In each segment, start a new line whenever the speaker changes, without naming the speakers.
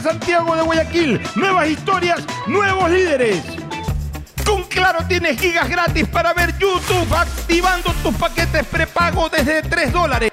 Santiago de Guayaquil. Nuevas historias, nuevos líderes. Con Claro tienes gigas gratis para ver YouTube activando tus paquetes prepago desde 3 dólares.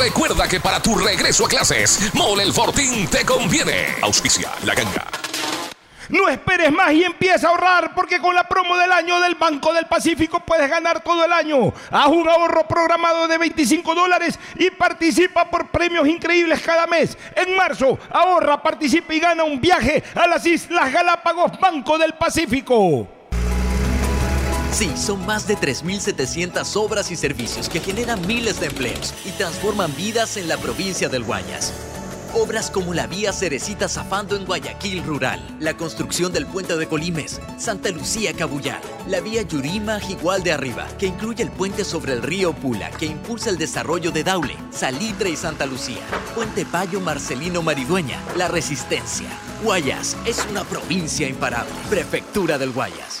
recuerda que para tu regreso a clases, Mole el Fortín te conviene. Auspicia la ganga.
No esperes más y empieza a ahorrar porque con la promo del año del Banco del Pacífico puedes ganar todo el año. Haz un ahorro programado de 25 dólares y participa por premios increíbles cada mes. En marzo, ahorra, participa y gana un viaje a las Islas Galápagos Banco del Pacífico.
Sí, son más de 3.700 obras y servicios que generan miles de empleos y transforman vidas en la provincia del Guayas. Obras como la vía Cerecita Zafando en Guayaquil Rural, la construcción del puente de Colimes, Santa Lucía Cabullar, la vía Yurima Jigual de Arriba, que incluye el puente sobre el río Pula, que impulsa el desarrollo de Daule, Salitre y Santa Lucía, Puente Payo Marcelino Maridueña, La Resistencia. Guayas es una provincia imparable. Prefectura del Guayas.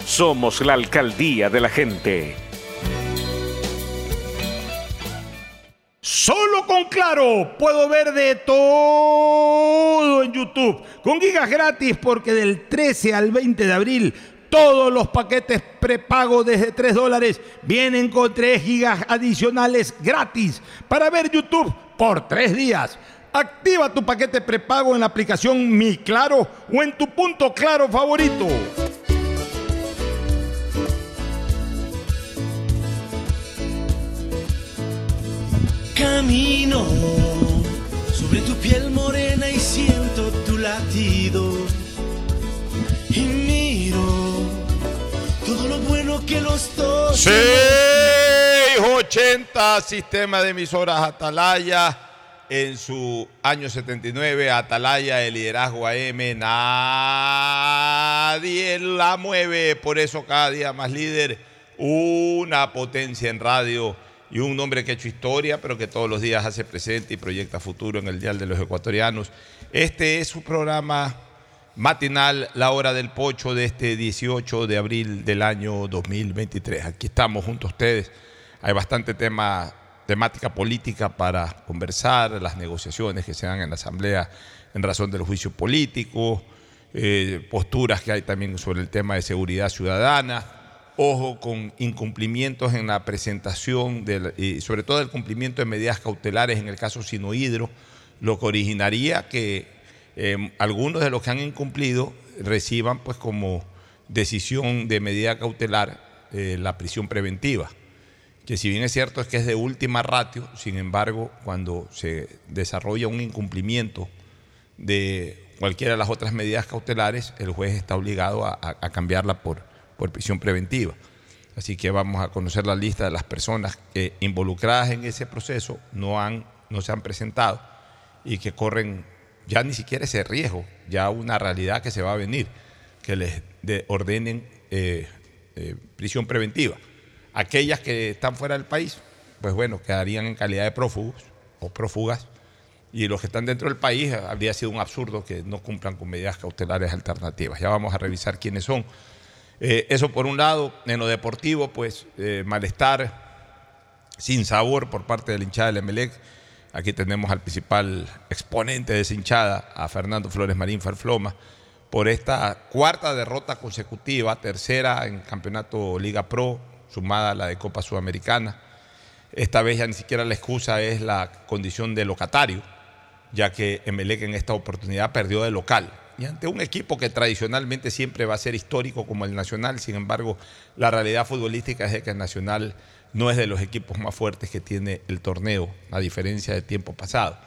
Somos la alcaldía de la gente.
Solo con Claro puedo ver de todo en YouTube. Con gigas gratis porque del 13 al 20 de abril todos los paquetes prepago desde 3 dólares vienen con 3 gigas adicionales gratis para ver YouTube por 3 días. Activa tu paquete prepago en la aplicación Mi Claro o en tu punto claro favorito.
Camino sobre tu piel morena y siento tu latido. Y miro todo lo bueno que los dos.
680 Sistema de emisoras Atalaya en su año 79. Atalaya, el liderazgo AM. Nadie la mueve. Por eso cada día más líder. Una potencia en radio y un hombre que ha hecho historia, pero que todos los días hace presente y proyecta futuro en el Dial de los Ecuatorianos. Este es su programa matinal, la hora del pocho de este 18 de abril del año 2023. Aquí estamos junto a ustedes. Hay bastante temática política para conversar, las negociaciones que se dan en la Asamblea en razón del juicio político, eh, posturas que hay también sobre el tema de seguridad ciudadana ojo con incumplimientos en la presentación, y sobre todo el cumplimiento de medidas cautelares en el caso Sinohidro, lo que originaría que em, algunos de los que han incumplido reciban pues como decisión de medida cautelar eh, la prisión preventiva, que si bien es cierto es que es de última ratio, sin embargo, cuando se desarrolla un incumplimiento de cualquiera de las otras medidas cautelares, el juez está obligado a cambiarla por, por prisión preventiva. Así que vamos a conocer la lista de las personas que involucradas en ese proceso no, han, no se han presentado y que corren ya ni siquiera ese riesgo, ya una realidad que se va a venir, que les ordenen eh, eh, prisión preventiva. Aquellas que están fuera del país, pues bueno, quedarían en calidad de prófugos o prófugas, y los que están dentro del país habría sido un absurdo que no cumplan con medidas cautelares alternativas. Ya vamos a revisar quiénes son eh, eso por un lado, en lo deportivo, pues eh, malestar sin sabor por parte del hinchada del Emelec. Aquí tenemos al principal exponente de esa hinchada, a Fernando Flores Marín Ferfloma, por esta cuarta derrota consecutiva, tercera en Campeonato Liga Pro, sumada a la de Copa Sudamericana. Esta vez ya ni siquiera la excusa es la condición de locatario, ya que Emelec en esta oportunidad perdió de local y ante un equipo que tradicionalmente siempre va a ser histórico como el Nacional, sin embargo, la realidad futbolística es que el Nacional no es de los equipos más fuertes que tiene el torneo, a diferencia del tiempo pasado.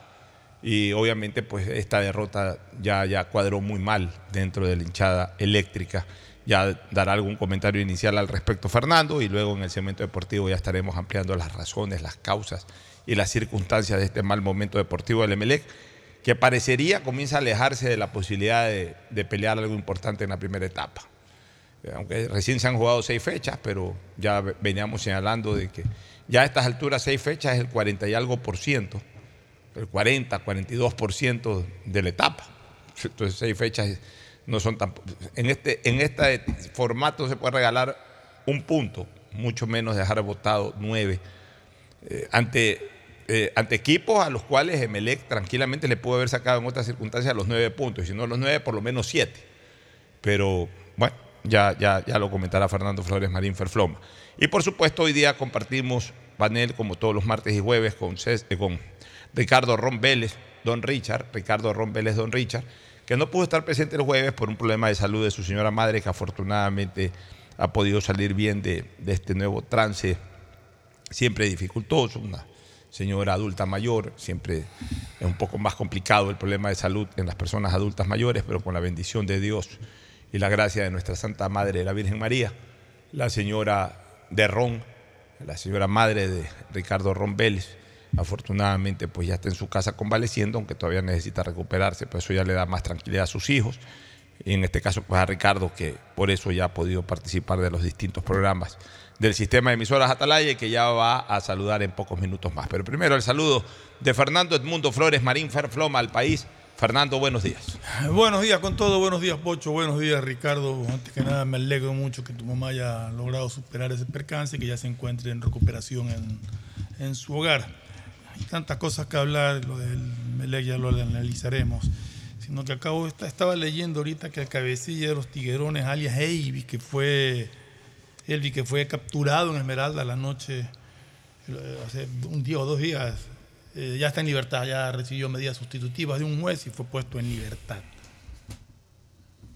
Y obviamente, pues esta derrota ya, ya cuadró muy mal dentro de la hinchada eléctrica. Ya dará algún comentario inicial al respecto Fernando y luego en el segmento deportivo ya estaremos ampliando las razones, las causas y las circunstancias de este mal momento deportivo del Emelec que parecería comienza a alejarse de la posibilidad de, pelear algo importante en la primera etapa. Eh, aunque recién se han jugado seis fechas, pero ya veníamos señalando de que ya a estas alturas seis fechas es el 40 y algo por ciento, el 40, 42 por ciento de la etapa. Entonces seis fechas no son tan... En este, en este formato se puede regalar un punto, mucho menos dejar votado nueve. Eh, ante eh, ante equipos a los cuales Emelec tranquilamente le pudo haber sacado en otras circunstancias los nueve puntos, y si no los nueve, por lo menos siete. Pero bueno, ya, ya, ya lo comentará Fernando Flores Marín Ferfloma. Y por supuesto, hoy día compartimos panel, como todos los martes y jueves, con, eh, con Ricardo Ron Don Richard, Ricardo Ron Don Richard, que no pudo estar presente el jueves por un problema de salud de su señora madre, que afortunadamente ha podido salir bien de, de este nuevo trance siempre dificultoso, una señora adulta mayor, siempre es un poco más complicado el problema de salud en las personas adultas mayores, pero con la bendición de Dios y la gracia de nuestra Santa Madre, la Virgen María, la señora de Ron, la señora madre de Ricardo Ron Vélez, afortunadamente pues ya está en su casa convaleciendo, aunque todavía necesita recuperarse, pues eso ya le da más tranquilidad a sus hijos, y en este caso pues a Ricardo, que por eso ya ha podido participar de los distintos programas del sistema de emisoras Atalaya que ya va a saludar en pocos minutos más. Pero primero el saludo de Fernando Edmundo Flores Marín Ferfloma al país. Fernando, buenos días.
Buenos días con todo, buenos días Pocho, buenos días Ricardo. Antes que nada me alegro mucho que tu mamá haya logrado superar ese percance que ya se encuentre en recuperación en, su hogar. Hay tantas cosas que hablar, lo del Melec ya lo analizaremos. Sino que acabo, estaba leyendo ahorita que el cabecilla de los tiguerones, alias que fue Elvi, que fue capturado en Esmeralda la noche, eh, hace un día o dos días, eh, ya está en libertad, ya recibió medidas sustitutivas de un juez y fue puesto en libertad.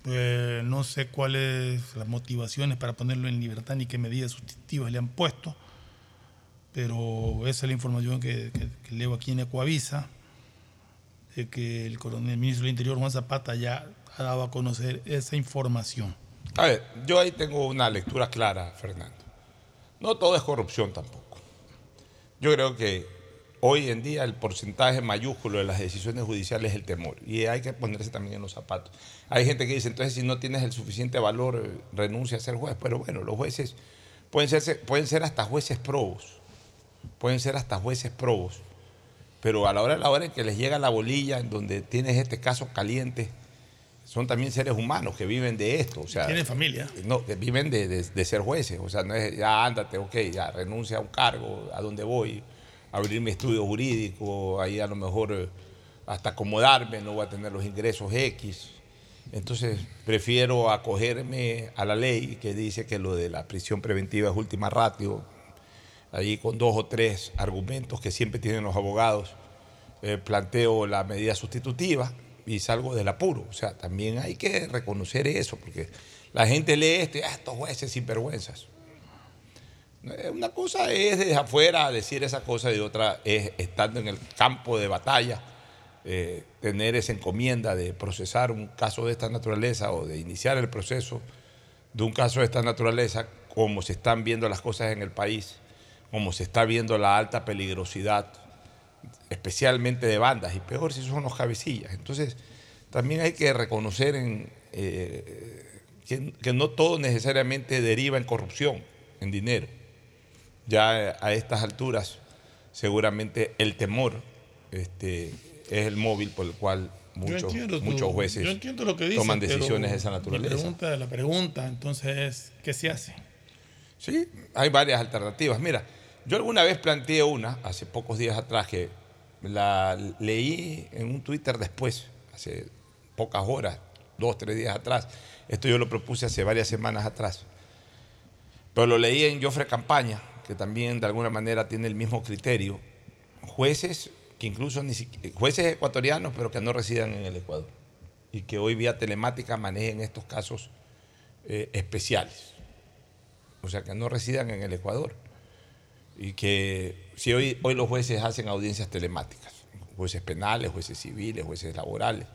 Pues, no sé cuáles las motivaciones para ponerlo en libertad ni qué medidas sustitutivas le han puesto, pero esa es la información que, leo aquí en Ecoavisa. que el coronel ministro del Interior Juan Zapata ya ha dado a conocer esa información.
A ver, yo ahí tengo una lectura clara, Fernando. No todo es corrupción tampoco. Yo creo que hoy en día el porcentaje mayúsculo de las decisiones judiciales es el temor. Y hay que ponerse también en los zapatos. Hay gente que dice, entonces si no tienes el suficiente valor, eh, renuncia a ser juez. Pero bueno, los jueces pueden ser, pueden ser hasta jueces probos. Pueden ser hasta jueces probos. Pero a la hora de la hora en que les llega la bolilla, en donde tienes este caso caliente, son también seres humanos que viven de esto. O sea,
Tienen familia.
no, que viven de, de- de ser jueces. O sea, no es ya ándate, ok, ya renuncia a un cargo, a dónde voy, abrir mi estudio jurídico, ahí a lo mejor eh, hasta acomodarme, no voy a tener los ingresos X. Entonces, prefiero acogerme a la ley que dice que lo de la prisión preventiva es última ratio, ahí con dos o tres argumentos que siempre tienen los abogados, eh, planteo la medida sustitutiva y salgo del apuro. O sea, también hay que reconocer eso, porque la gente lee esto y "Ah, estos jueces sinvergüenzas. Eh, Una cosa es desde afuera decir esa cosa y otra es estando en el campo de batalla, eh, tener esa encomienda de procesar un caso de esta naturaleza o de iniciar el proceso de un caso de esta naturaleza, como se están viendo las cosas en el país, como se está viendo la alta peligrosidad, especialmente de bandas, y peor si son los cabecillas. Entonces, también hay que reconocer en, eh, que, que no todo necesariamente deriva en corrupción, en dinero. Ya a estas alturas, seguramente el temor este, es el móvil por el cual muchos,
entiendo
muchos jueces
yo entiendo lo que
toman decisiones de esa naturaleza.
pregunta, la pregunta entonces es, ¿qué se hace?
Sí, hay varias alternativas. Mira, yo alguna vez planteé una, hace pocos días atrás, que la leí en un Twitter después, hace pocas horas, dos, tres días atrás. Esto yo lo propuse hace varias semanas atrás. Pero lo leí en Jofre Campaña, que también de alguna manera tiene el mismo criterio. Jueces que incluso ni siqui- jueces ecuatorianos, pero que no residan en el Ecuador. Y que hoy vía telemática manejen estos casos eh, especiales o sea, que no residan en el Ecuador. Y que si hoy, hoy los jueces hacen audiencias telemáticas, jueces penales, jueces civiles, jueces laborales,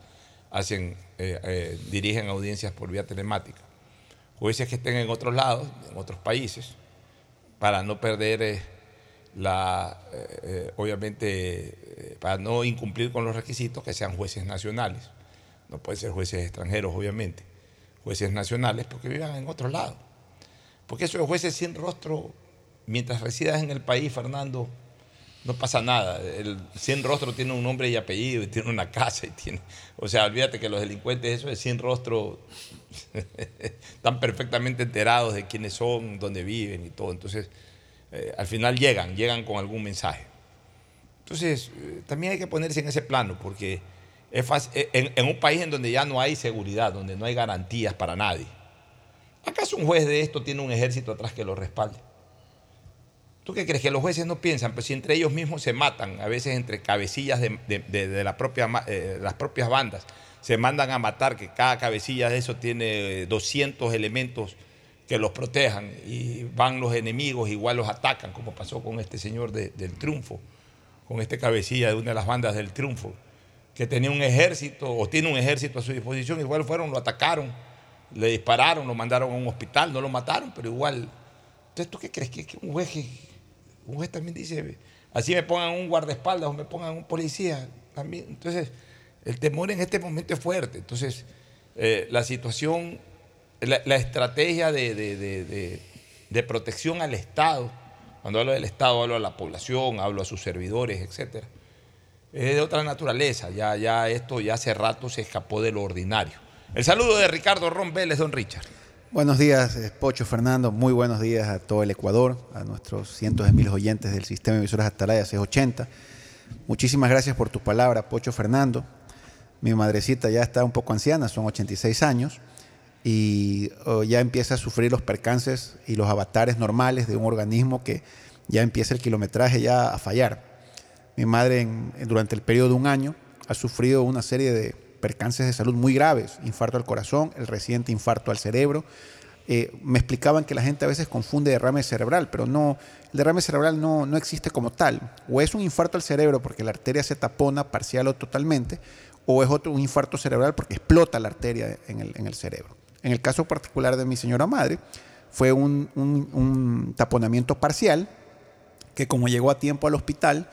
hacen, eh, eh, dirigen audiencias por vía telemática. Jueces que estén en otros lados, en otros países, para no perder eh, la, obviamente, para no incumplir con los requisitos, que sean jueces nacionales. No pueden ser jueces extranjeros, obviamente. Jueces nacionales porque vivan en otros lados. Porque eso de jueces sin rostro, mientras residas en el país, Fernando, no pasa nada. El sin rostro tiene un nombre y apellido, y tiene una casa, y tiene. O sea, olvídate que los delincuentes, eso de sin rostro, están perfectamente enterados de quiénes son, dónde viven y todo. Entonces, eh, al final llegan, llegan con algún mensaje. Entonces, eh, también hay que ponerse en ese plano, porque es fácil- eh, en un país en donde ya no hay seguridad, donde no hay garantías para nadie. ¿Acaso un juez de esto tiene un ejército atrás que lo respalde? ¿Tú qué crees? Que los jueces no piensan, pues si entre ellos mismos se matan, a veces entre cabecillas de, eh, las propias bandas, se mandan a matar, que cada cabecilla de eso tiene eh, 200 elementos que los protejan y van los enemigos, igual los atacan, como pasó con este señor de- del triunfo, con este cabecilla de una de las bandas del triunfo, que tenía un ejército o tiene un ejército a su disposición, igual fueron, lo atacaron, le dispararon, lo mandaron a un hospital, no lo mataron, pero igual. Entonces, ¿tú qué crees? Que, que un juez, un juez también dice, así me pongan un guardaespaldas o me pongan un policía también. Entonces, el temor en este momento es fuerte. Entonces, eh, la situación, la, estrategia de, protección al Estado, cuando hablo del Estado hablo a la población, hablo a sus servidores, etcétera, es de otra naturaleza. Ya, ya esto ya hace rato se escapó de lo ordinario. El saludo de Ricardo Ron Vélez, don Richard.
Buenos días, Pocho Fernando. Muy buenos días a todo el Ecuador, a nuestros cientos de miles oyentes del sistema de emisoras Atalaya 680. Muchísimas gracias por tu palabra, Pocho Fernando. Mi madrecita ya está un poco anciana, son 86 años, y oh, ya empieza a sufrir los percances y los avatares normales de un organismo que ya empieza el kilometraje ya a fallar. Mi madre durante el periodo de un año ha sufrido una serie de percances de salud muy graves, infarto al corazón, el reciente infarto al cerebro, eh, me explicaban que la gente a veces confunde derrame cerebral, pero no, el derrame cerebral no, no existe como tal. O es un infarto al cerebro porque la arteria se tapona parcial o totalmente, o es otro un infarto cerebral porque explota la arteria en el, en el cerebro. En el caso particular de mi señora madre, fue un, un- un taponamiento parcial que como llegó a tiempo al hospital,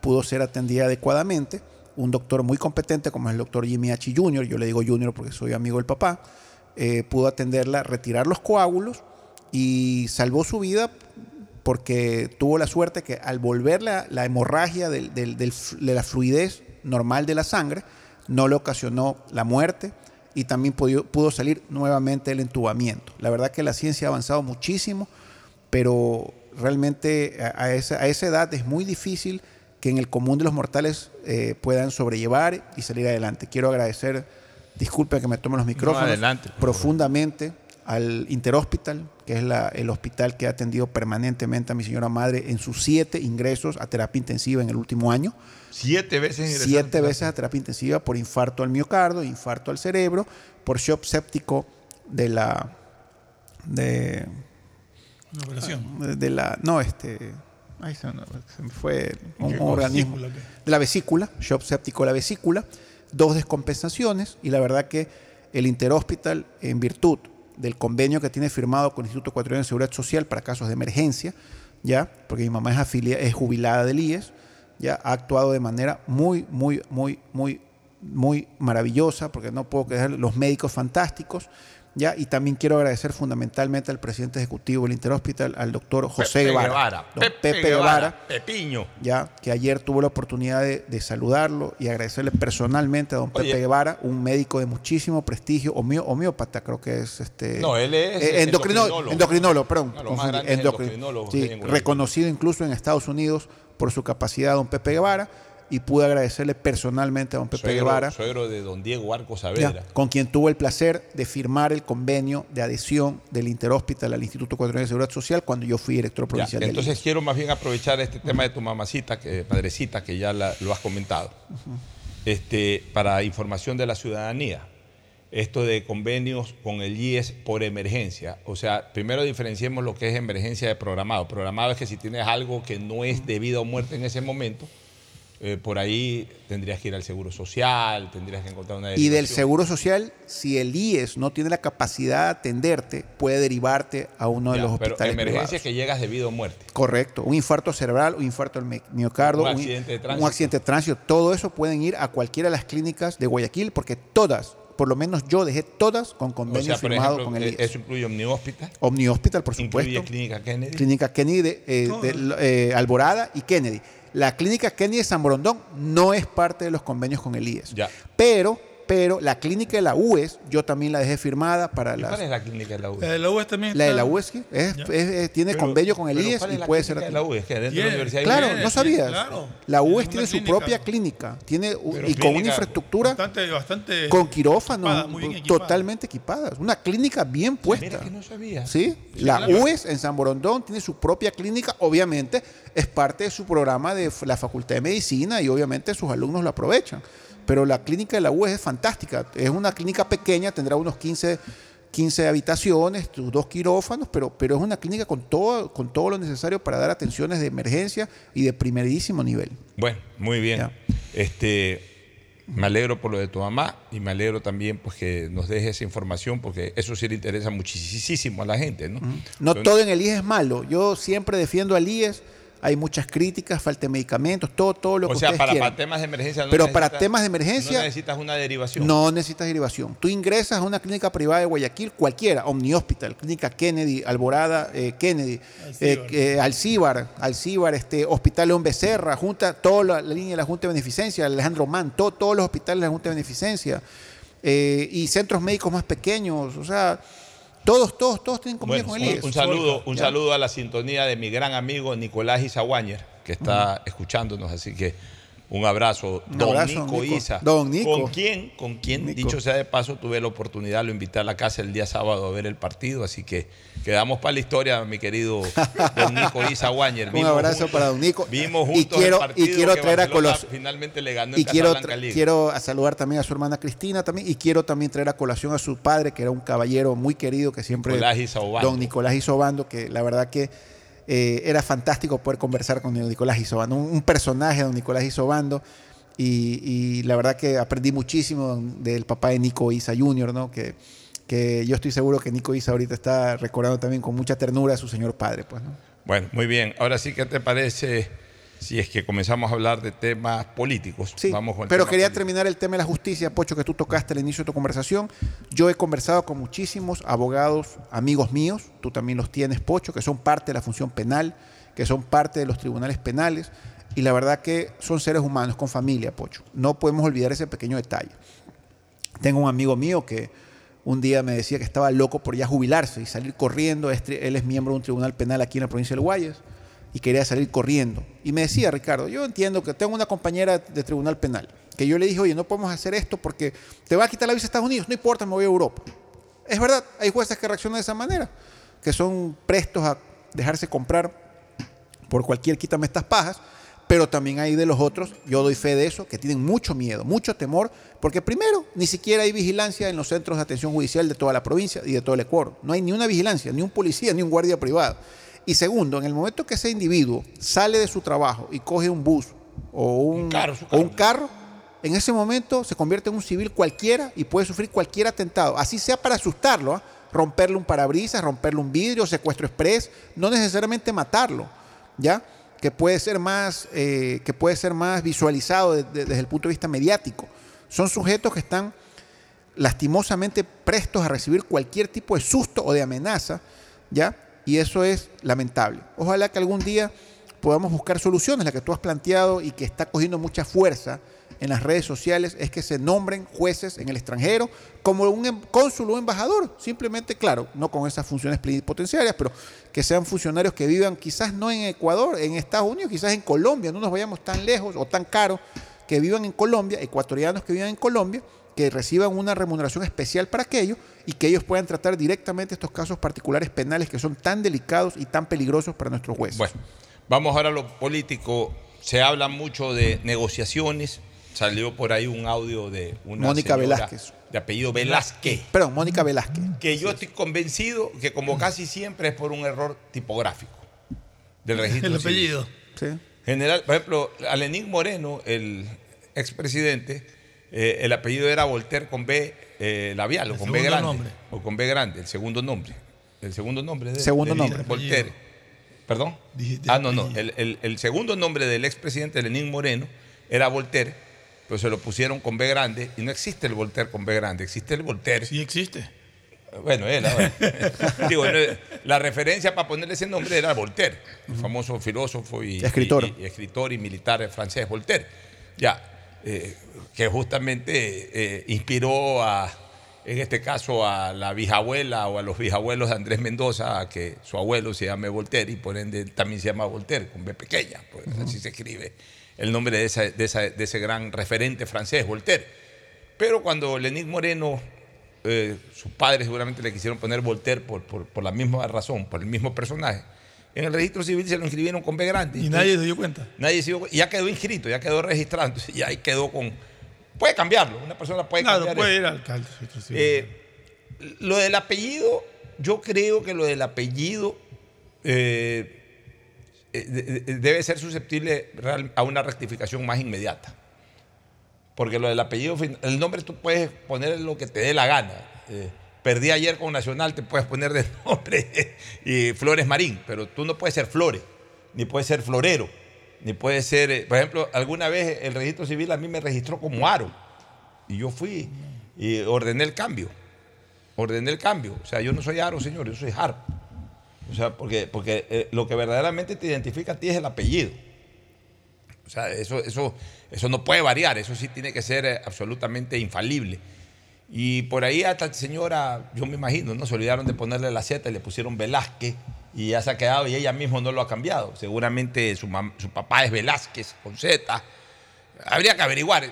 pudo ser atendida adecuadamente. Un doctor muy competente, como es el doctor Jimmy H. Jr., yo le digo Junior porque soy amigo del papá, eh, pudo atenderla, retirar los coágulos y salvó su vida porque tuvo la suerte que al volver la, la hemorragia de la fluidez normal de la sangre, no le ocasionó la muerte y también pudo, salir nuevamente el entubamiento. La verdad que la ciencia ha avanzado muchísimo, pero realmente a esa edad es muy difícil que en el común de los mortales eh, puedan sobrellevar y salir adelante. Quiero agradecer, disculpe que me tomen los micrófonos,
adelante,
profundamente al Interhospital, que es la- el hospital que ha atendido permanentemente a mi señora madre en sus siete ingresos a terapia intensiva en el último año.
Siete veces ingresando
Siete veces a terapia intensiva por infarto al miocardio, infarto al cerebro, por shock séptico de la de,
Una operación.
de- de la no este ay, se, me- se me fue un, organismo. La vesícula, shock séptico de la vesícula, dos descompensaciones y la verdad que el Interhospital en virtud del convenio que tiene firmado con el Instituto Ecuatoriano de Seguridad Social para casos de emergencia, ya, porque mi mamá es afilia, es jubilada del IES, ya ha actuado de manera muy, muy, muy, muy, muy maravillosa, porque no puedo creer los médicos fantásticos, ya, y también quiero agradecer fundamentalmente al presidente ejecutivo del Interhospital, al doctor José
Pepe
Guevara,
Guevara.
don
Pepe
Pepe
Guevara.
Guevara,
Pepiño.
ya que ayer tuve la oportunidad de, de saludarlo y agradecerle personalmente a don
Oye.
Pepe Guevara, un médico de muchísimo prestigio, homeo- homeópata creo que es este
No, él es
eh,
endocrinólogo.
endocrinólogo, perdón,
No, lo más
confundí,
grande es
endocrin-
endocrinólogo
sí, reconocido incluso en Estados Unidos por su capacidad don Pepe Guevara y pude agradecerle personalmente a don Pepe
Suegro,
Guevara.
suegro de don Diego Arco
Ya,
Saavedra.
con quien tuve el placer de firmar el convenio de adhesión del Interhospital al Instituto Ecuatoriano de Seguridad Social cuando yo fui director
Ya,
provincial del
entonces quiero más bien aprovechar este tema de tu mamacita, que, madrecita, que ya la- lo has comentado, este, para información de la ciudadanía. Esto de convenios con el IES por emergencia. O sea, primero diferenciemos lo que es emergencia de programado. Programado es que si tienes algo que no es debido a muerte en ese momento, eh, por ahí tendrías que ir al Seguro Social, tendrías que encontrar una
Y del. Seguro Social, si el IES no tiene la capacidad de atenderte, puede derivarte a uno de
Ya,
los
pero
hospitales
emergencia
privados.
que llegas debido a muerte.
Correcto, un infarto cerebral, un infarto al mi- miocardio,
Un
un,
accidente de
un
tránsito.
accidente de tránsito, todo eso pueden ir a cualquiera de las clínicas de Guayaquil porque todas, por lo menos yo dejé todas con
O
convenio
sea,
firmado
ejemplo,
con el
eh,
IES.
eso incluye Omni Hospital,
Omni Hospital, por
incluye
supuesto.
Clínica Kennedy.
Clínica Kennedy de, eh, de, eh, Alborada y Kennedy. La clínica Kennedy de San Borondón no es parte de los convenios con el IES.
Ya.
Pero, pero la clínica de la UES, yo también la dejé firmada para
¿Y
las.
¿Cuál es la clínica de la U?
La de la UES también
La de la UES sí, es- es- es- tiene
Pero-
convenio con el
pero
IES
¿cuál es
y
la
puede
clínica
ser
de la U? Es que dentro de la universidad hay
Claro, no sabías.
claro.
La UES tiene su propia clínica, tiene y con una infraestructura
Bastante, bastante
con quirófanos
equipada, muy bien equipada.
totalmente equipadas. Una clínica bien puesta.
Mira que no sabía.
¿Sí? la
claro.
UES en San Borondón tiene su propia clínica, obviamente es parte de su programa de la Facultad de Medicina y obviamente sus alumnos lo aprovechan. Pero la clínica de la UES es fantástica, es una clínica pequeña, tendrá unos 15, 15 habitaciones, dos quirófanos, pero, pero es una clínica con todo, con todo lo necesario para dar atenciones de emergencia y de primerísimo nivel.
Bueno, muy bien.
Ya.
Este, me alegro por lo de tu mamá y me alegro también pues, que nos dejes esa información porque eso sí le interesa muchísimo a la gente, ¿no?
No todo en el IES es malo. Yo siempre defiendo al IES. Hay muchas críticas, falta de medicamentos, todo, todo lo
O
que
sea,
ustedes
para,
quieran.
para temas de emergencia no
Pero para
necesitas-
temas de emergencia-
no necesitas una derivación.
No necesitas derivación. Tú ingresas a una clínica privada de Guayaquil, cualquiera, Omni Hospital, Clínica Kennedy, Alborada eh, Kennedy, eh, eh, Alcíbar, Alcíbar, este, Hospital León Becerra, Junta, toda la, la línea de la Junta de Beneficencia, Alejandro Mann, todo- todos los hospitales de la Junta de Beneficencia, eh, y centros médicos más pequeños, o sea, todos, todos, todos tienen convenio
Bueno,
con el
un,
IES.
un saludo, un saludo a la sintonía de mi gran amigo Nicolás Izaguáñez, que está escuchándonos, así que Un abrazo,
Un
don
abrazo,
Nico,
Nico.
Isa.
Don Nico.
Con quien, con quien,
Nico.
dicho sea de paso, tuve la oportunidad, lo invité a la casa el día sábado a ver el partido, así que quedamos para la historia, mi querido don Nico Isa Guañer.
Un abrazo
juntos-
para don Nico.
Vimos
Y
juntos
quiero-
el partido
y quiero
que
traer a colos-
finalmente le ganó
Y
en
quiero,
Casablanca
tra-
League.
quiero saludar también a su hermana Cristina también y quiero también traer a colación a su padre, que era un caballero muy querido que siempre...
Nicolás Isobando.
Don Nicolás Isobando, que la verdad que eh, era fantástico poder conversar con Nicolás Isobando, un, personaje don Nicolás Isobando y, y la verdad que aprendí muchísimo del papá de Nico Isa Jr., ¿no? Que, que yo estoy seguro que Nico Isa ahorita está recordando también con mucha ternura a su señor padre, pues, ¿no?
Bueno, muy bien. Ahora sí, ¿qué te parece si es que comenzamos a hablar de temas políticos?
Sí,
Vamos con
pero quería
político.
terminar el tema de la justicia, Pocho, que tú tocaste al inicio de tu conversación. Yo he conversado con muchísimos abogados, amigos míos, tú también los tienes, Pocho, que son parte de la función penal, que son parte de los tribunales penales, y la verdad que son seres humanos con familia, Pocho. No podemos olvidar ese pequeño detalle. Tengo un amigo mío que un día me decía que estaba loco por ya jubilarse y salir corriendo. Este- Él es miembro de un tribunal penal aquí en la provincia del Guayas y quería salir corriendo. Y me decía, Ricardo, yo entiendo que tengo una compañera de tribunal penal, que yo le dije, oye, no podemos hacer esto porque te va a quitar la visa a Estados Unidos, no importa, me voy a Europa. Es verdad, hay jueces que reaccionan de esa manera, que son prestos a dejarse comprar por cualquier quítame estas pajas, pero también hay de los otros, yo doy fe de eso, que tienen mucho miedo, mucho temor, porque primero, ni siquiera hay vigilancia en los centros de atención judicial de toda la provincia y de todo el Ecuador. No hay ni una vigilancia, ni un policía, ni un guardia privado. Y segundo, en el momento que ese individuo sale de su trabajo y coge un bus o un,
carro, su
o un carro, en ese momento se convierte en un civil cualquiera y puede sufrir cualquier atentado, así sea para asustarlo, ¿ah? romperle un parabrisas, romperle un vidrio, secuestro express, no necesariamente matarlo, ¿ya? Que puede ser más, eh, que puede ser más visualizado de- de- desde el punto de vista mediático. Son sujetos que están lastimosamente prestos a recibir cualquier tipo de susto o de amenaza, ¿ya? Y eso es lamentable. Ojalá que algún día podamos buscar soluciones, la que tú has planteado y que está cogiendo mucha fuerza en las redes sociales, es que se nombren jueces en el extranjero como un em- cónsul o embajador. Simplemente, claro, no con esas funciones plenipotenciarias, pero que sean funcionarios que vivan quizás no en Ecuador, en Estados Unidos, quizás en Colombia, no nos vayamos tan lejos o tan caro, que vivan en Colombia, ecuatorianos que vivan en Colombia, que reciban una remuneración especial para aquello y que ellos puedan tratar directamente estos casos particulares penales que son tan delicados y tan peligrosos para nuestros jueces.
Bueno, vamos ahora a lo político. Se habla mucho de negociaciones. Salió por ahí un audio de una
Mónica Velázquez.
de apellido Velázquez.
Perdón, Mónica Velázquez.
Que yo estoy convencido que como casi siempre es por un error tipográfico del registro
El
civil.
apellido.
Sí.
General, por ejemplo, a Lenín Moreno, el expresidente, eh, el apellido era Voltaire con B eh, labial o
El
con B grande.
nombre.
O con B grande, el segundo nombre. El segundo nombre de
Segundo
de
nombre.
Voltaire. ¿Perdón?
Dijiste
Ah, no, no. El, el- el segundo nombre del expresidente Lenín Moreno era Voltaire, pero se lo pusieron con B grande y no existe el Voltaire con B grande, existe el Voltaire.
Sí existe.
Bueno, él ahora. Digo, la referencia para ponerle ese nombre era Voltaire, el famoso filósofo y
Escritor.
y- y escritor y militar francés Voltaire. Ya, eh, que justamente eh, inspiró a, en este caso, a la bisabuela o a los bisabuelos de Andrés Mendoza a que su abuelo se llame Voltaire y por ende también se llama Voltaire, con B pequeña, pues así se escribe el nombre de, esa- de esa- de ese gran referente francés, Voltaire. Pero cuando Lenín Moreno, eh, sus padres seguramente le quisieron poner Voltaire por, por- por la misma razón, por el mismo personaje, en el registro civil se lo inscribieron con B grande.
Y nadie se dio cuenta.
Nadie se dio cu- y ya quedó inscrito, ya quedó registrado, ya ahí quedó con... Puede cambiarlo, una persona puede
Claro,
cambiar.
puede
eso.
ir al alcalde.
Eh, lo del apellido, yo creo que lo del apellido eh, eh, de- de- debe ser susceptible a una rectificación más inmediata. Porque lo del apellido, el nombre tú puedes poner lo que te dé la gana. Eh, perdí ayer con Nacional, te puedes poner de nombre y Flores Marín, pero tú no puedes ser Flores, ni puedes ser Florero, ni puedes ser, eh, por ejemplo, alguna vez el registro civil a mí me registró como Aro y yo fui y ordené el cambio. Ordené el cambio. O sea, yo no soy Aro, señor, yo soy Harp. O sea, porque, porque eh, lo que verdaderamente te identifica a ti es el apellido. O sea, eso, eso, eso no puede variar, eso sí tiene que ser eh, absolutamente infalible. Y por ahí a esta señora, yo me imagino, ¿no? Se olvidaron de ponerle la Z y le pusieron Velázquez y ya se ha quedado y ella misma no lo ha cambiado. Seguramente su, su papá es Velázquez con Z Habría que averiguar. Eh,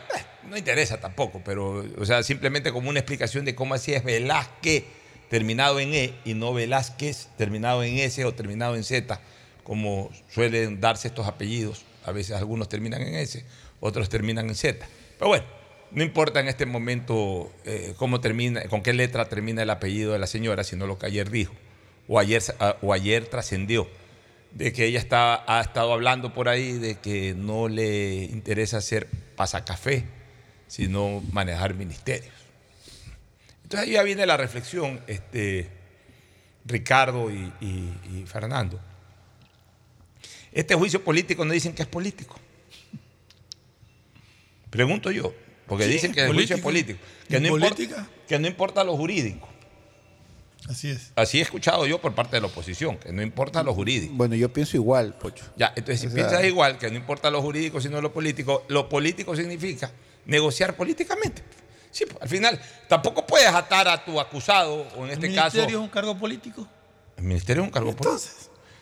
no interesa tampoco, pero, o sea, simplemente como una explicación de cómo así es Velázquez terminado en E y no Velázquez terminado en S o terminado en Z, como suelen darse estos apellidos. A veces algunos terminan en S, otros terminan en Z. Pero bueno, no importa en este momento eh, cómo termina, con qué letra termina el apellido de la señora, sino lo que ayer dijo o ayer, o ayer trascendió de que ella está, ha estado hablando por ahí de que no le interesa hacer pasacafé, sino manejar ministerios. Entonces ahí ya viene la reflexión, este, Ricardo y, y Fernando. Este juicio político no dicen que es político. Pregunto yo, porque dicen que el juicio es político. Que no, importa, que no importa lo jurídico.
Así es.
Así he escuchado yo por parte de la oposición, que no importa lo jurídico.
Bueno, yo pienso igual, Pocho.
Ya, entonces si piensas igual, que no importa lo jurídico, sino lo político, lo político significa negociar políticamente. Sí, pues, al final, tampoco puedes atar a tu acusado, o en este caso.
¿El ministerio es un cargo político?
El ministerio es un cargo político.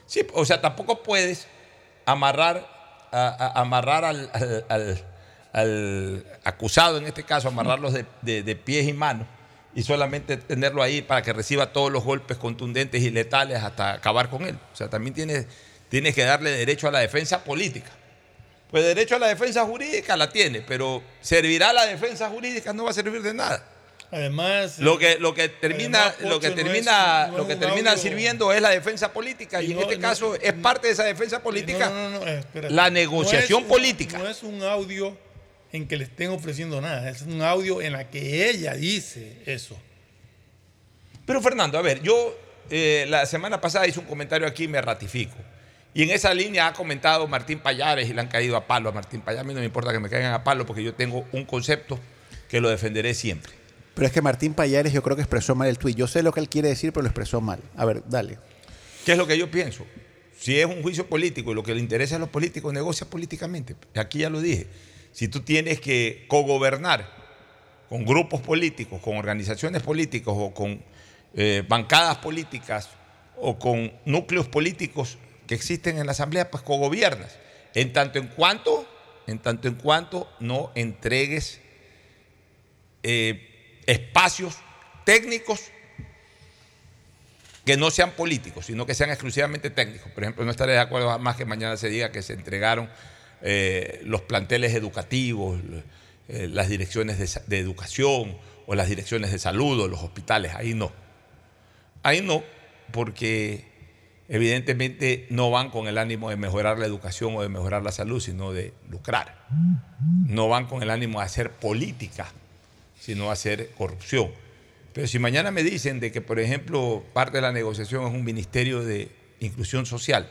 Sí, o sea, tampoco puedes amarrar, amarrar al, acusado, en este caso, amarrarlos de, de pies y manos y solamente tenerlo ahí para que reciba todos los golpes contundentes y letales hasta acabar con él. O sea, también tienes, tienes que darle derecho a la defensa política. Pues derecho a la defensa jurídica la tiene, pero servirá la defensa jurídica no va a servir de nada.
Además,
lo que, lo que termina, lo que termina, lo que termina sirviendo es la defensa política y, en este caso es parte de esa defensa política la negociación política.
No es un audio en que le estén ofreciendo nada, es un audio en la que ella dice eso.
Pero Fernando, a ver, yo eh, la semana pasada hice un comentario aquí y me ratifico. Y en esa línea ha comentado Martín Payares y le han caído a palo a Martín Payares. A mí no me importa que me caigan a palo porque yo tengo un concepto que lo defenderé siempre.
Pero es que Martín Payares yo creo que expresó mal el tuit. Yo sé lo que él quiere decir, pero lo expresó mal. A ver, dale.
¿Qué es lo que yo pienso? Si es un juicio político y lo que le interesa a los políticos, negocia políticamente. Aquí ya lo dije. Si tú tienes que cogobernar con grupos políticos, con organizaciones políticas o con eh, bancadas políticas o con núcleos políticos que existen en la Asamblea, pues cogobiernas. En tanto en cuanto, en tanto en cuanto no entregues eh, espacios técnicos que no sean políticos, sino que sean exclusivamente técnicos. Por ejemplo, no estaré de acuerdo más que mañana se diga que se entregaron eh, los planteles educativos, eh, las direcciones de, educación o las direcciones de salud o los hospitales. Ahí no. Ahí no, porque evidentemente no van con el ánimo de mejorar la educación o de mejorar la salud, sino de lucrar. No van con el ánimo de hacer política, sino de hacer corrupción. Pero si mañana me dicen de que, por ejemplo, parte de la negociación es un ministerio de inclusión social,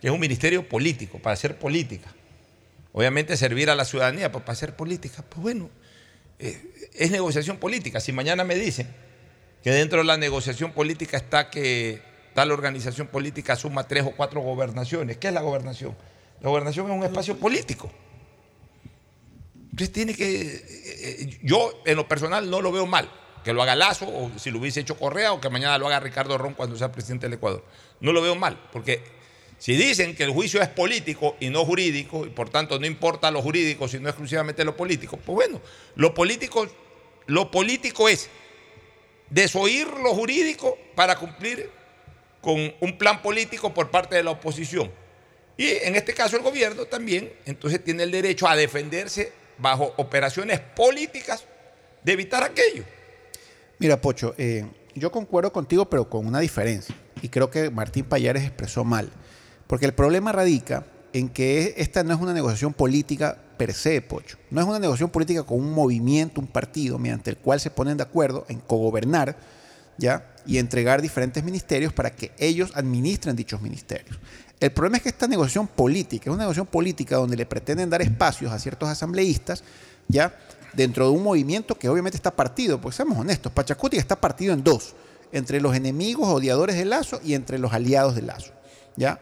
que es un ministerio político, para hacer política, Obviamente servir a la ciudadanía para hacer política, pues bueno, eh, es negociación política. Si mañana me dicen que dentro de la negociación política está que tal organización política suma tres o cuatro gobernaciones, ¿qué es la gobernación? La gobernación es un espacio político. Entonces tiene que, eh, eh, yo en lo personal no lo veo mal, que lo haga Lazo o si lo hubiese hecho Correa o que mañana lo haga Ricardo Ron cuando sea presidente del Ecuador. No lo veo mal, porque si dicen que el juicio es político y no jurídico, y por tanto no importa lo jurídico, sino exclusivamente lo político, pues bueno, lo político, lo político es desoír lo jurídico para cumplir con un plan político por parte de la oposición. Y en este caso el gobierno también, entonces tiene el derecho a defenderse bajo operaciones políticas de evitar aquello.
Mira, Pocho, eh, yo concuerdo contigo, pero con una diferencia. Y creo que Martín Payares expresó mal. Porque el problema radica en que esta no es una negociación política per se, Pocho. No es una negociación política con un movimiento, un partido, mediante el cual se ponen de acuerdo en cogobernar ¿ya? y entregar diferentes ministerios para que ellos administren dichos ministerios. El problema es que esta negociación política es una negociación política donde le pretenden dar espacios a ciertos asambleístas, ¿ya? dentro de un movimiento que obviamente está partido, pues seamos honestos, Pachacuti está partido en dos, entre los enemigos odiadores de Lazo y entre los aliados de Lazo.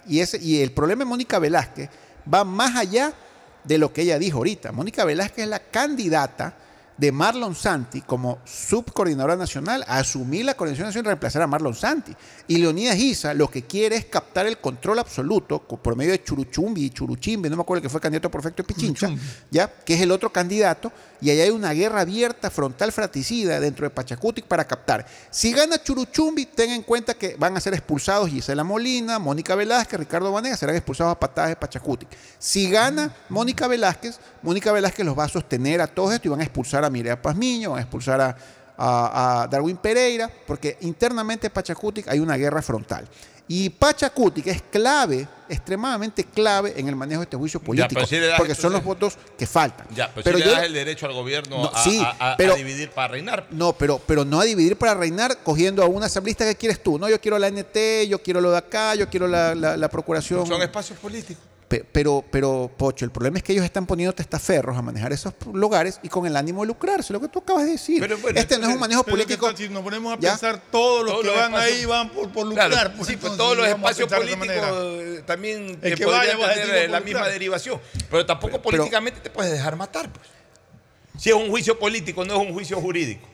Y, ese, y el problema de Mónica Velázquez va más allá de lo que ella dijo ahorita. Mónica Velázquez es la candidata de Marlon Santi como subcoordinadora nacional a asumir la coordinación nacional y reemplazar a Marlon Santi. Y Leonidas Giza lo que quiere es captar el control absoluto por medio de Churuchumbi y Churuchimbi, no me acuerdo el que fue candidato por efecto de Pichincha, ya, que es el otro candidato, y allá hay una guerra abierta, frontal, fratricida dentro de Pachacutic para captar. Si gana Churuchumbi, ten en cuenta que van a ser expulsados Gisela Molina, Mónica Velázquez, Ricardo Vanegas, serán expulsados a patadas de Pachacutic. Si gana Mónica Velázquez, Mónica Velázquez los va a sostener a todos esto y van a expulsar a Mireya Pazmiño, van a expulsar a, a- a Darwin Pereira, porque internamente en Pachacutic hay una guerra frontal. Y Pachacutic es clave, extremadamente clave en el manejo de este juicio político,
sí das
porque son los votos que faltan.
Ya, pero,
Pero
le das el derecho al gobierno
No,
a,
sí,
a- a- a
pero-
dividir para reinar.
No, pero, pero no a dividir para reinar cogiendo a un asambleísta que quieres tú. No, yo quiero la NT, yo quiero lo de acá, yo quiero la, la- la procuración.
Son espacios políticos.
Pe- Pero, pero, Pocho, el problema es que ellos están poniendo testaferros a manejar esos lugares y con el ánimo de lucrarse, lo que tú acabas de decir.
Pero bueno,
este no es un manejo
Pero ¿qué
político.
si nos ponemos a
¿Ya?
pensar todos los
Todos
que
los
van
espacios-
ahí van por, por lucrar.
Claro, sí, pues
entonces
todos los espacios políticos eh, también
El
que
que
podrían
vaya, va a
tener eh, la misma derivación. Pero tampoco
Pero-
políticamente te puedes dejar matar. Pues. Si es un juicio político, no es un juicio jurídico.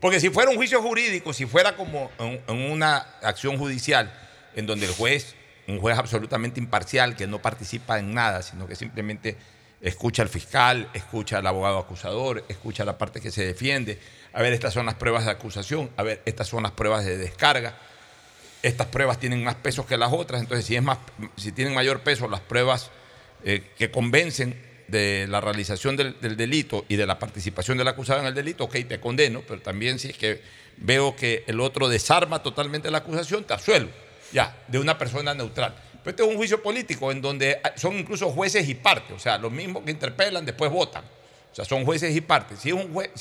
Porque si fuera un juicio jurídico, si fuera como en, en una acción judicial en donde el juez, un juez absolutamente imparcial, que no participa en nada, sino que simplemente escucha al fiscal, escucha al abogado acusador, escucha a la parte que se defiende, a ver, estas son las pruebas de acusación, a ver, estas son las pruebas de descarga, estas pruebas tienen más pesos que las otras, entonces si, es más, si tienen mayor peso las pruebas eh, que convencen de la realización del, del delito y de la participación del acusado en el delito, ok, te condeno, pero también si es que veo que el otro desarma totalmente la acusación, te absuelvo, ya, de una persona neutral. Pero este es un juicio político en donde son incluso jueces y partes, o sea, los mismos que interpelan después votan. O sea, son jueces y partes. Si es,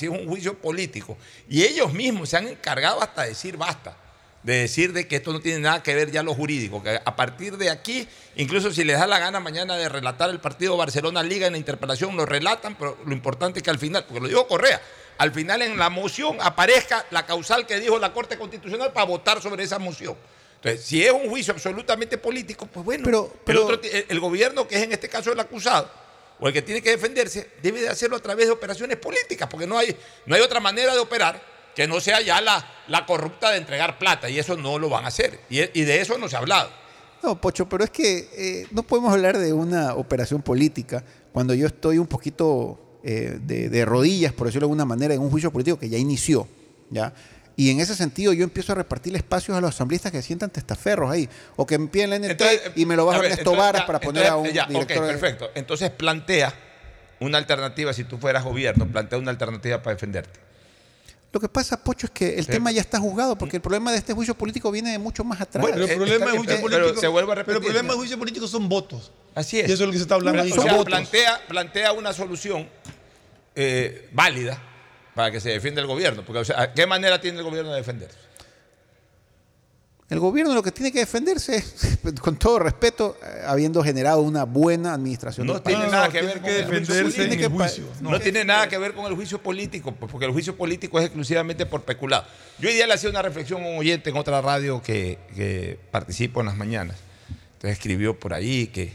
un juicio político y ellos mismos se han encargado hasta de decir basta, de decir de que esto no tiene nada que ver ya lo jurídico, que a partir de aquí, incluso si les da la gana mañana de relatar el partido Barcelona Liga en la interpelación, lo relatan, pero lo importante es que al final, porque lo digo Correa, al final en la moción aparezca la causal que dijo la Corte Constitucional para votar sobre esa moción. Entonces, si es un juicio absolutamente político, pues bueno,
Pero-
el,
pero-
otro ti- el- el gobierno, que es en este caso el acusado, o el que tiene que defenderse, debe de hacerlo a través de operaciones políticas, porque no hay, no hay otra manera de operar que no sea ya la, la corrupta de entregar plata, y eso no lo van a hacer. Y, y de eso no se ha hablado.
No, Pocho, pero es que eh, no podemos hablar de una operación política cuando yo estoy un poquito eh, de, de rodillas, por decirlo de alguna manera, en un juicio político que ya inició. ¿ya? Y en ese sentido yo empiezo a repartir espacios a los asambleístas que sientan testaferros ahí, o que me piden la NT
Entonces,
y me lo bajan
a ver,
Ernesto
entonces,
Varas
ya,
para poner a un
ya,
director
ok,
de-
perfecto. Entonces plantea una alternativa, si tú fueras gobierno, plantea una alternativa para defenderte.
Lo que pasa, Pocho, es que el
Sí.
tema ya está juzgado, porque el problema de este juicio político viene de mucho más atrás.
Pero el problema
bien,
juicio
pero- pero
político.
se vuelve a
pero el
repetir.
problema del juicio político son votos.
Así es.
Y eso es lo que se está hablando ahí.
O
Son
sea,
votos.
plantea, plantea una solución eh, válida para que se defienda el gobierno. Porque, o sea, ¿qué manera tiene el gobierno de defenderse?
El gobierno lo que tiene que defenderse es, con todo respeto, eh, habiendo generado una buena administración
No
del país.
tiene
No,
nada
no,
que
tiene
ver
que
con el juicio
defenderse en
Tiene
el
que
juicio.
No,
No.
tiene nada que ver con el juicio político, pues, porque el juicio político es exclusivamente por peculado. Yo hoy día le hacía una reflexión a un oyente en otra radio que, que participo en las mañanas. Entonces escribió por ahí que,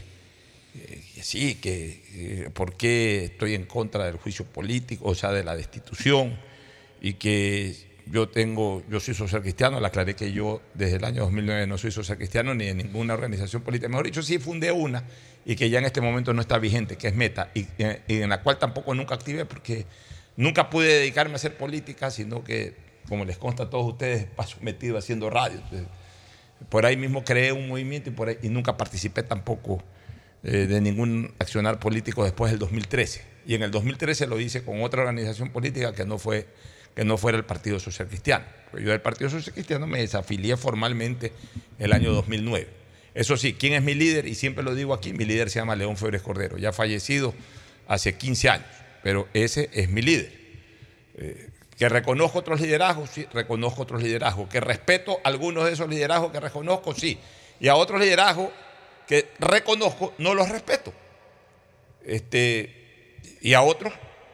eh, sí, que eh, por qué estoy en contra del juicio político, o sea, de la destitución, y que yo tengo, yo soy social cristiano, le aclaré que yo desde el año 2009 no soy social cristiano ni de ninguna organización política, mejor dicho, sí fundé una y que ya en este momento no está vigente, que es Meta, y, en la cual tampoco nunca activé porque nunca pude dedicarme a hacer política, sino que, como les consta a todos ustedes, paso metido haciendo radio. Por ahí mismo creé un movimiento y, por ahí- y nunca participé tampoco eh, de ningún accionar político después del 2013. Y en el 2013 lo hice con otra organización política que no, fue, que no fuera el Partido Social Cristiano. Yo del Partido Social Cristiano me desafilié formalmente el año 2009. Eso sí, ¿quién es mi líder? Y siempre lo digo aquí, mi líder se llama León Febres Cordero, ya fallecido hace 15 años, pero ese es mi líder. Eh, que reconozco otros liderazgos, sí, reconozco otros liderazgos. Que respeto algunos de esos liderazgos que reconozco, sí. Y a otros liderazgos que reconozco, no los respeto. Este, y a otros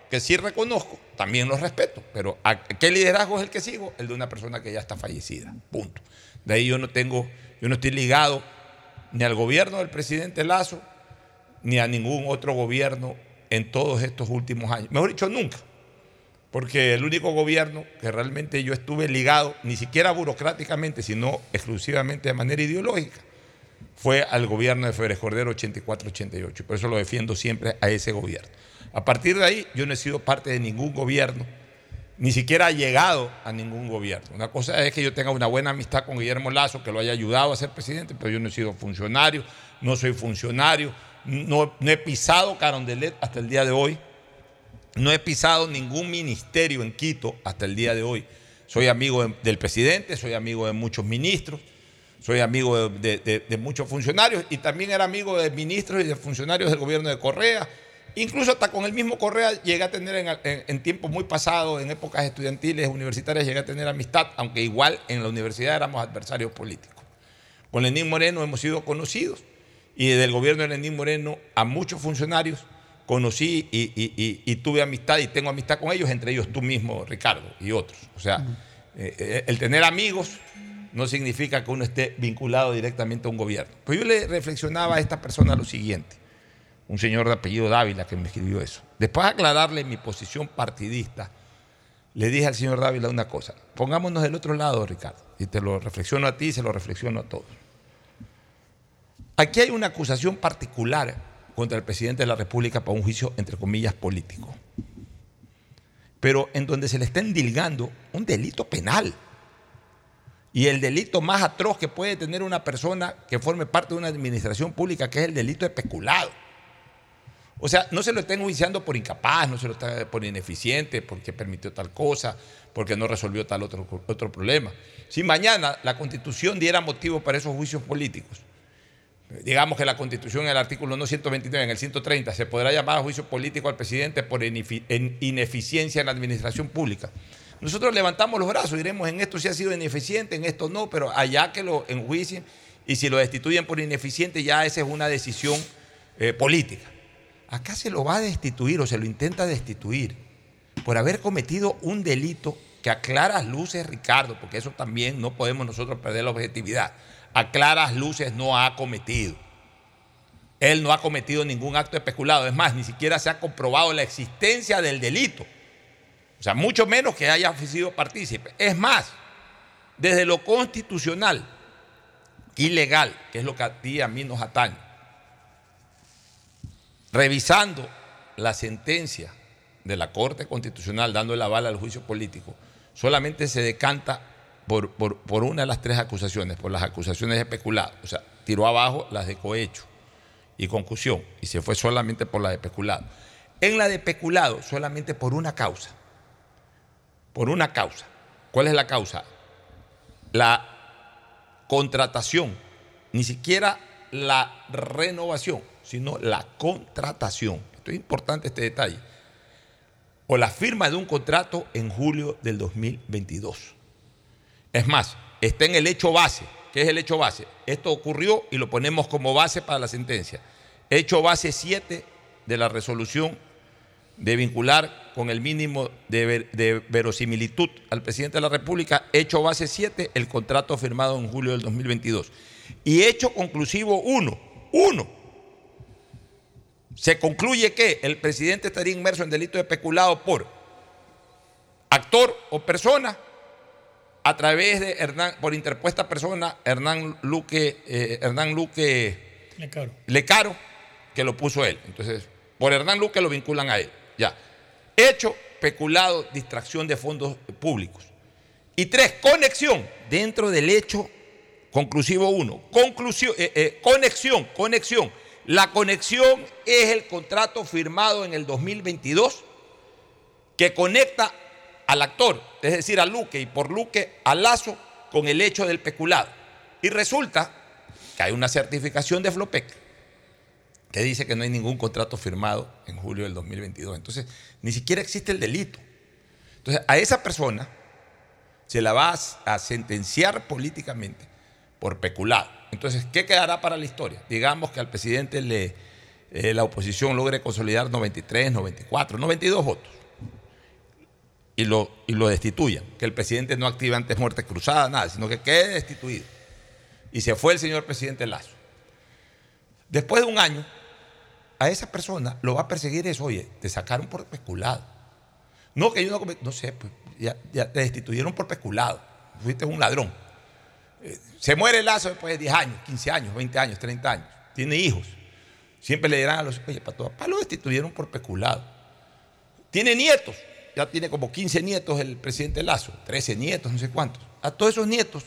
que sí reconozco, también los respeto. Pero ¿a qué liderazgo es el que sigo? El de una persona que ya está fallecida. Punto. De ahí yo no tengo, yo no estoy ligado ni al gobierno del presidente Lazo, ni a ningún otro gobierno en todos estos últimos años. Mejor dicho, nunca. porque el único gobierno que realmente yo estuve ligado, ni siquiera burocráticamente, sino exclusivamente de manera ideológica, fue al gobierno de Febres Cordero 84-88. Por eso lo defiendo siempre a ese gobierno. A partir de ahí, yo no he sido parte de ningún gobierno, ni siquiera he llegado a ningún gobierno. Una cosa es que yo tenga una buena amistad con Guillermo Lazo, que lo haya ayudado a ser presidente, pero yo no he sido funcionario, no soy funcionario, no, no he pisado Carondelet hasta el día de hoy, no he pisado ningún ministerio en Quito hasta el día de hoy. Soy amigo de- del presidente, soy amigo de muchos ministros, soy amigo de, de- de muchos funcionarios y también era amigo de ministros y de funcionarios del gobierno de Correa. Incluso hasta con el mismo Correa llegué a tener en, en- en tiempos muy pasados, en épocas estudiantiles, universitarias, llegué a tener amistad, aunque igual en la universidad éramos adversarios políticos. Con Lenín Moreno hemos sido conocidos y del gobierno de Lenín Moreno a muchos funcionarios conocí y, y- y- y tuve amistad y tengo amistad con ellos, entre ellos tú mismo, Ricardo, y otros. O sea, eh, eh, el tener amigos no significa que uno esté vinculado directamente a un gobierno. Pues yo le reflexionaba a esta persona lo siguiente, un señor de apellido Dávila que me escribió eso. Después de aclararle mi posición partidista, le dije al señor Dávila una cosa, pongámonos del otro lado, Ricardo, y te lo reflexiono a ti y se lo reflexiono a todos. Aquí hay una acusación particular contra el presidente de la República para un juicio, entre comillas, político. Pero en donde se le está endilgando un delito penal. Y el delito más atroz que puede tener una persona que forme parte de una administración pública, que es el delito de peculado. O sea, no se lo está enjuiciando por incapaz, no se lo está por ineficiente, porque permitió tal cosa, porque no resolvió tal otro, otro problema. Si mañana la constitución diera motivo para esos juicios políticos, digamos que la constitución en el artículo no 129, en el 130, se podrá llamar a juicio político al presidente por inefi- en- ineficiencia en la administración pública. Nosotros levantamos los brazos, diremos en esto sí ha sido ineficiente, en esto no, pero allá que lo enjuicien y si lo destituyen por ineficiente ya esa es una decisión eh, política. Acá se lo va a destituir o se lo intenta destituir por haber cometido un delito que a claras luces, Ricardo, porque eso también no podemos nosotros perder la objetividad, a claras luces no ha cometido. Él no ha cometido ningún acto especulado, es más, ni siquiera se ha comprobado la existencia del delito. O sea, mucho menos que haya sido partícipe. Es más, desde lo constitucional, ilegal, que es lo que a ti y a mí nos atañe, revisando la sentencia de la Corte Constitucional dando el aval al juicio político, solamente se decanta por, por- una de las tres acusaciones, por las acusaciones de peculado. O sea, tiró abajo las de cohecho y concusión y se fue solamente por la de peculado. En la de peculado, solamente por una causa. Por una causa. ¿Cuál es la causa? La contratación, ni siquiera la renovación, sino la contratación. Esto es importante este detalle. O la firma de un contrato en julio del 2022. Es más, está en el hecho base. ¿Qué es el hecho base? Esto ocurrió y lo ponemos como base para la sentencia. Hecho base 7 de la resolución de vincular con el mínimo de, ver- de verosimilitud al presidente de la República, hecho base 7, el contrato firmado en julio del 2022. Y hecho conclusivo 1, 1. Se concluye que el presidente estaría inmerso en delito de peculado por actor o persona a través de Hernán, por interpuesta persona, Hernán Luque, eh, Hernán Luque
Le caro.
Lecaro, que lo puso él. Entonces, por Hernán Luque lo vinculan a él. Ya. Hecho, peculado, distracción de fondos públicos. Y tres, conexión dentro del hecho conclusivo uno. Conclusión, eh, eh, conexión, conexión. La conexión es el contrato firmado en el 2022 que conecta al actor, es decir, a Luque y por Luque a Lazo con el hecho del peculado. Y resulta que hay una certificación de Flopec que dice que no hay ningún contrato firmado en julio del 2022. Entonces, ni siquiera existe el delito. Entonces, a esa persona se la va a, sentenciar políticamente por peculado. Entonces, ¿qué quedará para la historia? Digamos que al presidente le, eh, la oposición logre consolidar 93, 94, 92 votos y lo, y lo destituyan. Que el presidente no active antes muerte cruzada, nada, sino que quede destituido. Y se fue el señor presidente Lazo. Después de un año, a esa persona lo va a perseguir eso, oye, te sacaron por peculado. No, que yo no. No sé, pues ya, te destituyeron por peculado. Fuiste un ladrón. Eh, se muere Lazo después de 10 años, 15 años, 20 años, 30 años. Tiene hijos. Siempre le dirán a los oye, para tu papá lo destituyeron por peculado. Tiene nietos. Ya tiene como 15 nietos el presidente Lazo, 13 nietos, no sé cuántos. A todos esos nietos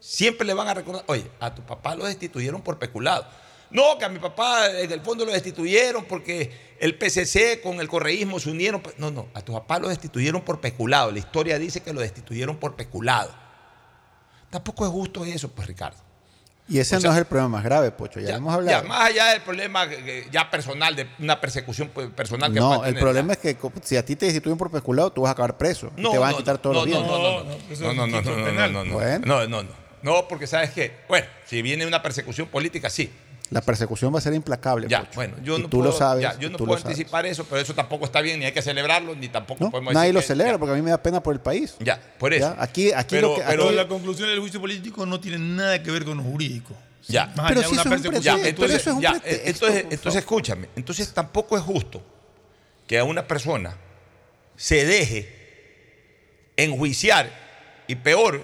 siempre le van a recordar, oye, a tu papá lo destituyeron por peculado. No, que a mi papá en el fondo lo destituyeron porque el PCC con el correísmo se unieron. No, no, a tu papá lo destituyeron por peculado. La historia dice que lo destituyeron por peculado. Tampoco es justo eso, pues, Ricardo.
Y ese
O
no es el problema más grave, Pocho, ya, lo hemos hablado.
Ya, más allá del problema que- que ya personal, de una persecución pues, personal que
no, el
tener.
problema es que si a ti te destituyen por peculado, tú vas a acabar preso. y
No,
te van
no,
a quitar todos
no,
los
no,
bienes.
no, no, no,
No,
no, no, no, no, no, no, no, no, no, no. No, porque sabes qué, bueno, si viene una persecución política, sí.
La persecución va a ser implacable,
Ya,
Pocho.
bueno, yo
y
no
tú
puedo,
lo sabes.
ya, yo no puedo anticipar eso, pero eso tampoco está bien, ni hay que celebrarlo, ni tampoco
No,
podemos
nadie
decir
lo
que-
celebra
ya.
porque a mí me da pena por el país.
Ya, por eso.
Ya, Aquí, aquí
Pero-
lo que.
Pero
aquí-
la conclusión del juicio político no tiene nada que ver con lo jurídico.
Ya.
Más
Pero
allá de
si
una
eso es un
persecución.
Ya,
pretexto,
entonces,
eso es un
ya,
pretexto,
entonces, entonces escúchame, entonces tampoco es justo que a una persona se deje enjuiciar y peor,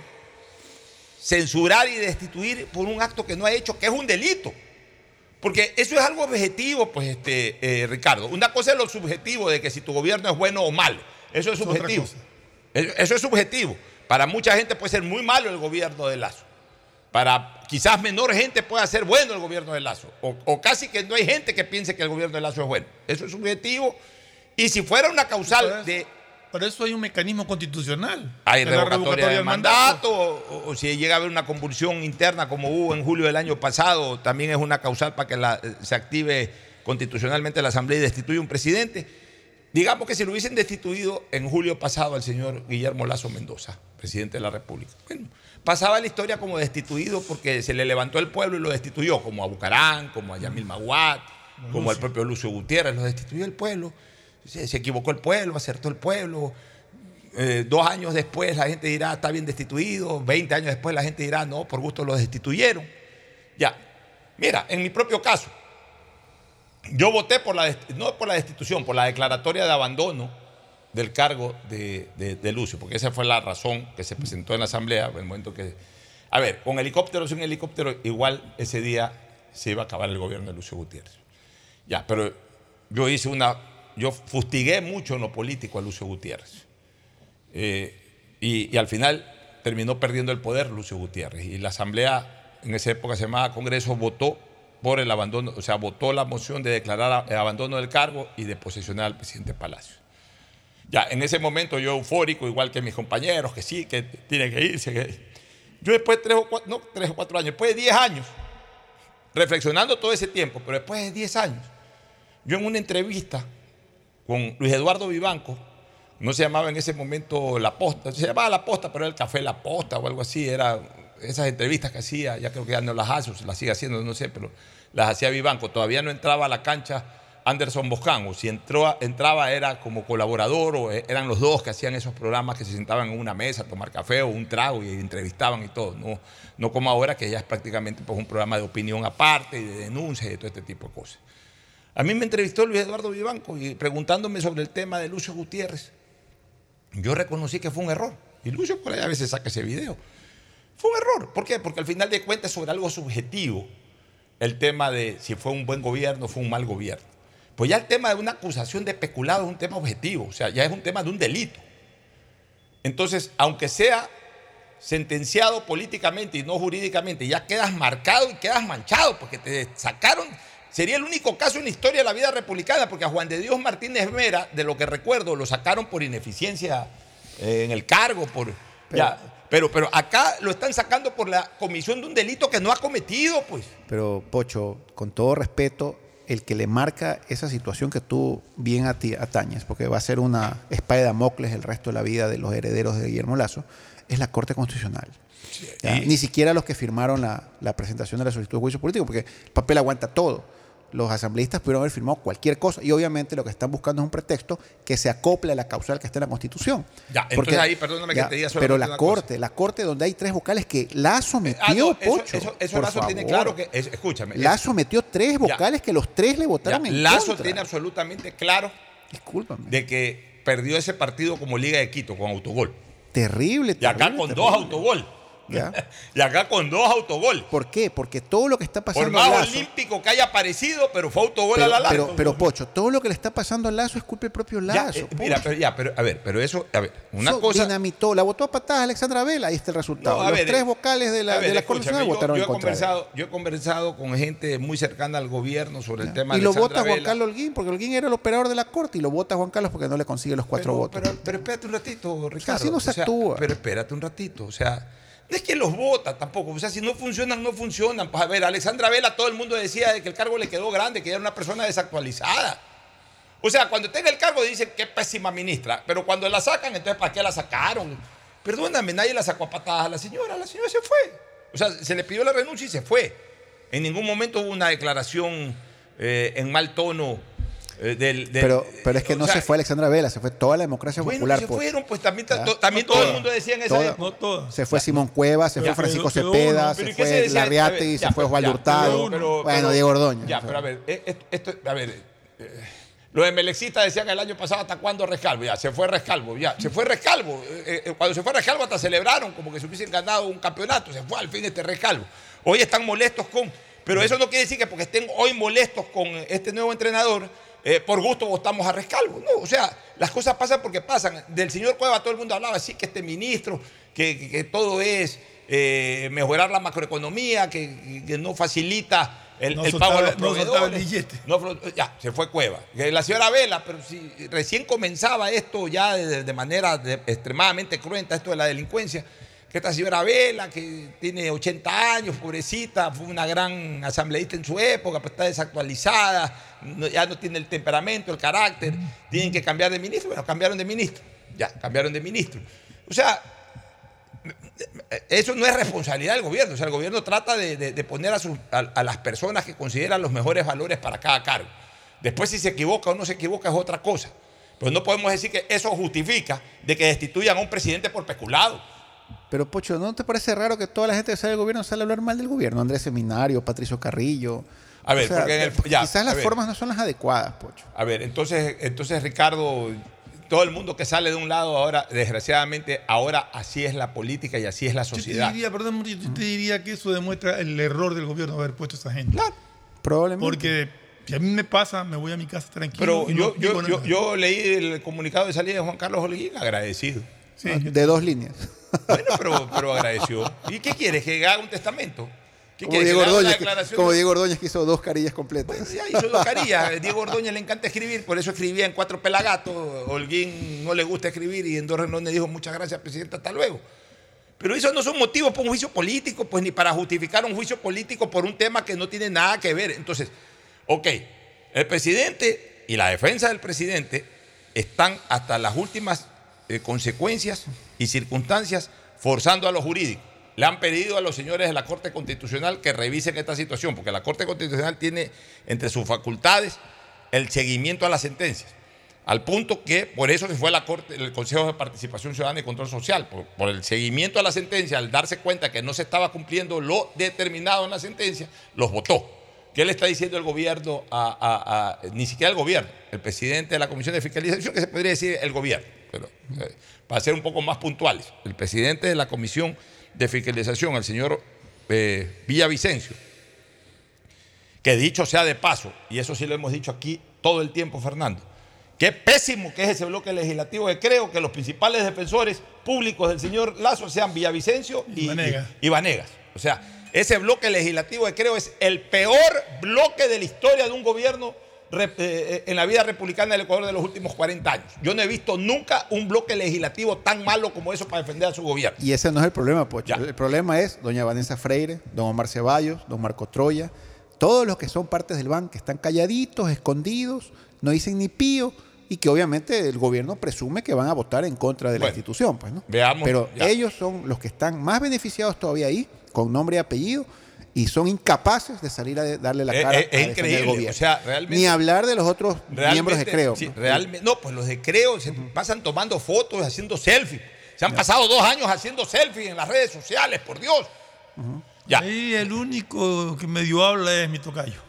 censurar y destituir por un acto que no ha hecho, que es un delito. Porque eso es algo objetivo, pues, este, eh, Ricardo. Una cosa es lo subjetivo de que si tu gobierno es bueno o malo. Eso es subjetivo. eso es subjetivo. Para mucha gente puede ser muy malo el gobierno de Lazo. Para quizás menor gente pueda ser bueno el gobierno de Lazo. O, o casi que no hay gente que piense que el gobierno de Lazo es bueno. Eso es subjetivo. Y si fuera una causal de
Para eso hay un mecanismo constitucional.
hay
la
revocatoria del mandato, o, o si llega a haber una convulsión interna como hubo en julio del año pasado, también es una causal para que la- se active constitucionalmente la Asamblea y destituya un presidente. Digamos que si lo hubiesen destituido en julio pasado al señor Guillermo Lazo Mendoza, presidente de la República. Bueno, pasaba la historia como destituido porque se le levantó el pueblo y lo destituyó, como a Bucarán, como a Yamil Maguat, como al propio Lucio Gutiérrez, lo destituyó el pueblo. Se, equivocó el pueblo, acertó el pueblo. Eh, dos años después la gente dirá, está bien destituido. Veinte años después la gente dirá, no, por gusto lo destituyeron. Ya. Mira, en mi propio caso, yo voté por la, no por la destitución, por la declaratoria de abandono del cargo de, de- Lucio, porque esa fue la razón que se presentó en la Asamblea en el momento que... A ver, con helicóptero sin helicóptero, igual ese día se iba a acabar el gobierno de Lucio Gutiérrez. Ya, pero yo hice una... Yo fustigué mucho en lo político a Lucio Gutiérrez. Eh, y, al final terminó perdiendo el poder Lucio Gutiérrez. Y la Asamblea, en esa época se llamaba Congreso, votó por el abandono, o sea, votó la moción de declarar el abandono del cargo y de posesionar al presidente Palacio. Ya, en ese momento yo eufórico, igual que mis compañeros, que sí, que tiene que irse. Yo después de tres o cuatro, no, tres o cuatro años, después de diez años, reflexionando todo ese tiempo, pero después de diez años, yo en una entrevista con Luis Eduardo Vivanco, no se llamaba en ese momento La Posta, se llamaba La Posta, pero era el Café La Posta o algo así, era esas entrevistas que hacía, ya creo que ya no las hace, las sigue haciendo, no sé, pero las hacía Vivanco. Todavía no entraba a la cancha Anderson Boscan, o si entró, entraba era como colaborador, o e- eran los dos que hacían esos programas que se sentaban en una mesa a tomar café o un trago y entrevistaban y todo, no, no como ahora que ya es prácticamente pues, un programa de opinión aparte y de denuncia y de todo este tipo de cosas. A mí me entrevistó Luis Eduardo Vivanco y preguntándome sobre el tema de Lucio Gutiérrez. Yo reconocí que fue un error. Y Lucio por ahí a veces saca ese video. Fue un error. ¿Por qué? Porque al final de cuentas sobre algo subjetivo el tema de si fue un buen gobierno o fue un mal gobierno. Pues ya el tema de una acusación de peculado es un tema objetivo, o sea, ya es un tema de un delito. Entonces, aunque sea sentenciado políticamente y no jurídicamente, ya quedas marcado y quedas manchado, porque te sacaron, sería el único caso en la historia de la vida republicana, porque a Juan de Dios Martínez Vera, de lo que recuerdo, lo sacaron por ineficiencia eh, en el cargo, por... ya, pero, pero acá lo están sacando por la comisión de un delito que no ha cometido, pues.
Pero, Pocho, con todo respeto, el que le marca esa situación que tú bien ati- atañes, porque va a ser una espada de Damocles el resto de la vida de los herederos de Guillermo Lazo, es la Corte Constitucional. Ni siquiera los que firmaron la, la presentación de la solicitud de juicio político, porque el papel aguanta todo. Los asambleístas pudieron haber firmado cualquier cosa y obviamente lo que están buscando es un pretexto que se acople a la causal que está en la Constitución.
Ya, entonces ahí, perdóname que te diga
Pero la Corte, la Corte donde hay tres vocales que Lazo metió,
Ah, no, eso,
Pocho.
eso, eso
por
Lazo tiene
favor.
claro que, es- escúchame. es-
Lazo metió tres vocales que los tres le
Ya,
votaron en
Lazo
contra.
tiene absolutamente claro
Discúlpame.
de que perdió ese partido como Liga de Quito con autogol.
Terrible,
Y acá
terrible,
con
terrible.
dos autogol.
Ya.
Y acá con dos autogol.
¿Por qué? Porque todo lo que está
Por
pasando
más
a Lazo,
olímpico que haya aparecido, pero fue autogol
pero,
a la larga.
pero, pero, Pocho, todo lo que le está pasando a Lazo es culpa del propio
Ya,
Lazo.
eh, mira, pero, ya, pero a ver, pero eso, a ver, una cosa.
Dinamitó, la votó a patadas Alexandra Vela, ahí está el resultado.
No, a
Los
ver,
tres
eh,
vocales de la,
ver,
de la Corte
escúchame,
Nacional
yo-
votaron
yo,
en
he
contra
conversado, yo he conversado con gente muy cercana al gobierno sobre el tema
Y
de
lo
Alexandra
vota Juan. Carlos Holguín, porque Holguín era el operador de la Corte y lo vota Juan Carlos porque no le consigue los cuatro votos.
Pero, espérate un ratito, Ricardo.
así no se
o sea,
actúa.
Pero espérate un ratito, o sea, es que los vota tampoco. O sea, si no funcionan, no funcionan. Pues a ver, Alexandra Vela, todo el mundo decía de que el cargo le quedó grande, que era una persona desactualizada. O sea, cuando tenga el cargo dicen que pésima ministra, pero cuando la sacan, entonces ¿para qué la sacaron? Perdóname, nadie la sacó a patadas a la señora, la señora se fue. O sea, se le pidió la renuncia y se fue. En ningún momento hubo una declaración eh, en mal tono del, del-
pero, pero es que
o
no
sea,
se fue Alexandra Vela, se fue toda la democracia
bueno,
popular.
se
Pocho.
fueron, pues también, to- también
No
todo el mundo decía en esa época.
No todas.
Se fue Simón Cuevas, se
Ya,
fue Francisco
quedó
Cepeda, se
Pero ¿y qué se
fue
ya,
se fue Juan Hurtado. bueno,
pero-
Diego Ordóñez.
Ya, pero a ver, eh, esto, a ver, eh, los de Melexista decían el año pasado hasta cuándo Rescalvo, ya, se fue Rescalvo, ya, se fue Rescalvo. Eh, eh, cuando se fue Rescalvo hasta celebraron como que se hubiesen ganado un campeonato, se fue al fin este Rescalvo. Hoy están molestos con, pero eso no quiere decir que porque estén hoy molestos con este nuevo entrenador, eh, por gusto votamos a Rescalvo. No, o sea, las cosas pasan porque pasan. Del señor Cueva todo el mundo hablaba así, que este ministro, que, que- que todo es eh, mejorar la macroeconomía, que, que no facilita el,
No
el pago a los
no
proveedores. No, flo- ya, se fue Cueva. La señora Vela, pero si recién comenzaba esto ya de, de manera de- extremadamente cruenta, esto de la delincuencia, que esta señora Vela, que tiene 80 años, pobrecita, fue una gran asambleísta en su época, pero está desactualizada, ya no tiene el temperamento, el carácter, tienen que cambiar de ministro. Bueno, cambiaron de ministro, ya, cambiaron de ministro. O sea, eso no es responsabilidad del gobierno. O sea, el gobierno trata de, de- de poner a, sus- a- a las personas que consideran los mejores valores para cada cargo. Después, si se equivoca o no se equivoca, es otra cosa. Pero no podemos decir que eso justifica de que destituyan a un presidente por peculado.
Pero Pocho, ¿no te parece raro que toda la gente que sale del gobierno sale a hablar mal del gobierno? Andrés Seminario, Patricio Carrillo.
A ver, porque en el- ya,
quizás las
ver.
formas no son las adecuadas, Pocho.
A ver, entonces, entonces Ricardo, todo el mundo que sale de un lado ahora, desgraciadamente, ahora así es la política y así es la
Yo te
sociedad.
diría, perdón, yo te diría que eso demuestra el error del gobierno haber puesto a esa gente.
Claro.
Probablemente.
Porque si a mí me pasa, me voy a mi casa tranquilo.
Pero yo,
no
yo, yo, yo leí el comunicado de salida de Juan Carlos Holguín agradecido.
Sí,
Ah, de dos líneas.
Bueno, pero, pero agradeció. ¿Y qué quieres? ¿Que haga un testamento? ¿Qué
Como? Diego,
¿Que le haga una
Ordóñez, que, como
de-
Diego Ordóñez que hizo dos carillas completas.
Bueno, ya hizo dos carillas. Diego Ordóñez le encanta escribir, por eso escribía en cuatro pelagatos. Holguín no le gusta escribir y en dos renones dijo muchas gracias, presidente, hasta luego. Pero esos no son motivos para un juicio político, pues ni para justificar un juicio político por un tema que no tiene nada que ver. Entonces, ok, el presidente y la defensa del presidente están hasta las últimas eh, consecuencias y circunstancias forzando a los jurídicos. Le han pedido a los señores de la Corte Constitucional que revisen esta situación, porque la Corte Constitucional tiene entre sus facultades el seguimiento a las sentencias. Al punto que por eso se fue la Corte, el Consejo de Participación Ciudadana y Control Social, por, el seguimiento a la sentencia, al darse cuenta que no se estaba cumpliendo lo determinado en la sentencia, los votó. ¿Qué le está diciendo el gobierno a, a- ni siquiera el gobierno, el presidente de la Comisión de Fiscalización, que se podría decir el gobierno, para ser un poco más puntuales, el presidente de la Comisión de Fiscalización, el señor eh, Villavicencio, que dicho sea de paso, y eso sí lo hemos dicho aquí todo el tiempo, Fernando, qué pésimo que es ese bloque legislativo que creo que los principales defensores públicos del señor Lazo sean Villavicencio y,
Y Vanegas.
y- y Vanegas. O sea, ese bloque legislativo que creo es el peor bloque de la historia de un gobierno en la vida republicana del Ecuador de los últimos 40 años. Yo no he visto nunca un bloque legislativo tan malo como eso para defender a su gobierno.
Y ese no es el problema, Pocho.
Ya.
El problema es doña Vanessa Freire, don Omar Ceballos, don Marco Troya, todos los que son partes del banco, que están calladitos, escondidos, no dicen ni pío, y que obviamente el gobierno presume que van a votar en contra de la institución. Pues, ¿no?
veamos,
Pero
ya.
ellos son los que están más beneficiados todavía ahí, con nombre y apellido, y son incapaces de salir a darle la
Es-
cara
es- es
a
increíble,
el gobierno.
o sea, realmente-
Ni hablar de los otros miembros de Creo.
sí,
¿no?
realmente, no, pues los de Creo se pasan tomando fotos, haciendo selfies. Se han pasado dos años haciendo selfies en las redes sociales, por Dios. Ya.
Ahí el único que medio habla es mi tocayo.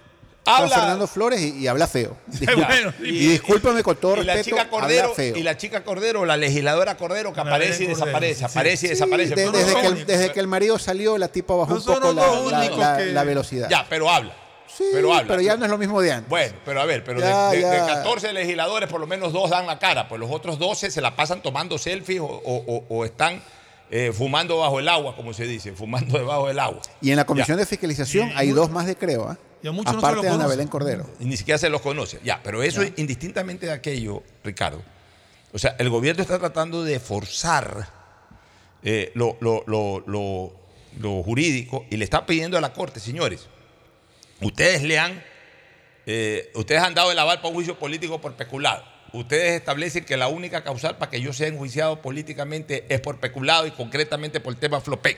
Juan
Habla-
Fernando Flores y, y habla feo.
Bueno,
y, discúlpame con todo
y la chica Cordero
habla feo.
y la chica Cordero, la legisladora Cordero que
La
aparece y
Cordero,
desaparece,
sí,
aparece y
Sí,
desaparece.
de-
Pero no
desde, que el, desde que el marido salió, la tipa bajó
No
un poco la, la-
únicos
la-
que-
la velocidad.
Ya, pero habla.
Sí,
pero habla.
ya no es lo mismo de antes.
Bueno, pero a ver, pero de-
Ya,
de, de
ya.
14 legisladores, por lo menos dos dan la cara, pues los otros 12 se la pasan tomando selfies o, o- o- o están eh, fumando bajo el agua, como se dice, fumando debajo del agua.
Y en la comisión
Ya.
de fiscalización
Y- y
hay dos más de Creo, ¿ah?
Y a muchos no se
aparte
los
de Ana. Belén Cordero.
Y ni siquiera se los conoce. Ya, pero eso es indistintamente de aquello, Ricardo. O sea, el gobierno está tratando de forzar eh, lo, lo- lo- lo- lo jurídico y le está pidiendo a la Corte, señores, ustedes le han, eh, ustedes han dado el aval para un juicio político por peculado. Ustedes establecen que la única causal para que yo sea enjuiciado políticamente es por peculado y concretamente por el tema Flopec.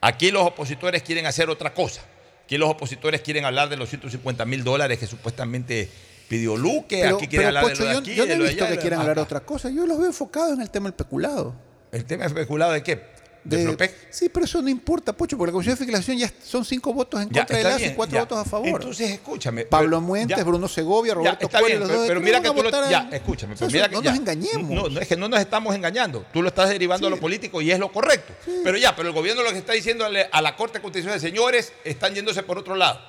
Aquí los opositores quieren hacer otra cosa. Aquí los opositores quieren hablar de los 150 mil dólares que supuestamente pidió Luque.
Pero,
aquí quieren hablar
Pocho,
de lo de
yo,
aquí,
yo no he visto que quieran
de
hablar de otra cosa. Yo los veo enfocados en el tema del peculado.
¿El tema especulado de qué? ¿De,
De-
Flopec?
sí, pero eso no importa, Pocho, porque la comisión de fiscalización ya son cinco votos en
Ya,
contra de Lazo y
bien,
cuatro
ya.
votos a favor.
Entonces, escúchame.
Pablo
pero-
Muentes,
ya.
Bruno Segovia, Roberto
está
Cuello,
bien,
los
pero,
dos
pero mira que tú lo, ya, escúchame, pero mira
no
que
nos
ya.
engañemos.
No, no es que no nos estamos engañando. Tú lo estás derivando a lo político y es lo correcto. Pero ya, pero el gobierno lo que está diciendo a la Corte Constitucional, señores, están yéndose por otro lado.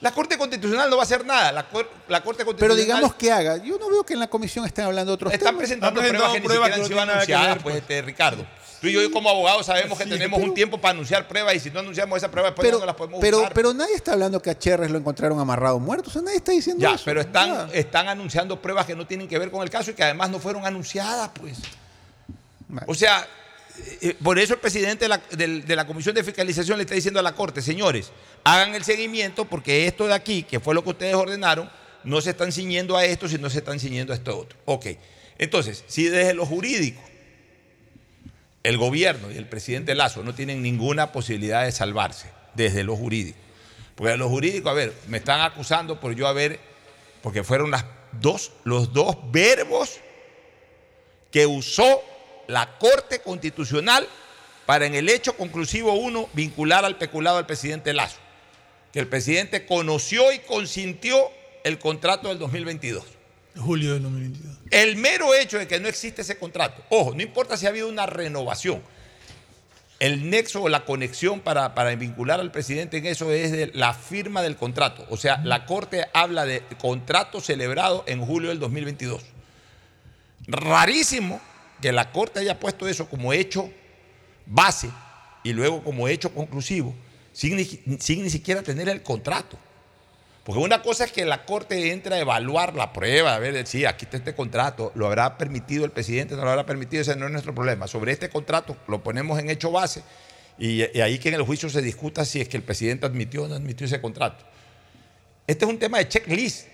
La Corte Constitucional no va a hacer nada. La, Cor- la Corte
Pero
Constitucional
digamos que haga. Yo no veo que en la comisión estén hablando de otros
están
temas.
presentando
Están
pruebas que ni
presentando
siquiera han
pruebas que no que
pues,
pues.
este, Ricardo. Tú y yo como abogados sabemos que
Sí,
tenemos
pero-
un tiempo para anunciar pruebas y si no anunciamos esas pruebas, después
Pero,
no las podemos
pero,
usar.
pero nadie está hablando que a Cherres lo encontraron amarrado muerto. O sea, nadie está diciendo
Ya,
eso.
pero están, están anunciando pruebas que no tienen que ver con el caso y que además no fueron anunciadas, pues. O sea, eh, por eso el presidente de la, del- de la Comisión de Fiscalización le está diciendo a la Corte, señores, hagan el seguimiento porque esto de aquí, que fue lo que ustedes ordenaron, no se están ciñendo a esto, sino se están ciñendo a esto otro. Ok. Entonces, si desde lo jurídico el gobierno y el presidente Lazo no tienen ninguna posibilidad de salvarse desde lo jurídico. Porque de lo jurídico, a ver, me están acusando por yo haber, porque fueron los dos verbos que usó la Corte Constitucional para en el hecho conclusivo uno vincular al peculado al presidente Lazo. Que el presidente conoció y consintió el contrato del 2022.
Julio del 2022.
El mero hecho de que no existe ese contrato, ojo, no importa si ha habido una renovación, el nexo o la conexión para, para vincular al presidente en eso es de la firma del contrato. O sea, la Corte habla de contrato celebrado en julio del 2022. Rarísimo que la Corte haya puesto eso como hecho base y luego como hecho conclusivo, sin ni, sin ni siquiera tener el contrato. Porque una cosa es que la Corte entra a evaluar la prueba, a ver si aquí está este contrato, lo habrá permitido el presidente, no lo habrá permitido, ese no es nuestro problema. Sobre este contrato lo ponemos en hecho base y, y ahí que en el juicio se discuta si es que el presidente admitió o no admitió ese contrato. Este es un tema de checklist.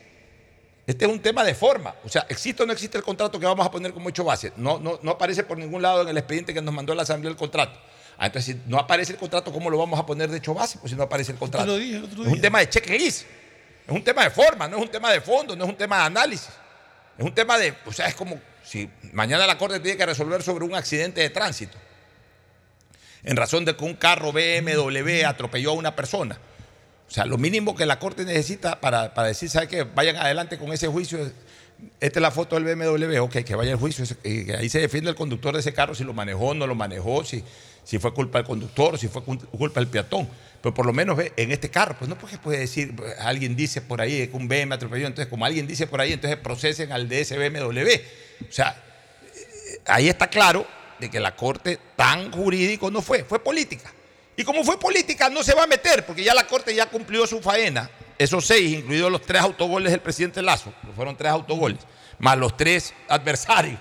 Este es un tema de forma. O sea, ¿existe o no existe el contrato que vamos a poner como hecho base? No, no, no aparece por ningún lado en el expediente que nos mandó la Asamblea el contrato. Ah, entonces, si no aparece el contrato, ¿cómo lo vamos a poner de hecho base? Pues si no aparece el contrato.
lo dije el otro
Es un
día.
tema de checklist. Es un tema de forma, no es un tema de fondo, no es un tema de análisis. Es un tema de, o sea, es como si mañana la Corte tiene que resolver sobre un accidente de tránsito. En razón de que un carro BMW atropelló a una persona. O sea, lo mínimo que la Corte necesita para, para decir, ¿sabe qué? Vayan adelante con ese juicio. Esta es la foto del BMW, ok, que vaya el juicio. y ahí se defiende el conductor de ese carro, si lo manejó, no lo manejó, si, si fue culpa del conductor, si fue cul- culpa del peatón. Pero por lo menos en este carro, pues no porque puede decir, pues, alguien dice por ahí que un BMW atropelló, entonces como alguien dice por ahí, entonces procesen al de ese BMW. O sea, eh, ahí está claro de que la Corte tan jurídico no fue, fue política. Y como fue política, no se va a meter, porque ya la Corte ya cumplió su faena, esos seis, incluidos los tres autogoles del presidente Lazo, que fueron tres autogoles, más los tres adversarios,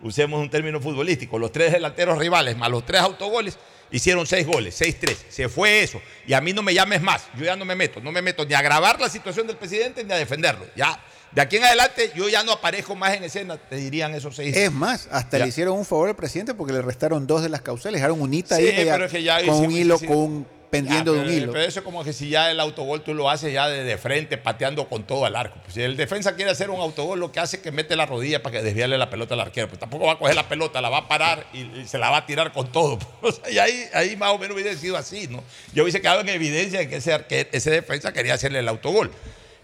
usemos un término futbolístico, los tres delanteros rivales, más los tres autogoles, hicieron seis goles, seis tres. Se fue eso. Y a mí no me llames más, yo ya no me meto, no me meto ni a grabar la situación del presidente ni a defenderlo. Ya, de aquí en adelante yo ya no aparezco más en escena, te dirían esos seis.
Es más, hasta
Ya.
le hicieron un favor al presidente porque le restaron dos de las causales, dejaron un hita
Sí,
ahí que ya-
pero es que ya
con un hilo,
sí.
con un pendiendo
Ya,
de un
pero-
hilo.
Pero eso es como que si ya el autogol tú lo haces ya de, de frente, pateando con todo al arco. Pues si el defensa quiere hacer un autogol, lo que hace es que mete la rodilla para que desviarle la pelota al arquero. Pues tampoco va a coger la pelota, la va a parar y, y se la va a tirar con todo. O sea, y ahí, ahí más o menos hubiera sido así, ¿no? Yo hubiese quedado en evidencia de que ese, arque- ese defensa quería hacerle el autogol.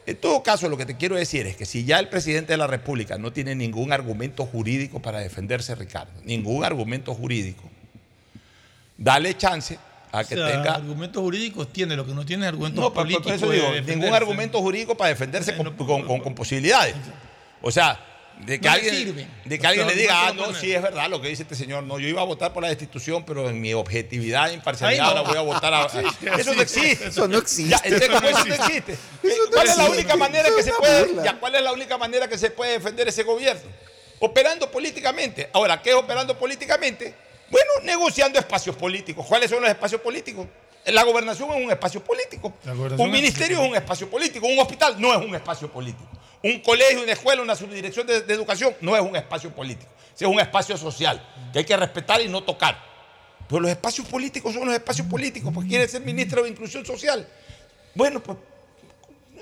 En todo caso, lo que te quiero decir es que si ya el presidente de la República no tiene ningún argumento jurídico para defenderse, Ricardo, ningún argumento jurídico, dale chance a que
O sea,
tenga
argumentos jurídicos tiene, lo que no tiene es argumentos
no, por,
políticos.
eso digo, ningún argumento jurídico para defenderse con, con- con- con posibilidades. O sea, de que alguien, de que alguien le diga, ah, no, sí es verdad lo que dice este señor, no, yo iba a votar por la destitución, pero en mi objetividad e imparcialidad
Ay,
ahora voy a votar a...
Sí,
eso no existe.
Eso no existe.
Ya,
Eso
como
no
eso no
existe.
Eh, ¿Cuál es la única manera que se puede, ya, cuál es la única manera que se puede defender ese gobierno? Operando políticamente. Ahora, ¿qué es operando políticamente? Bueno, negociando espacios políticos. ¿Cuáles son los espacios políticos? La gobernación es un espacio político. Un ministerio es un espacio político. Un hospital no es un espacio político. Un colegio, una escuela, una subdirección de, de educación no es un espacio político. Es un espacio social que hay que respetar y no tocar. Pero los espacios políticos son los espacios políticos. Porque quiere ser ministro de Inclusión Social. Bueno, pues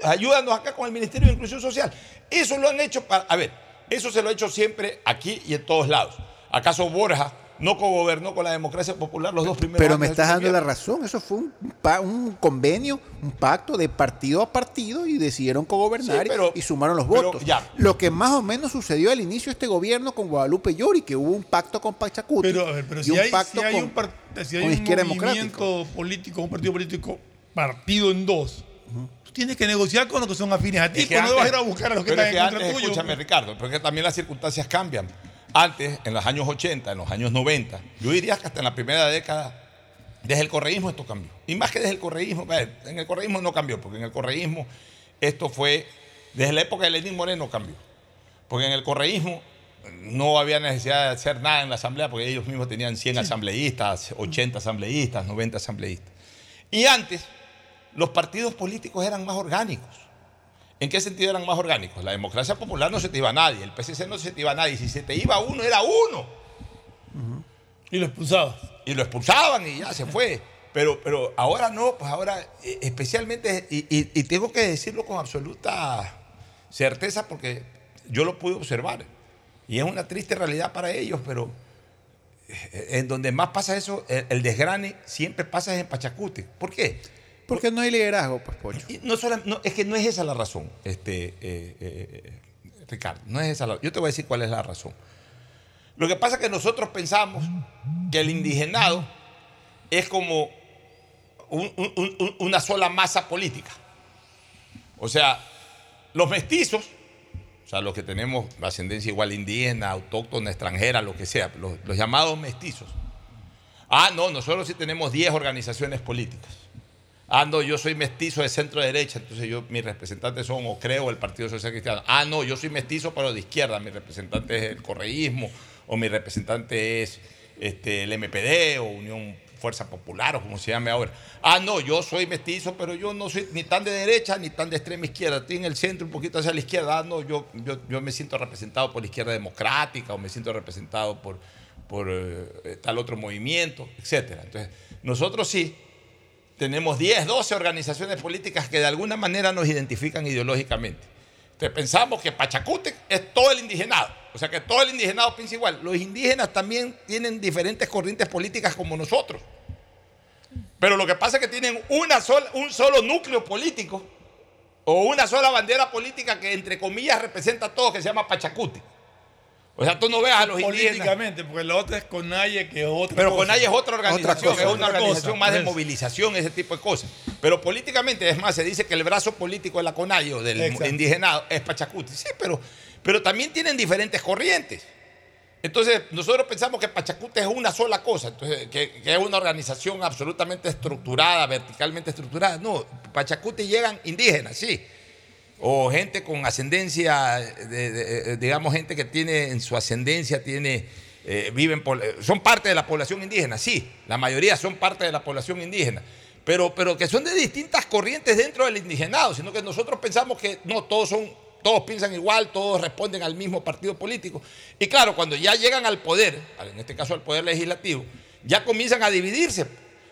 ayúdanos acá con el Ministerio de Inclusión Social. Eso lo han hecho para. A ver, eso se lo ha hecho siempre aquí y en todos lados. ¿Acaso Borja no cogobernó con la democracia popular los dos primeros
Pero
años
me estás dando la razón. Eso fue un, convenio, un pacto de partido a partido y decidieron cogobernar
Sí,
y-
pero-
y sumaron los
pero
votos.
ya.
Lo que más o menos sucedió al inicio de este gobierno con Guadalupe Llori, que hubo un pacto con Pachacuti
Pero, a ver, pero
y
si
un
hay,
pacto
si hay
con,
un, par- si hay
con
un
Izquierda
movimiento político, un partido político partido en dos, tú tienes que negociar con los que son afines a ti,
Es que
pues no
antes-
vas a ir a buscar a los que
pero
están
es que
en contra
antes,
tuyo.
Escúchame, Ricardo, porque también las circunstancias cambian. Antes, en los años 80, en los años 90, yo diría que hasta en la primera década, desde el correísmo esto cambió. Y más que desde el correísmo, ver, en el correísmo no cambió, porque en el correísmo esto fue, desde la época de Lenín Moreno cambió. Porque en el correísmo no había necesidad de hacer nada en la asamblea, porque ellos mismos tenían 100 asambleístas, 80 asambleístas, 90 asambleístas. Y antes, los partidos políticos eran más orgánicos. ¿En qué sentido eran más orgánicos? La democracia popular no se te iba a nadie, el PCC no se te iba a nadie. Si se te iba uno, era uno.
Y lo expulsabas.
Y lo expulsaban y ya se fue. Pero, pero ahora no, pues ahora eh, especialmente, y, y- y tengo que decirlo con absoluta certeza porque yo lo pude observar. Y es una triste realidad para ellos, pero eh, en donde más pasa eso, el, desgrane siempre pasa en Pachacuti. ¿Por qué?
Porque no hay liderazgo, pues,
no es que no es esa la razón, este, eh, eh, Ricardo. No es esa la Yo te voy a decir cuál es la razón. Lo que pasa es que nosotros pensamos que el indigenado es como un- un- un- una sola masa política. O sea, los mestizos, o sea, los que tenemos ascendencia igual indígena, autóctona, extranjera, lo que sea, los, los llamados mestizos. Ah, no, nosotros sí tenemos 10 organizaciones políticas. Ah, no, yo soy mestizo de centro derecha, entonces yo, mis representantes son, o creo, el Partido Social Cristiano. Ah, no, yo soy mestizo, pero de izquierda, mi representante es el correísmo, o mi representante es este, el MPD, o Unión Fuerza Popular, o como se llame ahora. Ah, no, yo soy mestizo, pero yo no soy ni tan de derecha ni tan de extrema izquierda. Estoy en el centro, un poquito hacia la izquierda. Ah, no, yo, yo, me siento representado por la izquierda democrática, o me siento representado por, por eh, tal otro movimiento, etcétera. Entonces, nosotros sí tenemos 10, 12 organizaciones políticas que de alguna manera nos identifican ideológicamente. Entonces pensamos que Pachacútec es todo el indigenado, o sea que todo el indigenado piensa igual. Los indígenas también tienen diferentes corrientes políticas como nosotros. Pero lo que pasa es que tienen una sola, un solo núcleo político o una sola bandera política que entre comillas representa a todos, que se llama Pachacútec. O sea, tú no veas a los indígenas.
Políticamente, porque la otra es CONAIE, que es otra
Pero
cosa.
CONAIE es otra organización,
cosa,
es una organización
cosa,
más de
por eso.
movilización, ese tipo de cosas. Pero políticamente, es más, se dice que el brazo político de la CONAIE o del
Exacto.
indigenado es Pachacuti. Sí, pero, pero también tienen diferentes corrientes. Entonces, nosotros pensamos que Pachacuti es una sola cosa, entonces, que, que es una organización absolutamente estructurada, verticalmente estructurada. No, Pachacuti llegan indígenas, sí. O gente con ascendencia, de- de- de- digamos, gente que tiene en su ascendencia, tiene, eh, viven, por- eh, son parte de la población indígena, sí, la mayoría son parte de la población indígena, pero, pero que son de distintas corrientes dentro del indigenado, sino que nosotros pensamos que no, todos son, todos piensan igual, todos responden al mismo partido político. Y claro, cuando ya llegan al poder, en este caso al poder legislativo, ya comienzan a dividirse.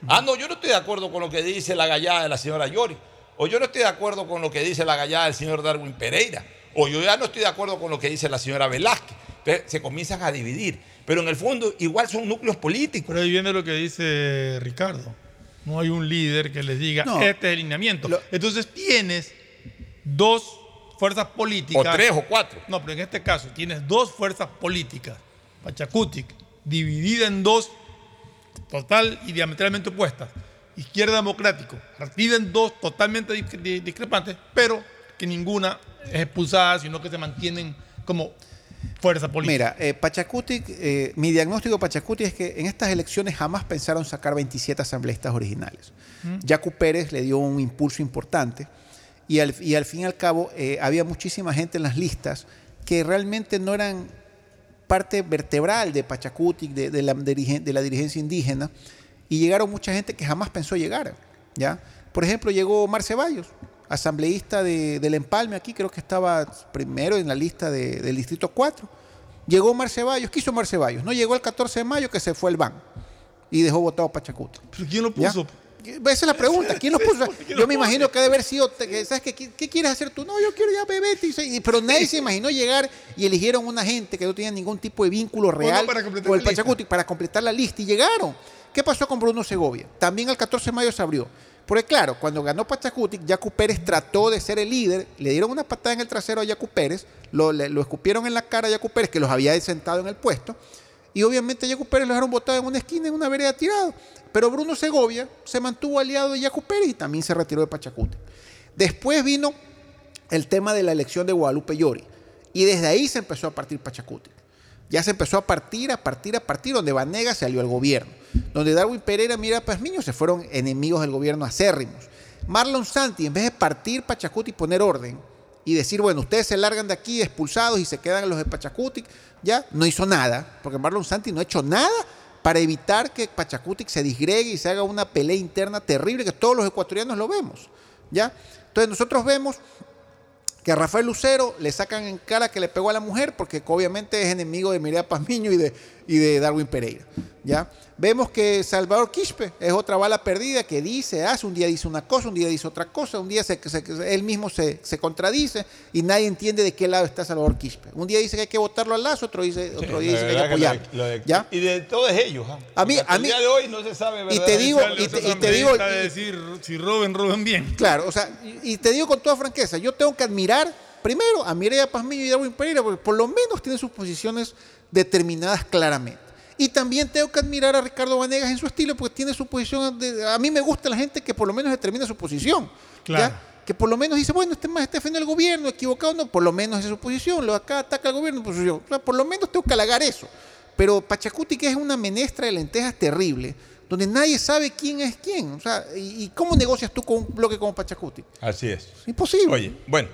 Ah, no, yo no estoy de acuerdo con lo que dice la gallada de la señora Yori. O yo no estoy de acuerdo con lo que dice la gallada del señor Darwin Pereira. O yo ya no estoy de acuerdo con lo que dice la señora Velázquez. Entonces se comienzan a dividir. Pero en el fondo igual son núcleos políticos.
Pero ahí viene lo que dice Ricardo. No hay un líder que les diga,
No.
este es el lineamiento. Entonces tienes dos fuerzas políticas.
O tres o cuatro.
No, pero en este caso tienes dos fuerzas políticas. Pachacutic, dividida en dos, total y diametralmente opuestas. Izquierda Democrático, partida en dos totalmente dis- di- discrepantes, pero que ninguna es expulsada, sino que se mantienen como fuerza política.
Mira, eh, Pachacutic, eh, mi diagnóstico de Pachacutic es que en estas elecciones jamás pensaron sacar 27 asambleístas originales.
Mm.
Yacu Pérez le dio un impulso importante y al, y al fin y al cabo eh, había muchísima gente en las listas que realmente no eran parte vertebral de Pachacutic, de, de la, de la dirigencia indígena, y llegaron mucha gente que jamás pensó llegar. ¿ya? Por ejemplo, llegó Omar Ceballos, asambleísta de- del Empalme aquí, creo que estaba primero en la lista de- del Distrito 4. Llegó Omar Ceballos, quiso Omar Ceballos, no llegó el 14 de mayo que se fue el ban y dejó votado Pachacuti.
¿Pero quién lo
¿Ya?
puso?
Esa es la pregunta. ¿Quién lo puso? Yo me imagino que debe haber sido. que, ¿Sabes qué, qué, qué quieres hacer tú? No, yo quiero ya bebete. Pero nadie se imaginó llegar y eligieron una gente que no tenía ningún tipo de vínculo real
para completar
con el. Pachacuti para completar la lista. Y llegaron. ¿Qué pasó con Bruno Segovia? También el 14 de mayo se abrió. Porque claro, cuando ganó Pachacuti, Yacu Pérez trató de ser el líder, le dieron una patada en el trasero a Yacu Pérez, lo, escupieron en la cara a Yacu Pérez, que los había sentado en el puesto, y obviamente Yacu Pérez lo dejaron botado en una esquina, en una vereda tirado. Pero Bruno Segovia se mantuvo aliado de Yacu Pérez y también se retiró de Pachacuti. Después vino el tema de la elección de Guadalupe Llori. Y desde ahí se empezó a partir Pachacuti. Ya se empezó a partir, a partir, a partir, donde Vanega salió al gobierno. Donde Darwin Pereira, Mira Pazmiño se fueron enemigos del gobierno acérrimos. Marlon Santi, en vez de partir Pachacuti y poner orden y decir, bueno, ustedes se largan de aquí expulsados y se quedan los de Pachacuti, ya no hizo nada, porque Marlon Santi no ha hecho nada para evitar que Pachacutic se disgregue y se haga una pelea interna terrible que todos los ecuatorianos lo vemos. ¿ya? Entonces nosotros vemos que a Rafael Lucero le sacan en cara que le pegó a la mujer porque obviamente es enemigo de Mireya Pazmiño y de, y de Darwin Pereira. ¿ya? Vemos que Salvador Quispe es otra bala perdida que dice, hace, un día dice una cosa, un día dice otra cosa, un día se, se- él mismo se, se contradice y nadie entiende de qué lado está Salvador Quispe. Un día dice que hay que votarlo al lazo, otro, dice, otro día dice que hay que apoyarlo. ¿ya?
Y de todos ellos. ¿ah?
A mí- a mí-
día de hoy no se sabe
y te digo- y te- y te digo- y-
decir, si roben, roben bien.
Claro, o sea, y y te digo con toda franqueza, yo tengo que admirar primero a Mireya Pazmiño y Darwin Pereira, porque por lo menos tienen sus posiciones determinadas claramente. Y también tengo que admirar a Ricardo Vanegas en su estilo, porque tiene su posición. de- a mí me gusta la gente que por lo menos determina su posición.
Claro.
¿ya? Que por lo menos dice, bueno, este más está defendiendo al gobierno, equivocado no, por lo menos es su posición. Lo acá ataca al gobierno, posición. O sea, por lo menos tengo que halagar eso. Pero Pachacuti, que es una menestra de lentejas terrible, donde nadie sabe quién es quién. O sea, ¿y, y cómo negocias tú con un bloque como Pachacuti?
Así es.
Imposible.
Oye, bueno,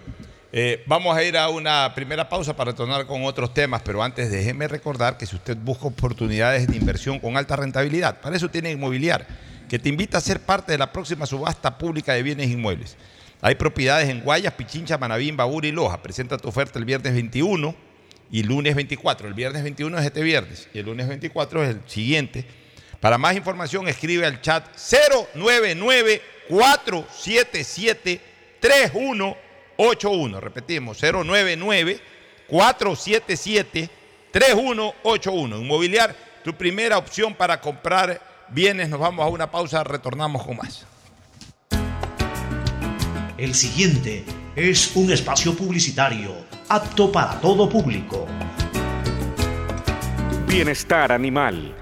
eh, vamos a ir a una primera pausa para retornar con otros temas, pero antes déjeme recordar que si usted busca oportunidades de inversión con alta rentabilidad, para eso tiene Inmobiliar, que te invita a ser parte de la próxima subasta pública de bienes inmuebles. Hay propiedades en Guayas, Pichincha, Manabí, Babura y Loja. Presenta tu oferta el viernes 21 y lunes 24. El viernes 21 es este viernes y el lunes 24 es el siguiente. Para más información escribe al chat 099 477 3181. Repetimos, 099-477-3181. Inmobiliar, tu primera opción para comprar bienes. Nos vamos a una pausa, retornamos con más.
El siguiente es un espacio publicitario apto para todo público.
Bienestar Animal.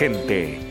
gente.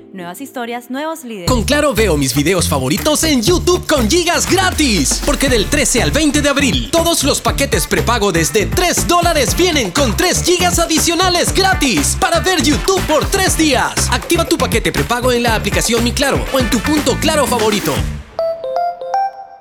Nuevas historias, nuevos líderes.
Con Claro veo mis videos favoritos en YouTube con gigas gratis. Porque del 13 al 20 de abril, todos los paquetes prepago desde 3 dólares vienen con 3 gigas adicionales gratis para ver YouTube por 3 días. Activa tu paquete prepago en la aplicación Mi Claro o en tu punto Claro favorito.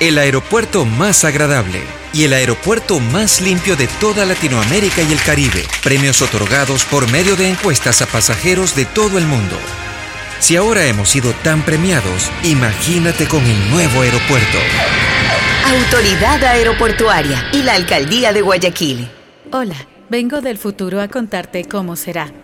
el aeropuerto más agradable y el aeropuerto más limpio de toda Latinoamérica y el Caribe. Premios otorgados por medio de encuestas a pasajeros de todo el mundo. Si ahora hemos sido tan premiados, imagínate con el nuevo aeropuerto.
Autoridad Aeroportuaria y la Alcaldía de Guayaquil.
Hola, vengo del futuro a contarte cómo será.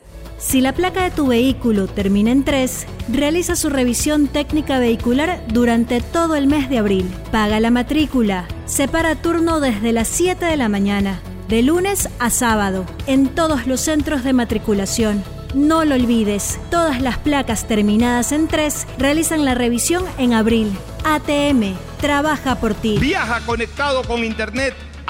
Si la placa de tu vehículo termina en 3, realiza su revisión técnica vehicular durante todo el mes de abril. Paga la matrícula. Separa turno desde las 7 de la mañana, de lunes a sábado, en todos los centros de matriculación. No lo olvides, todas las placas terminadas en 3 realizan la revisión en abril. ATM, trabaja por ti.
Viaja conectado con Internet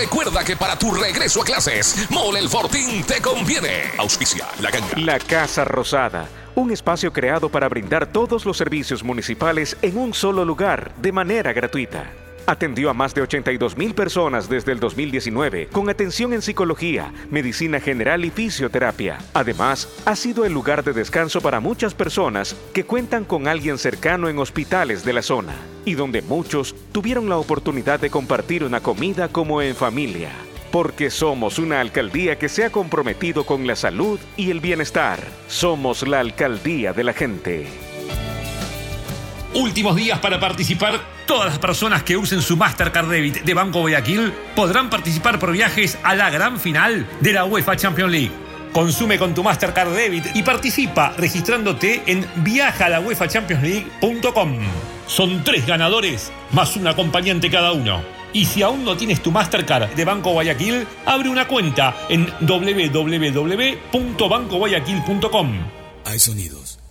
recuerda que para tu regreso a clases, Mole El Fortín te conviene. Auspicia la ganga.
La Casa Rosada, un espacio creado para brindar todos los servicios municipales en un solo lugar, de manera gratuita. Atendió a más de 82 mil personas desde el 2019 con atención en psicología, medicina general y fisioterapia. Además, ha sido el lugar de descanso para muchas personas que cuentan con alguien cercano en hospitales de la zona y donde muchos tuvieron la oportunidad de compartir una comida como en familia. Porque somos una alcaldía que se ha comprometido con la salud y el bienestar. Somos la alcaldía de la gente.
Últimos días para participar. Todas las personas que usen su Mastercard Debit de Banco Guayaquil podrán participar por viajes a la gran final de la UEFA Champions League. Consume con tu Mastercard Debit y participa registrándote en viajalauefachampionsleague.com. Son tres ganadores más un acompañante cada uno. Y si aún no tienes tu Mastercard de Banco Guayaquil, abre una cuenta en www.bancoguayaquil.com.
Hay sonidos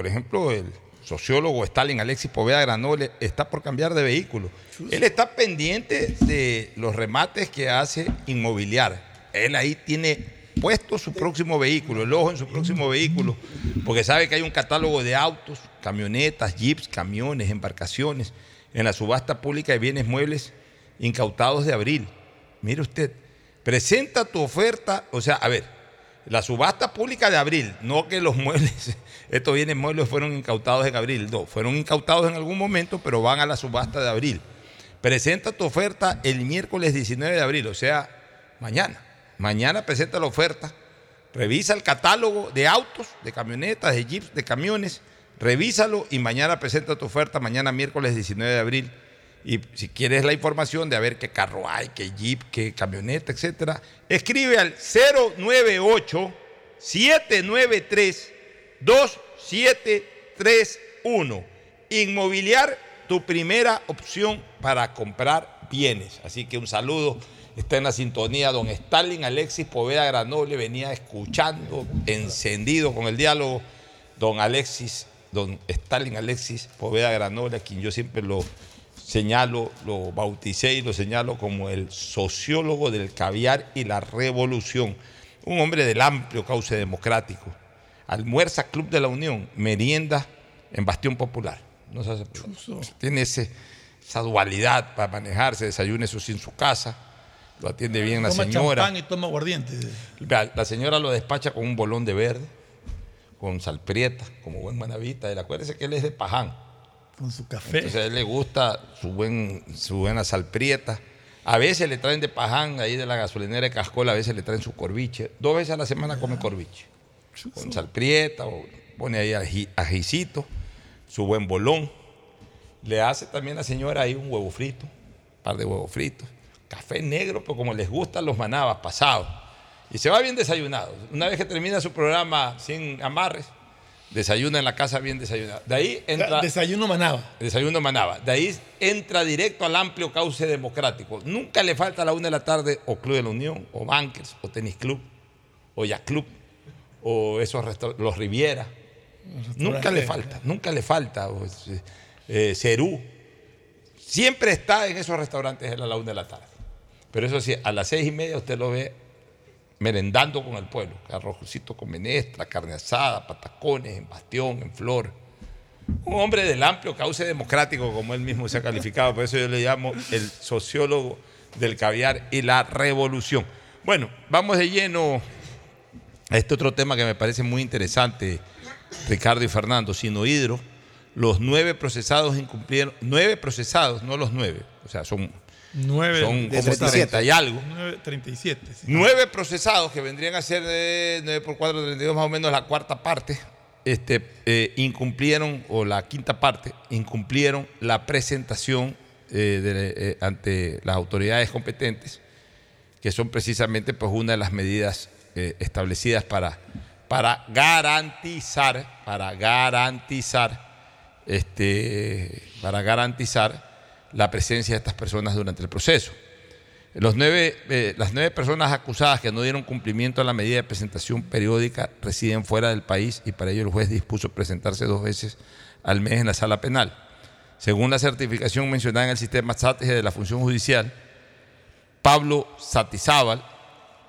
por ejemplo, el sociólogo Stalin Alexis Poveda Granole está por cambiar de vehículo. Él está pendiente de los remates que hace inmobiliar. Él ahí tiene puesto su próximo vehículo, el ojo en su próximo vehículo, porque sabe que hay un catálogo de autos, camionetas, jeeps, camiones, embarcaciones en la subasta pública de bienes muebles incautados de abril. Mire usted, presenta tu oferta, o sea, a ver, la subasta pública de abril, no que los muebles, estos bienes muebles fueron incautados en abril, no, fueron incautados en algún momento, pero van a la subasta de abril. Presenta tu oferta el miércoles 19 de abril, o sea, mañana. Mañana presenta la oferta, revisa el catálogo de autos, de camionetas, de jeeps, de camiones, revísalo y mañana presenta tu oferta, mañana miércoles 19 de abril. Y si quieres la información de a ver qué carro hay, qué jeep, qué camioneta, etcétera, escribe al 098 793 2731. Inmobiliar tu primera opción para comprar bienes. Así que un saludo. Está en la sintonía don Stalin Alexis Poveda Granoble, venía escuchando, encendido con el diálogo, don Alexis, don Stalin Alexis Poveda Granoble, a quien yo siempre lo señalo, lo bauticé y lo señalo como el sociólogo del caviar y la revolución, un hombre del amplio cauce democrático. Almuerza Club de la Unión, merienda en Bastión Popular. No se hace- tiene ese- esa dualidad para manejarse, desayuna eso sí en su casa, lo atiende bien la
Toma
señora.
champán y toma aguardiente.
La señora lo despacha con un bolón de verde, con salprieta, como buen manavita. Y acuérdese que él es de Paján.
Con su café.
Entonces a él le gusta su, buen, su buena salprieta. A veces le traen de Paján, ahí de la gasolinera de Cascola, a veces le traen su corviche. Dos veces a la semana come corviche. Con salprieta, o pone ahí ají- ajicito, su buen bolón. Le hace también la señora ahí un huevo frito, un par de huevos fritos. Café negro, pero como les gustan los manabas pasados. Y se va bien desayunado. Una vez que termina su programa sin amarres, desayuna en la casa bien desayunado. De ahí entra.
Desayuno manaba.
Desayuno Manaba. De ahí entra directo al amplio cauce democrático. Nunca le falta a la una de la tarde o Club de la Unión, o Bankers, o Tenis Club, o Yacht Club, o esos los Riviera. Nunca le falta, nunca le falta. o, eh, Cerú. Siempre está en esos restaurantes a la una de la tarde. Pero eso sí, a las seis y media usted lo ve merendando con el pueblo. Arrojcito con menestra, carne asada, patacones, en bastión, en flor. Un hombre del amplio cauce democrático, como él mismo se ha calificado, por eso yo le llamo el sociólogo del caviar y la revolución. Bueno, vamos de lleno a este otro tema que me parece muy interesante, Ricardo y Fernando. Sinohidro, los nueve procesados incumplieron, nueve procesados, no los nueve, o sea, son,
Nueve.
son como 30 y algo.
9, 37. sí.
Nueve procesados que vendrían a ser de 9 por 4, 32, más o menos la cuarta parte, este, eh, incumplieron, o la quinta parte, incumplieron la presentación eh, de- eh, ante las autoridades competentes, que son precisamente pues, una de las medidas establecidas para, para garantizar, para garantizar, este, para garantizar la presencia de estas personas durante el proceso. Los nueve, eh, las nueve personas acusadas que no dieron cumplimiento a la medida de presentación periódica residen fuera del país y para ello el juez dispuso presentarse dos veces al mes en la sala penal. Según la certificación mencionada en el sistema SATES de la función judicial, Pablo Satizábal,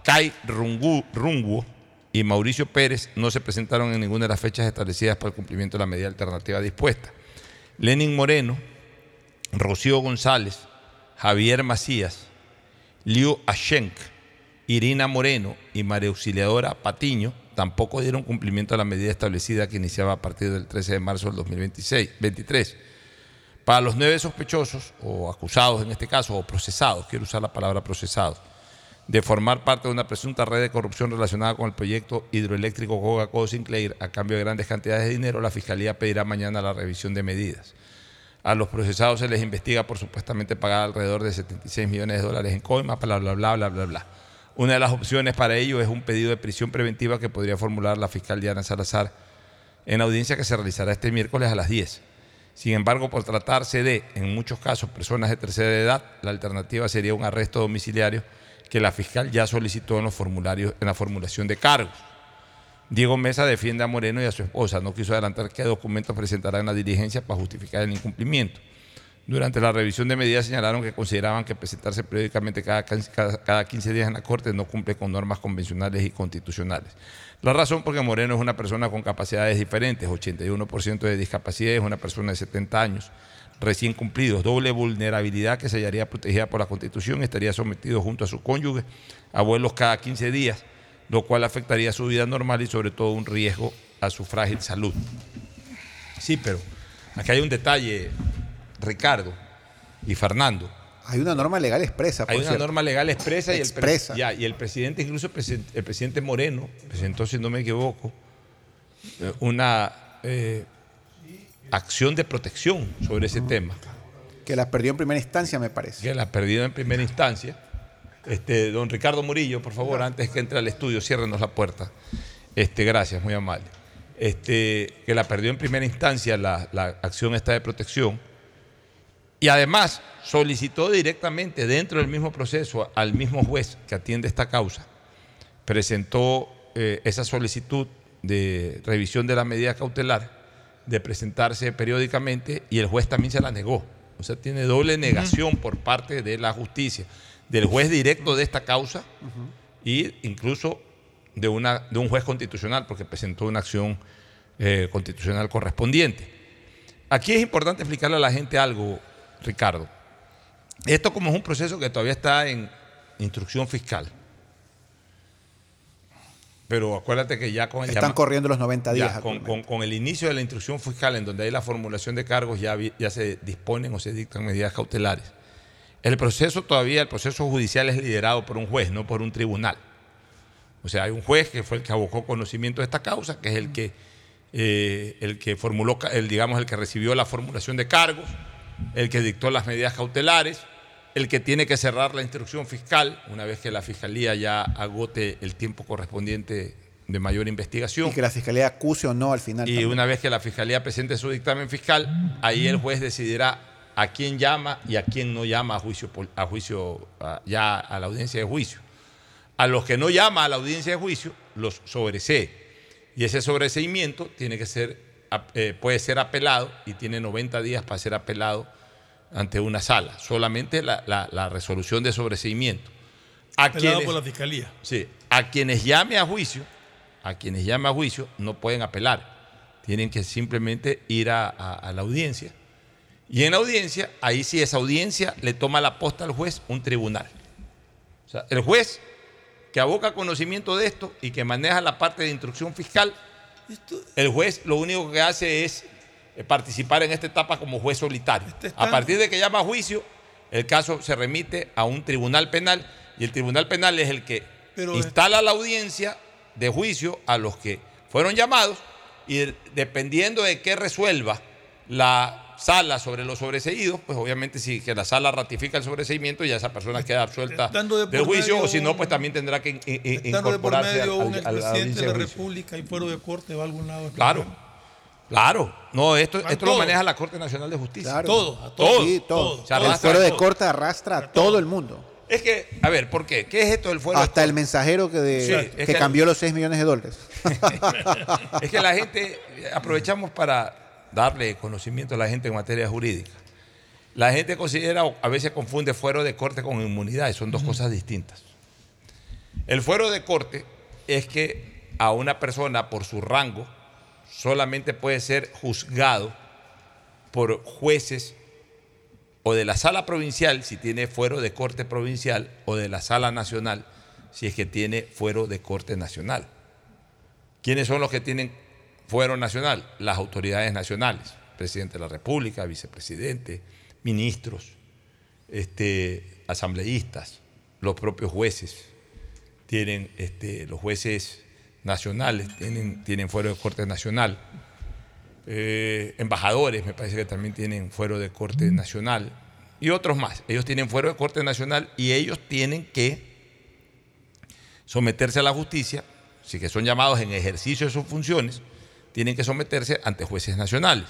Kai Rungu- Runguo y Mauricio Pérez no se presentaron en ninguna de las fechas establecidas para el cumplimiento de la medida alternativa dispuesta. Lenin Moreno, Rocío González, Javier Macías, Liu Ashenk, Irina Moreno y María Auxiliadora Patiño tampoco dieron cumplimiento a la medida establecida que iniciaba a partir del 13 de marzo del 2026, 23. Para los nueve sospechosos, o acusados en este caso, o procesados, quiero usar la palabra procesados, de formar parte de una presunta red de corrupción relacionada con el proyecto hidroeléctrico Coca-Cola Sinclair a cambio de grandes cantidades de dinero, la Fiscalía pedirá mañana la revisión de medidas. A los procesados se les investiga por supuestamente pagar alrededor de 76 millones de dólares en coimas, bla, bla, bla, bla, bla, bla. Una de las opciones para ello es un pedido de prisión preventiva que podría formular la fiscal Diana Salazar en audiencia que se realizará este miércoles a las 10. Sin embargo, por tratarse de, en muchos casos, personas de tercera edad, la alternativa sería un arresto domiciliario que la fiscal ya solicitó en los formularios, en la formulación de cargos. Diego Mesa defiende a Moreno y a su esposa. No quiso adelantar qué documentos presentará en la diligencia para justificar el incumplimiento. Durante la revisión de medidas señalaron que consideraban que presentarse periódicamente cada, cada, cada 15 días en la Corte no cumple con normas convencionales y constitucionales. La razón porque Moreno es una persona con capacidades diferentes, 81% de discapacidad, es una persona de 70 años, recién cumplidos, doble vulnerabilidad que se hallaría protegida por la Constitución, estaría sometido junto a su cónyuge a vuelos cada 15 días, lo cual afectaría su vida normal y sobre todo un riesgo a su frágil salud. Sí, pero aquí hay un detalle, Ricardo y Fernando.
Hay una norma legal expresa.
Hay una
cierto.
norma legal expresa,
Expresa.
Y, el, ya, y el presidente, incluso el presidente Moreno, presentó, si no me equivoco, eh, una eh, acción de protección sobre ese tema.
Que la perdió en primera instancia, me parece.
Que la ha perdido en primera instancia. Este, don Ricardo Murillo, por favor, antes que entre al estudio, ciérrenos la puerta. Este, gracias, muy amable. Este, que la perdió en primera instancia la, la acción esta de protección. Y además solicitó directamente dentro del mismo proceso al mismo juez que atiende esta causa, presentó eh, esa solicitud de revisión de la medida cautelar, de presentarse periódicamente y el juez también se la negó. O sea, tiene doble negación por parte de la justicia, del juez directo de esta causa y incluso de, una, de un juez constitucional, porque presentó una acción eh, constitucional correspondiente. Aquí es importante explicarle a la gente algo, Ricardo. Esto como es un proceso que todavía está en, instrucción fiscal. Pero acuérdate que ya con el
Están
llama-
corriendo los 90 días.
ya, con, con- con el inicio de la instrucción fiscal, en donde hay la formulación de cargos, ya, ya se disponen o se dictan medidas cautelares. El proceso todavía, el proceso judicial es liderado por un juez, no por un tribunal. O sea, hay un juez que fue el que abocó conocimiento de esta causa, que es el que, eh, el que formuló, el, digamos, el que recibió la formulación de cargos, el que dictó las medidas cautelares, el que tiene que cerrar la instrucción fiscal una vez que la fiscalía ya agote el tiempo correspondiente de mayor investigación.
Y que la fiscalía acuse o no al final.
Y
también.
una vez que la fiscalía presente su dictamen fiscal, ahí el juez decidirá a quién llama y a quién no llama a juicio, a juicio a- ya a la audiencia de juicio. A los que no llama a la audiencia de juicio, los sobresee. Y ese sobreseimiento tiene que ser, eh, puede ser apelado y tiene 90 días para ser apelado ante una sala. Solamente la, la- la resolución de sobreseimiento. A
Apelado
quienes-
por la fiscalía.
Sí, a quienes llame a juicio, a quienes llame a juicio, no pueden apelar. Tienen que simplemente ir a- a la audiencia. Y en la audiencia, ahí sí esa audiencia le toma la posta al juez un tribunal. O sea, el juez que aboca conocimiento de esto y que maneja la parte de instrucción fiscal, el juez lo único que hace es eh, participar en esta etapa como juez solitario. A partir de que llama a juicio, el caso se remite a un tribunal penal y el tribunal penal es el que
Pero, eh,
instala la audiencia de juicio a los que fueron llamados y dependiendo de qué resuelva la sala sobre los sobreseídos, pues obviamente si que la sala ratifica el sobreseimiento ya esa persona queda absuelta
Estando de
del juicio o si no pues también tendrá que in- in-
Estando de por
incorporarse al-
medio un
al-
de la. República y fuero de corte va a algún lado.
Claro, claro. No, esto, esto lo maneja la Corte Nacional de Justicia.
Claro.
Todo, a
todo.
Sí, todo. El fuero de
todo.
corte arrastra a todo el mundo.
Es que, a ver, ¿por qué? ¿Qué es esto del fuero de
Hasta el mensajero que, de-
Sí, es
que
que-
cambió los 6 millones de dólares.
Es que la gente, aprovechamos para darle conocimiento a la gente en materia jurídica. La gente considera, a veces confunde fuero de corte con inmunidad, y son dos cosas distintas. El fuero de corte es que a una persona por su rango solamente puede ser juzgado por jueces o de la sala provincial si tiene fuero de corte provincial o de la sala nacional si es que tiene fuero de corte nacional. ¿Quiénes son los que tienen fuero nacional? Las autoridades nacionales, presidente de la República, vicepresidente, ministros, este, asambleístas, los propios jueces tienen, este, los jueces nacionales tienen, tienen fuero de corte nacional. Eh, embajadores me parece que también tienen fuero de corte nacional y otros más. Ellos tienen fuero de corte nacional y ellos tienen que someterse a la justicia, si que son llamados en ejercicio de sus funciones, tienen que someterse ante jueces nacionales.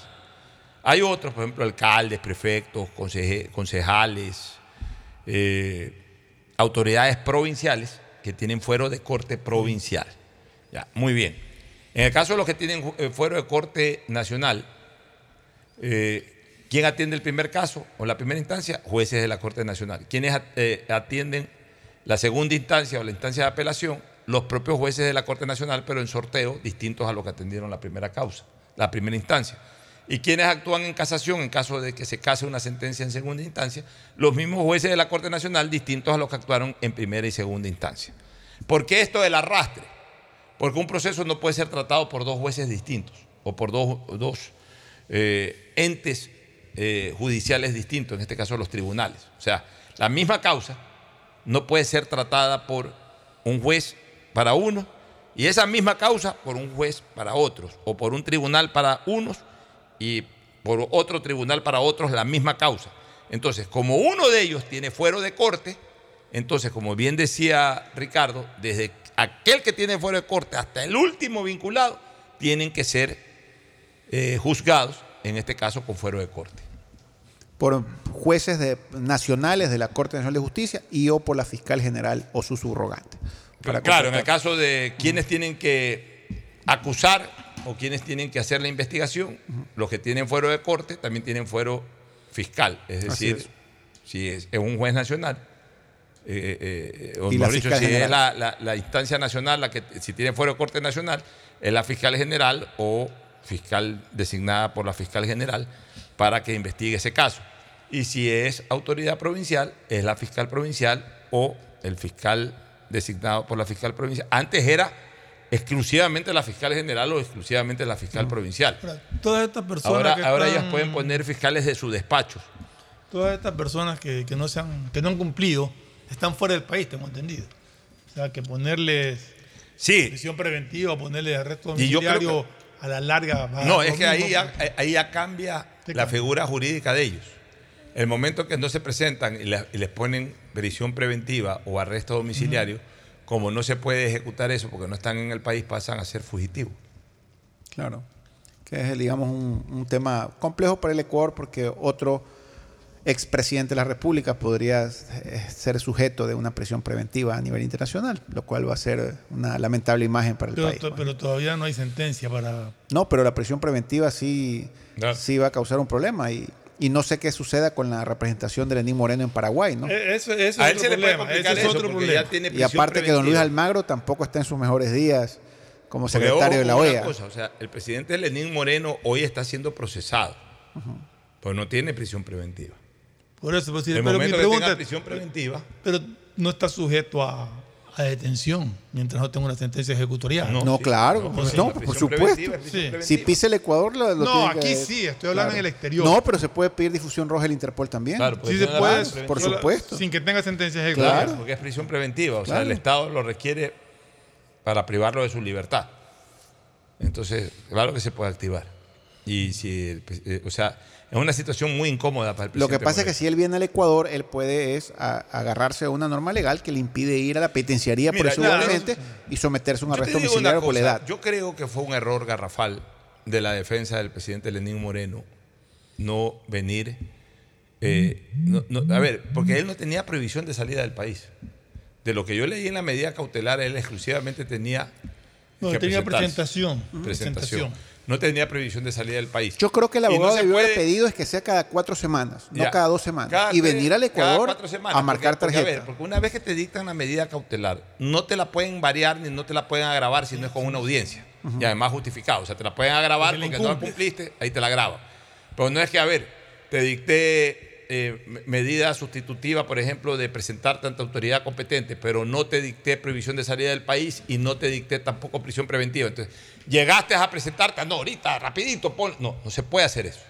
Hay otros, por ejemplo, alcaldes, prefectos, concejales, eh, autoridades provinciales que tienen fuero de corte provincial. Ya, muy bien. En el caso de los que tienen eh, fuero de corte nacional, eh, ¿quién atiende el primer caso o la primera instancia? Jueces de la Corte Nacional. ¿Quiénes at- atienden la segunda instancia o la instancia de apelación? Los propios jueces de la Corte Nacional, pero en sorteo distintos a los que atendieron la primera causa, la primera instancia. ¿Y quiénes actúan en casación en caso de que se case una sentencia en segunda instancia? Los mismos jueces de la Corte Nacional, distintos a los que actuaron en primera y segunda instancia. ¿Por qué esto del arrastre? Porque un proceso no puede ser tratado por dos jueces distintos o por dos, dos, eh, entes eh, judiciales distintos, en este caso los tribunales. O sea, la misma causa no puede ser tratada por un juez para uno y esa misma causa por un juez para otros o por un tribunal para unos y por otro tribunal para otros la misma causa. Entonces, como uno de ellos tiene fuero de corte, entonces, como bien decía Ricardo, desde aquel que tiene fuero de corte hasta el último vinculado, tienen que ser eh, juzgados, en este caso con fuero de corte.
Por jueces nacionales de la Corte Nacional de Justicia y o por la fiscal general o su subrogante. Para
claro, en el caso de quienes tienen que acusar o quienes tienen que hacer la investigación, los que tienen fuero de corte también tienen fuero fiscal. Es decir,
es.
si es, es un juez nacional, eh, eh, o mejor dicho,
fiscal
si es
general.
la, la- la instancia nacional, la que si tiene fuero de corte nacional, es la fiscal general o fiscal designada por la fiscal general para que investigue ese caso. Y si es autoridad provincial, es la fiscal provincial o el fiscal designado por la fiscal provincial. Antes era exclusivamente la fiscal general o exclusivamente la fiscal provincial.
Todas estas personas
Ahora,
que
ahora
están-
ellas pueden poner fiscales de su despacho.
Todas estas personas que, que no se han, que no han cumplido están fuera del país, tengo entendido. O sea, que ponerles
sí.
prisión preventiva, ponerles arresto domiciliario a la larga. a
No, es que ahí ya, ahí ya cambia la figura jurídica de ellos. El momento que no se presentan y les ponen prisión preventiva o arresto domiciliario, como no se puede ejecutar eso porque no están en el país, pasan a ser fugitivos.
Claro. Que es, digamos, un, un tema complejo para el Ecuador porque otro expresidente de la República podría eh, ser sujeto de una presión preventiva a nivel internacional, lo cual va a ser una lamentable imagen para el
Pero,
país.
to- pero todavía no hay sentencia para.
No, pero la presión preventiva sí, sí va a causar un problema y, y no sé qué suceda con la representación de Lenín Moreno en Paraguay, ¿no?
Eh, Eso, eso
A
es
él se le puede complicar
ese es
eso,
otro
porque
problema.
ya tiene
Y
prisión
aparte que don Luis. Almagro tampoco está en sus mejores días como secretario
ojo
de la OEA.
cosa, o sea, el presidente Lenín Moreno hoy está siendo procesado, pues no tiene prisión preventiva.
Por eso, pues, sí,
el
pero mi pregunta
tenga prisión preventiva,
Pero no está sujeto a, a detención mientras no tenga una sentencia ejecutorial.
No, claro, no, por supuesto. Si pisa el Ecuador, lo, lo
No,
tiene que-
aquí sí, estoy hablando en el exterior.
No, pero se puede pedir difusión roja al Interpol también.
Sí se puede,
por supuesto.
Sin que tenga sentencia
Claro,
ejecutorial.
porque es prisión preventiva. O sea,
Claro.
el Estado lo requiere para privarlo de su libertad. Entonces, claro que se puede activar. Y si, pre- eh, o sea, es una situación muy incómoda para el
Lo
presidente.
que pasa es que si él viene al Ecuador, él puede es a- agarrarse a una norma legal que le impide ir a la penitenciaría
Mira,
presuntamente y someterse a un arresto domiciliario por la edad.
Yo creo que fue un error garrafal de la defensa del presidente Lenín Moreno no venir. eh, no- no- a ver, porque él no tenía prohibición de salida del país. De lo que yo leí en la medida cautelar, él exclusivamente tenía.
No,
que
tenía presentación.
Presentación. No tenía prohibición de salida del país.
Yo creo que el
no
abogado
se
debió haber
puede-
pedido es que sea cada cuatro semanas, no cada dos semanas.
Cada
y
tres-
venir al Ecuador
semanas,
a marcar
porque- porque, a
tarjeta.
ver, porque una vez que te dictan la medida cautelar, no te la pueden variar ni no te la pueden agravar si no es con una audiencia. Y además justificado. O sea, te la pueden agravar
Porque
porque no la cumpliste, ahí te la agrava. Pero no es que, a ver, te dicté eh, me- medida sustitutiva, por ejemplo, de presentarte ante autoridad competente, pero no te dicté prohibición de salida del país y no te dicté tampoco prisión preventiva. Entonces, llegaste a presentarte, no, ahorita, rapidito, pon... No, no se puede hacer eso.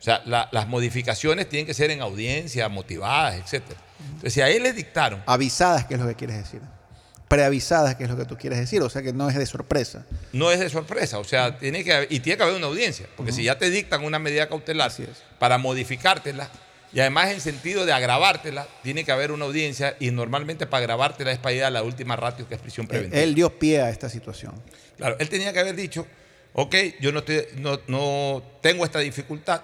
O sea, la- las modificaciones tienen que ser en audiencia, motivadas, etc. Entonces, si a él le dictaron,
Avisadas, que es lo que quieres decir. Preavisadas, que es lo que tú quieres decir. O sea que no es de sorpresa.
no es de sorpresa, o sea, tiene que y tiene que haber una audiencia, porque si ya te dictan una medida cautelar para modificártela y además en sentido de agravártela, tiene que haber una audiencia y normalmente para agravártela es para ir a la última ratio que es prisión preventiva.
Él dio pie a esta situación.
Claro, él tenía que haber dicho, ok, yo no, estoy, no, no tengo esta dificultad,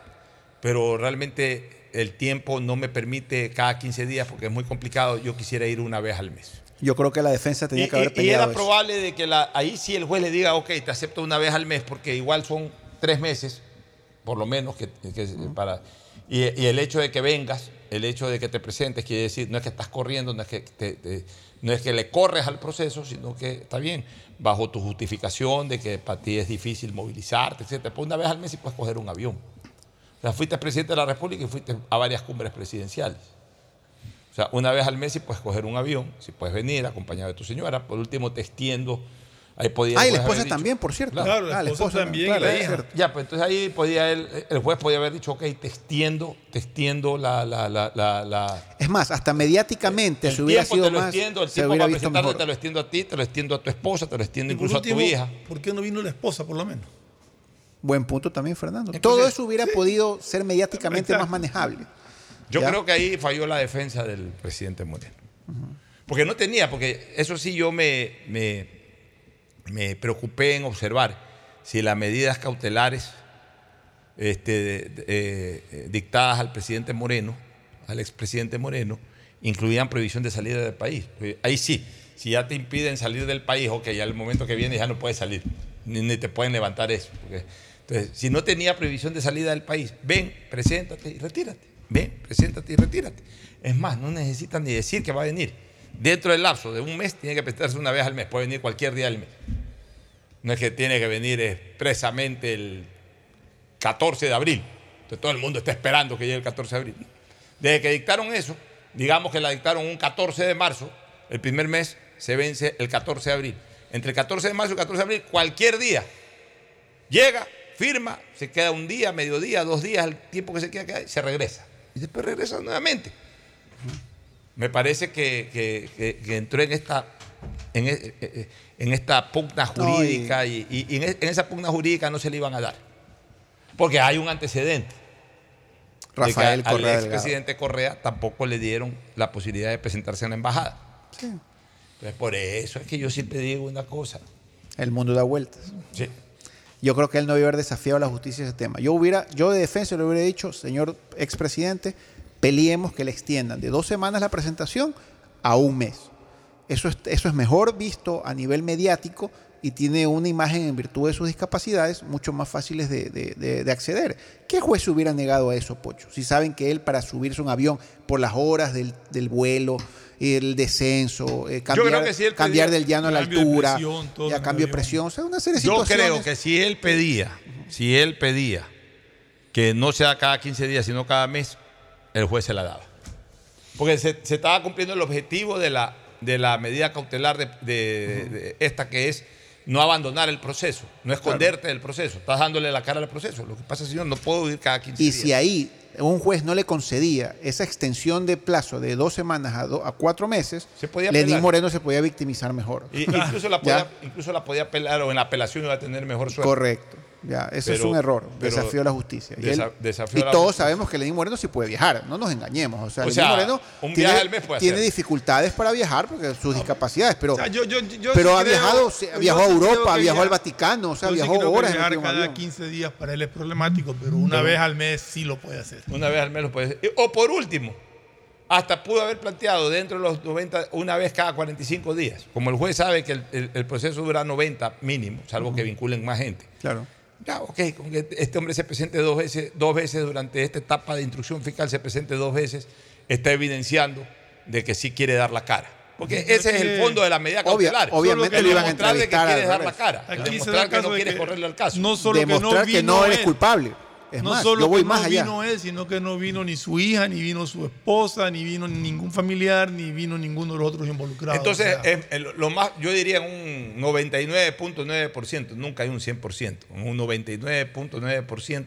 pero realmente el tiempo no me permite cada 15 días porque es muy complicado, yo quisiera ir una vez al mes.
Yo creo que la defensa tenía
Y,
que haber
y- y
peleado
era
eso.
probable de que la, ahí sí el juez le diga, ok, te acepto una vez al mes, porque igual son tres meses, por lo menos, que, que- para. Y, el hecho de que vengas, el hecho de que te presentes, quiere decir, no es que estás corriendo, no es que, no es que le corres al proceso, sino que está bien, bajo tu justificación de que para ti es difícil movilizarte, etc. Pues una vez al mes y puedes coger un avión. O sea, fuiste presidente de la República y fuiste a varias cumbres presidenciales. O sea, una vez al mes si puedes coger un avión, si puedes venir acompañado de tu señora. Por último, te extiendo. Ahí podía
Ah, y la esposa
dicho-
también, por cierto.
Claro, la
Ah,
esposa también y
claro,
la
es
hija.
cierto.
Ya, pues entonces ahí podía él, el juez podía haber dicho, ok, te extiendo, te extiendo la, la, la, la, la-
Es más, hasta mediáticamente
el
se hubiera
tiempo
sido
te lo
más.
extiendo, el
se
tiempo
hubiera
para
visto
presentarte
mejor.
te lo extiendo a ti, te lo extiendo a tu esposa, te lo extiendo
Y
incluso a tu hija.
¿por qué no vino la esposa, por lo menos?
Buen punto también, Fernando.
Entonces,
Todo eso hubiera podido ser mediáticamente más manejable.
Yo
¿Ya?
creo que ahí falló la defensa del presidente Moreno. Porque no tenía, porque eso sí yo me, me, me preocupé en observar si las medidas cautelares este, de- eh, dictadas al presidente Moreno, al expresidente Moreno, incluían prohibición de salida del país. Pues Ahí sí, si ya te impiden salir del país, ok, ya el momento que viene ya no puedes salir, ni, ni te pueden levantar eso. entonces, si no tenía prohibición de salida del país, ven, preséntate y retírate. Ven, preséntate y retírate. Es más, no necesitan ni decir que va a venir. Dentro del lapso de un mes tiene que presentarse una vez al mes, puede venir cualquier día del mes. No es que tiene que venir expresamente el 14 de abril. Entonces todo el mundo está esperando que llegue el 14 de abril. Desde que dictaron eso, digamos que la dictaron un 14 de marzo, el primer mes se vence el 14 de abril. Entre el 14 de marzo y el 14 de abril, cualquier día, llega, firma, se queda un día, mediodía, dos días, el tiempo que se queda, se regresa. Y después regresa nuevamente. Me parece que, que- que- que entró en esta, en, e- eh, en esta pugna jurídica y, y- y en, e- esa pugna jurídica no se le iban a dar. Porque hay un antecedente. de que
Rafael
al
Correa Delgado.
expresidente Correa tampoco le dieron la posibilidad de presentarse en la embajada. Entonces, por eso es que yo siempre digo una cosa.
El mundo da vueltas.
Sí.
Yo creo que él no iba a haber desafiado a la justicia ese tema. Yo hubiera, yo de defensa le hubiera dicho, señor expresidente, peleemos que le extiendan de dos semanas la presentación a un mes. Eso es, eso es mejor visto a nivel mediático y tiene una imagen en virtud de sus discapacidades mucho más fáciles de, de- de- de acceder. ¿Qué juez se hubiera negado a eso, Pocho? Si saben que él para subirse a un avión por las horas del, del vuelo, el descenso, eh, cambiar,
si
cambiar del llano a la altura,
el
cambio de presión, o sea, una serie de
Yo
situaciones.
creo que si él pedía, si él pedía que no sea cada 15 días, sino cada mes, el juez se la daba. Porque se, se estaba cumpliendo el objetivo de la, de la medida cautelar de, de- de esta que es no abandonar el proceso, no esconderte del proceso. Estás dándole la cara al proceso. Lo que pasa, señor, no puedo ir cada 15
Y
días.
si ahí un juez no le concedía esa extensión de plazo de dos semanas a, do- a cuatro meses,
podía
Lenín. Moreno se podía victimizar mejor.
Y- incluso, la podía, incluso la podía apelar o en la apelación iba a tener mejor suerte.
Correcto. Ya, ese es un error. Desafío a la justicia. Y,
desa-
todos
justicia.
sabemos que Lenín Moreno sí puede viajar. No nos engañemos. O sea,
O
Lenín
sea,
Moreno
un
tiene,
viaje al mes puede
tiene
hacer.
dificultades para viajar porque sus discapacidades. Pero,
sea, yo- yo- yo
pero
sí
ha
creo-
viajado, viajó a
sí
Europa, viajó al
viajar-
Vaticano, o sea,
Yo sí
viajó
que
horas
viajar cada
avión.
15 días para él es problemático, pero una
Pero-
vez al mes sí lo puede hacer.
Una vez al menos puede ser. O por último, hasta pudo haber planteado dentro de los 90, una vez cada 45 días. Como el juez sabe que el, el- el proceso dura 90 mínimo, salvo que vinculen más gente.
Claro.
Ya, ok, con que este hombre se presente dos veces, dos veces durante esta etapa de instrucción fiscal, se presente dos veces, está evidenciando de que sí quiere dar la cara. Porque ese es el
que-
fondo de la medida
Obvia-
cautelar.
obviamente
El
lo iban a
de que
entrevistar
quieres
al
dar la cara.
Aquí
El
se da
demostrar que no quieres
que
correrle al caso.
No solo
Demostrar
que
que
no,
no,
vino
eres
él.
culpable. Es
no
más,
solo
yo voy
que
más
no
allá.
vino él, sino que no vino ni su hija, ni vino su esposa, ni vino ningún familiar, ni vino ninguno de los otros involucrados.
Entonces,
O sea,
es- lo más, yo diría un 99.9%, nunca hay un 100%, un 99.9%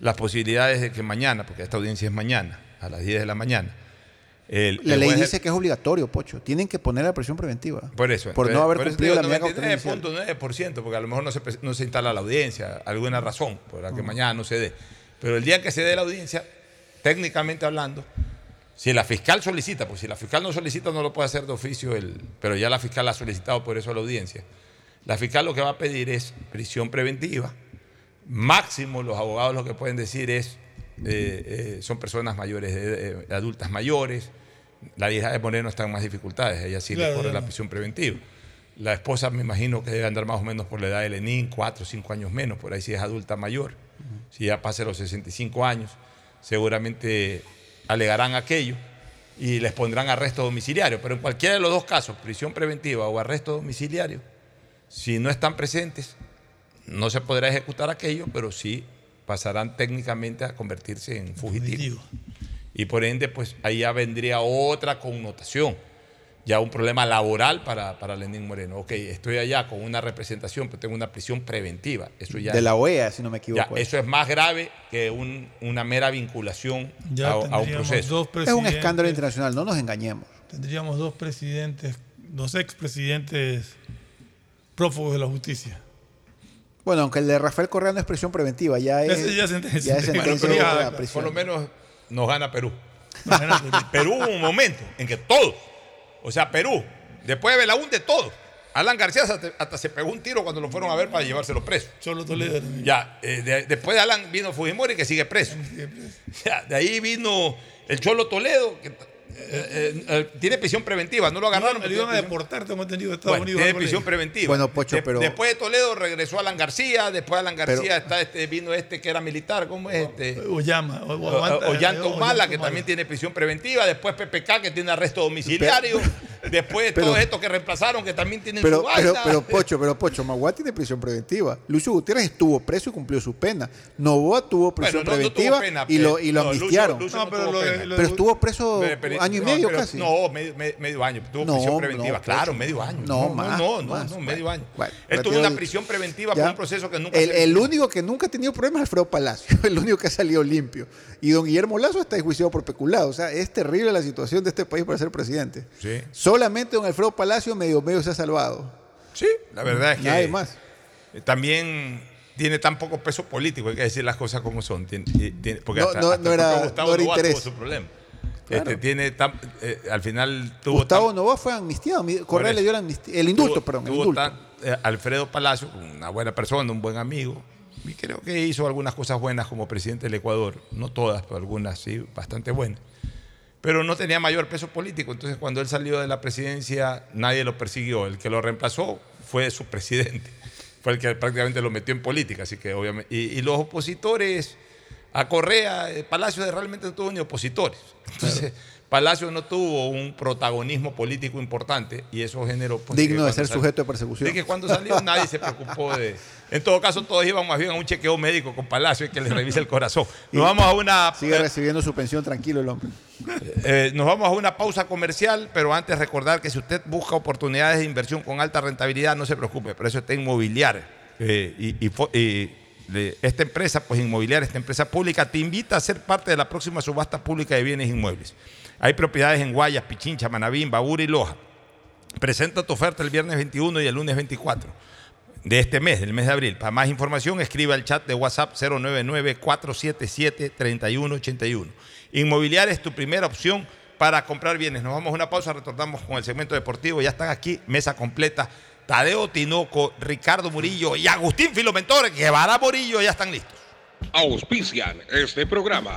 las posibilidades de que mañana, porque esta audiencia es mañana, a las 10 de la mañana, el,
La
el
ley
juez-
dice que es obligatorio, Pocho. Tienen que poner la presión preventiva.
Por eso.
Por no
entonces,
haber
por
cumplido
digo,
la medida cautelar inicial.
99.9%, porque a lo mejor no se, no se instala la audiencia, alguna razón por la que mañana no se dé. Pero el día que se dé la audiencia, técnicamente hablando, si la fiscal solicita, pues si la fiscal no solicita no lo puede hacer de oficio, el, pero ya la fiscal ha solicitado por eso a la audiencia. La fiscal lo que va a pedir es prisión preventiva. Máximo los abogados lo que pueden decir es, eh, eh, son personas mayores, eh, adultas mayores. La hija de Moreno está en más dificultades, ella sí
Claro,
le corre
claro.
la prisión preventiva. La esposa me imagino que debe andar más o menos por la edad de Lenín, cuatro o cinco años menos, por ahí si es adulta mayor. Si ya pasa los 65 años, seguramente alegarán aquello y les pondrán arresto domiciliario. Pero en cualquiera de los dos casos, prisión preventiva o arresto domiciliario, si no están presentes, no se podrá ejecutar aquello, pero sí pasarán técnicamente a convertirse en fugitivos. Y por ende, pues ahí ya vendría otra connotación, ya un problema laboral para, para Lenín Moreno. Ok, estoy allá con una representación, pero tengo una prisión preventiva. Eso ya
de la OEA, si no me
ya,
equivoco.
eso es más grave que un- una mera vinculación
Ya
a, a un proceso.
dos
es un escándalo internacional, no nos engañemos.
Tendríamos dos presidentes, dos expresidentes prófugos de la justicia.
Bueno, aunque el de Rafael Correa no es prisión preventiva, ya es,
Ese ya es sentencia.
ya es
Bueno,
sentencia
pero
de
ya,
a prisión.
Por lo menos nos gana Perú. Perú hubo un momento en que todos, o sea, Perú, después de Belaúnde, todos. Alan García hasta, hasta se pegó un tiro cuando lo fueron a ver para llevárselo preso.
Cholo Toledo.
Ya, eh, de- después de Alan vino Fujimori que sigue preso. Ya, de ahí vino el Cholo Toledo, que eh, eh, eh, tiene prisión preventiva, no lo agarraron.
Le
pero
iban a deportar, tengo entendido, de Estados
Bueno,
Unidos.
tiene prisión preventiva.
Bueno, Pocho,
De-
pero-
Después de Toledo regresó Alan García, después Alan García
Pero-
está este, vino este que era militar, ¿cómo es este?
Ollama.
Ollanta Humala, que también tiene prisión preventiva, después PPK, que tiene arresto domiciliario. Después de
Pero-
todos estos que reemplazaron, que también tienen
Pero,
su
pero,
vaina.
pero Pocho, pero Pocho, Magua tiene prisión preventiva. Lucio Gutiérrez estuvo preso y cumplió su pena. Novoa tuvo prisión
Bueno, no- no tuvo
preventiva
pena,
y lo,
pero-
y lo
no,
amnistiaron.
Lucio no No, pero lo lo
estuvo preso año y
no,
medio
pero-
casi.
No, medio, me- medio año. Tuvo
No,
prisión
no,
preventiva,
Pocho.
claro, medio año.
No, más,
No, no,
más.
no, medio año.
Bueno,
Él tuvo una prisión preventiva
Ya.
por un proceso que nunca
el único que nunca ha tenido problemas es Alfredo Palacio, el único que ha salido limpio. Y don Guillermo Lazo está enjuiciado por peculado. O sea, es terrible la situación de este país para ser presidente.
Sí.
Solamente don Alfredo Palacio medio medio se ha salvado.
Sí, la verdad es que.
Nadie más.
eh, También tiene tan poco peso político, hay que decir las cosas como son. Tiene- y- tiene- porque
No-
hasta,
no-
hasta
no
el
era-
Gustavo
no era interés.
tuvo su problema.
Claro.
Este, tiene tan- eh, al final tuvo
Gustavo
tan-
Novoa fue amnistiado. Correa le dio la amnistía- el indulto,
tuvo-
perdón, el
tuvo
indulto.
tan- eh, Alfredo Palacio, una buena persona, un buen amigo, y creo que hizo algunas cosas buenas como presidente del Ecuador. No todas, pero algunas sí, bastante buenas. Pero no tenía mayor peso político. Entonces, cuando él salió de la presidencia, nadie lo persiguió. El que lo reemplazó fue su presidente. Fue el que prácticamente lo metió en política. Así que, obviamente. Y, y los opositores a Correa, eh, Palacio realmente no tuvo ni opositores. Entonces, Palacio no tuvo un protagonismo político importante y eso generó. pues,
Digno de ser sujeto de persecución.
de que cuando salió nadie se preocupó de. En todo caso, todos iban más bien a un chequeo médico con Palacio y que les revise el corazón. Nos vamos a una.
Sigue recibiendo su pensión tranquilo el hombre.
Eh, nos vamos a una pausa comercial, pero antes recordar que si usted busca oportunidades de inversión con alta rentabilidad, no se preocupe, por eso está Inmobiliar. Eh, y, y fo- y de esta empresa, pues Inmobiliar, esta empresa pública, te invita a ser parte de la próxima subasta pública de bienes inmuebles. Hay propiedades en Guayas, Pichincha, Manabín, Babura y Loja. Presenta tu oferta el viernes 21 y el lunes 24 de este mes, del mes de abril. Para más información, escriba al chat de WhatsApp 099-477-3181. Inmobiliar es tu primera opción para comprar bienes. Nos vamos a una pausa, retornamos con el segmento deportivo. Ya están aquí, mesa completa. Tadeo Tinoco, Ricardo Murillo y Agustín Filomentor, Guevara Murillo, ya están listos.
Auspician este programa.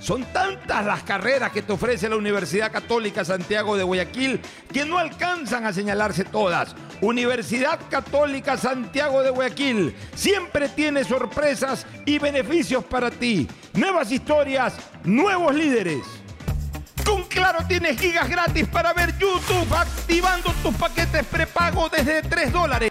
Son tantas las carreras que te ofrece la Universidad Católica Santiago de Guayaquil que no alcanzan a señalarse todas. Universidad Católica Santiago de Guayaquil siempre tiene sorpresas y beneficios para ti. Nuevas historias, nuevos líderes. Con Claro tienes gigas gratis para ver YouTube activando tus paquetes prepago desde 3 dólares.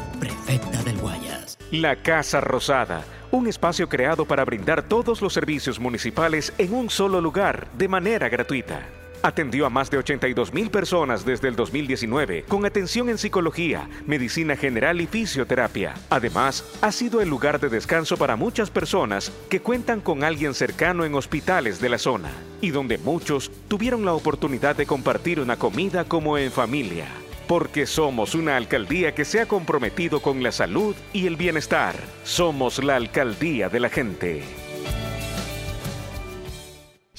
prefecta del Guayas.
La Casa Rosada, un espacio creado para brindar todos los servicios municipales en un solo lugar de manera gratuita. Atendió a más de 82 mil personas desde el 2019 con atención en psicología, medicina general y fisioterapia. Además, ha sido el lugar de descanso para muchas personas que cuentan con alguien cercano en hospitales de la zona y donde muchos tuvieron la oportunidad de compartir una comida como en familia. Porque somos una alcaldía que se ha comprometido con la salud y el bienestar. Somos la alcaldía de la gente.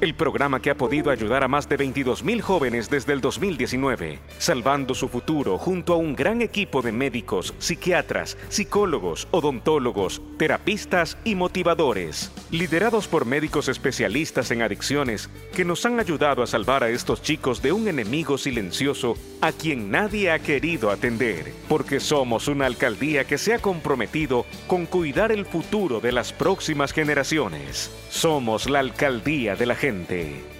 El programa que ha podido ayudar a más de 22.000 jóvenes desde el 2019, salvando su futuro junto a un gran equipo de médicos, psiquiatras, psicólogos, odontólogos, terapistas y motivadores, liderados por médicos especialistas en adicciones que nos han ayudado a salvar a estos chicos de un enemigo silencioso a quien nadie ha querido atender, porque somos una alcaldía que se ha comprometido con cuidar el futuro de las próximas generaciones. Somos la alcaldía de la gente. presente.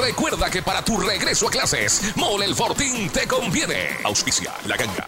recuerda que para tu regreso a clases, Mole el Fortín te conviene. Auspicia la ganga.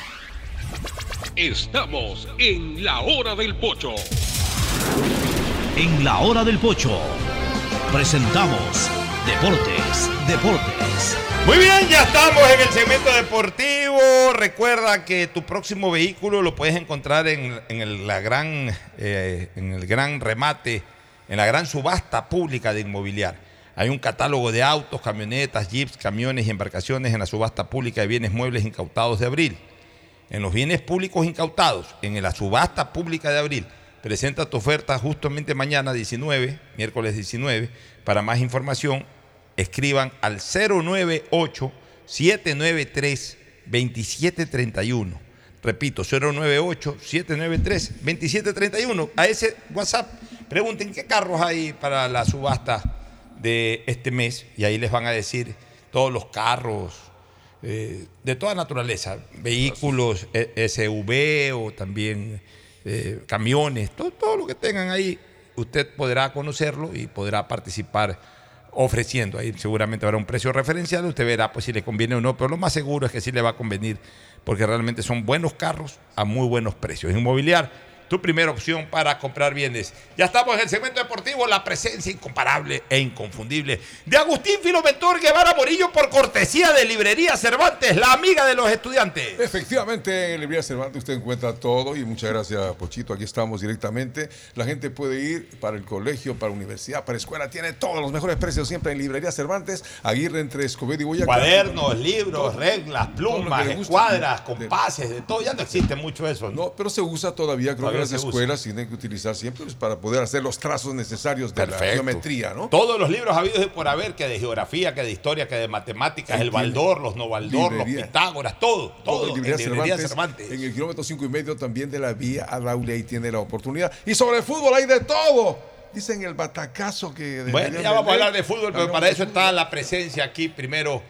Estamos en la hora del pocho.
En la hora del pocho presentamos Deportes, Deportes.
Muy bien, ya estamos en el segmento deportivo. Recuerda que tu próximo vehículo lo puedes encontrar en, en el, la gran, eh, en el gran remate
en la gran subasta pública de inmobiliar. Hay un catálogo de autos, camionetas, jeeps, camiones y embarcaciones en la subasta pública de bienes muebles incautados de abril. En los bienes públicos incautados, en la subasta pública de abril, presenta tu oferta justamente mañana 19, miércoles 19. Para más información, escriban al 098 793 2731. Repito, 098-793-2731. A ese WhatsApp pregunten qué carros hay para la subasta de este mes y ahí les van a decir todos los carros eh, de toda naturaleza, vehículos eh, SUV o también eh, camiones, todo, todo lo que tengan ahí, usted podrá conocerlo y podrá participar ofreciendo. Ahí seguramente habrá un precio referencial, usted verá pues si le conviene o no, pero lo más seguro es que sí le va a convenir porque realmente son buenos carros a muy buenos precios. Inmobiliar, tu primera opción para comprar bienes. Ya estamos en el segmento deportivo, la presencia incomparable e inconfundible de Agustín Filomentor Guevara Morillo por cortesía de Librería Cervantes, la amiga de los estudiantes.
Efectivamente, en Librería Cervantes usted encuentra todo y muchas gracias, Pochito. Aquí estamos directamente. La gente puede ir para el colegio, para la universidad, para la escuela. Tiene todos los mejores precios siempre en Librería Cervantes. Aguirre entre Escobedo y Boyacá.
Cuadernos, libros, reglas, plumas, escuadras, compases, de todo. Ya no existe mucho eso.
No, pero se usa todavía, creo que las escuelas tienen que utilizar siempre pues, para poder hacer los trazos necesarios de la geometría, ¿no?
Todos los libros habidos y por haber, que de geografía, que de historia, que de matemáticas, el Baldor, los no Baldor, los Pitágoras, todo, todo.
en Librería, Cervantes, En el kilómetro cinco y medio también de la vía a Raúl, ahí tiene la oportunidad. Y sobre el fútbol hay de todo. Dicen el batacazo que...
Bueno, ya vamos a hablar de fútbol, pero para eso está la presencia aquí primero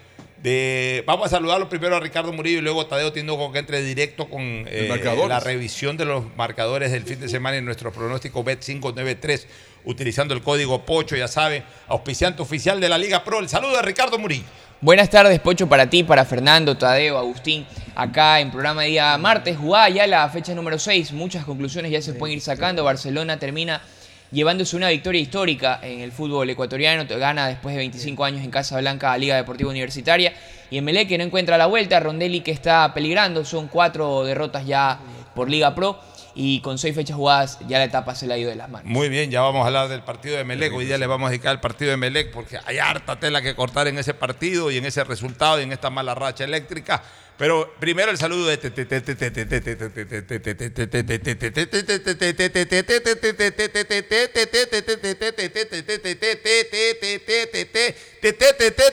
de... Vamos a saludarlo primero a Ricardo Murillo y luego a Tadeo Tinoco que entre directo con eh, la revisión de los marcadores del fin de semana en nuestro pronóstico BET 593 utilizando el código POCHO, ya saben, auspiciante oficial de la Liga Pro. El saludo de Ricardo Murillo.
Buenas tardes, Pocho, para ti, para Fernando, Tadeo, Agustín, acá en programa de día martes. Jugada ya la fecha número 6, muchas conclusiones ya se pueden ir sacando. Barcelona termina llevándose una victoria histórica en el fútbol ecuatoriano, gana después de 25 años en Casa Blanca a Liga Deportiva Universitaria. Y Emelec que no encuentra la vuelta, Rondelli que está peligrando, son cuatro derrotas ya por Liga Pro y con seis fechas jugadas ya la etapa se le ha ido de las manos.
Muy bien, ya vamos a hablar del partido de Melec. Hoy día le vamos a dedicar al partido de Melec porque hay harta tela que cortar en ese partido y en ese resultado y en esta mala racha eléctrica. Pero primero el saludo de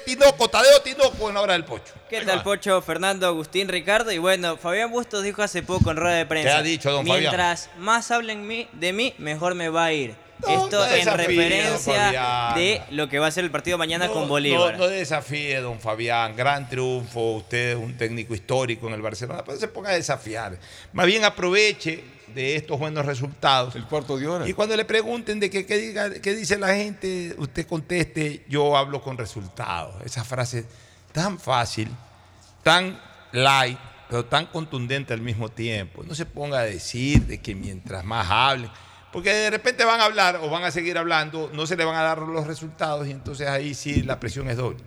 Tinoco, Tadeo Tinoco en la hora del pocho.
¿Qué tal, Pocho? Fernando, Agustín, Ricardo. Y bueno, Fabián Bustos dijo hace poco en rueda de prensa.
¿Qué ha dicho, don Fabián?
Mientras más hablen de mí, mejor me va a ir. Esto
no
en
desafíe,
referencia de lo que va a ser el partido mañana
No,
con Bolívar.
No, no desafíe, don Fabián. Gran triunfo. Usted es un técnico histórico en el Barcelona. Pero se ponga a desafiar. Más bien aproveche de estos buenos resultados.
El cuarto de hora.
Y cuando le pregunten de qué, qué diga, qué dice la gente, usted conteste, yo hablo con resultados. Esa frase tan fácil, tan light, pero tan contundente al mismo tiempo. No se ponga a decir de que mientras más hablen, porque de repente van a hablar o van a seguir hablando, no se le van a dar los resultados y entonces ahí sí la presión es doble.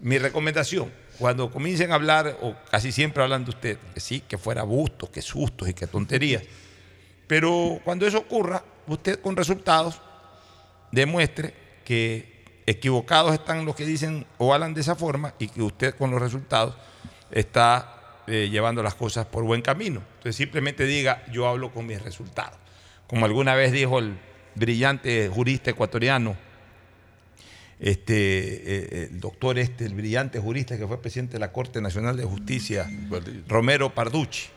Mi recomendación, cuando comiencen a hablar, o casi siempre hablan de usted, que sí, que fuera bustos, que sustos y que tonterías, pero cuando eso ocurra, usted con resultados demuestre que equivocados están los que dicen o hablan de esa forma y que usted con los resultados está eh, llevando las cosas por buen camino. Entonces simplemente diga, yo hablo con mis resultados. Como alguna vez dijo el brillante jurista ecuatoriano, este, eh, el doctor este, el brillante jurista que fue presidente de la Corte Nacional de Justicia, Romero Parducci.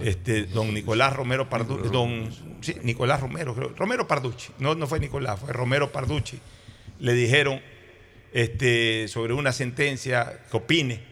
Este, don Nicolás Romero Parducci, don sí, Nicolás Romero, creo, Romero Parducci, no, no fue Nicolás, fue Romero Parducci. Le dijeron este, sobre una sentencia que opine,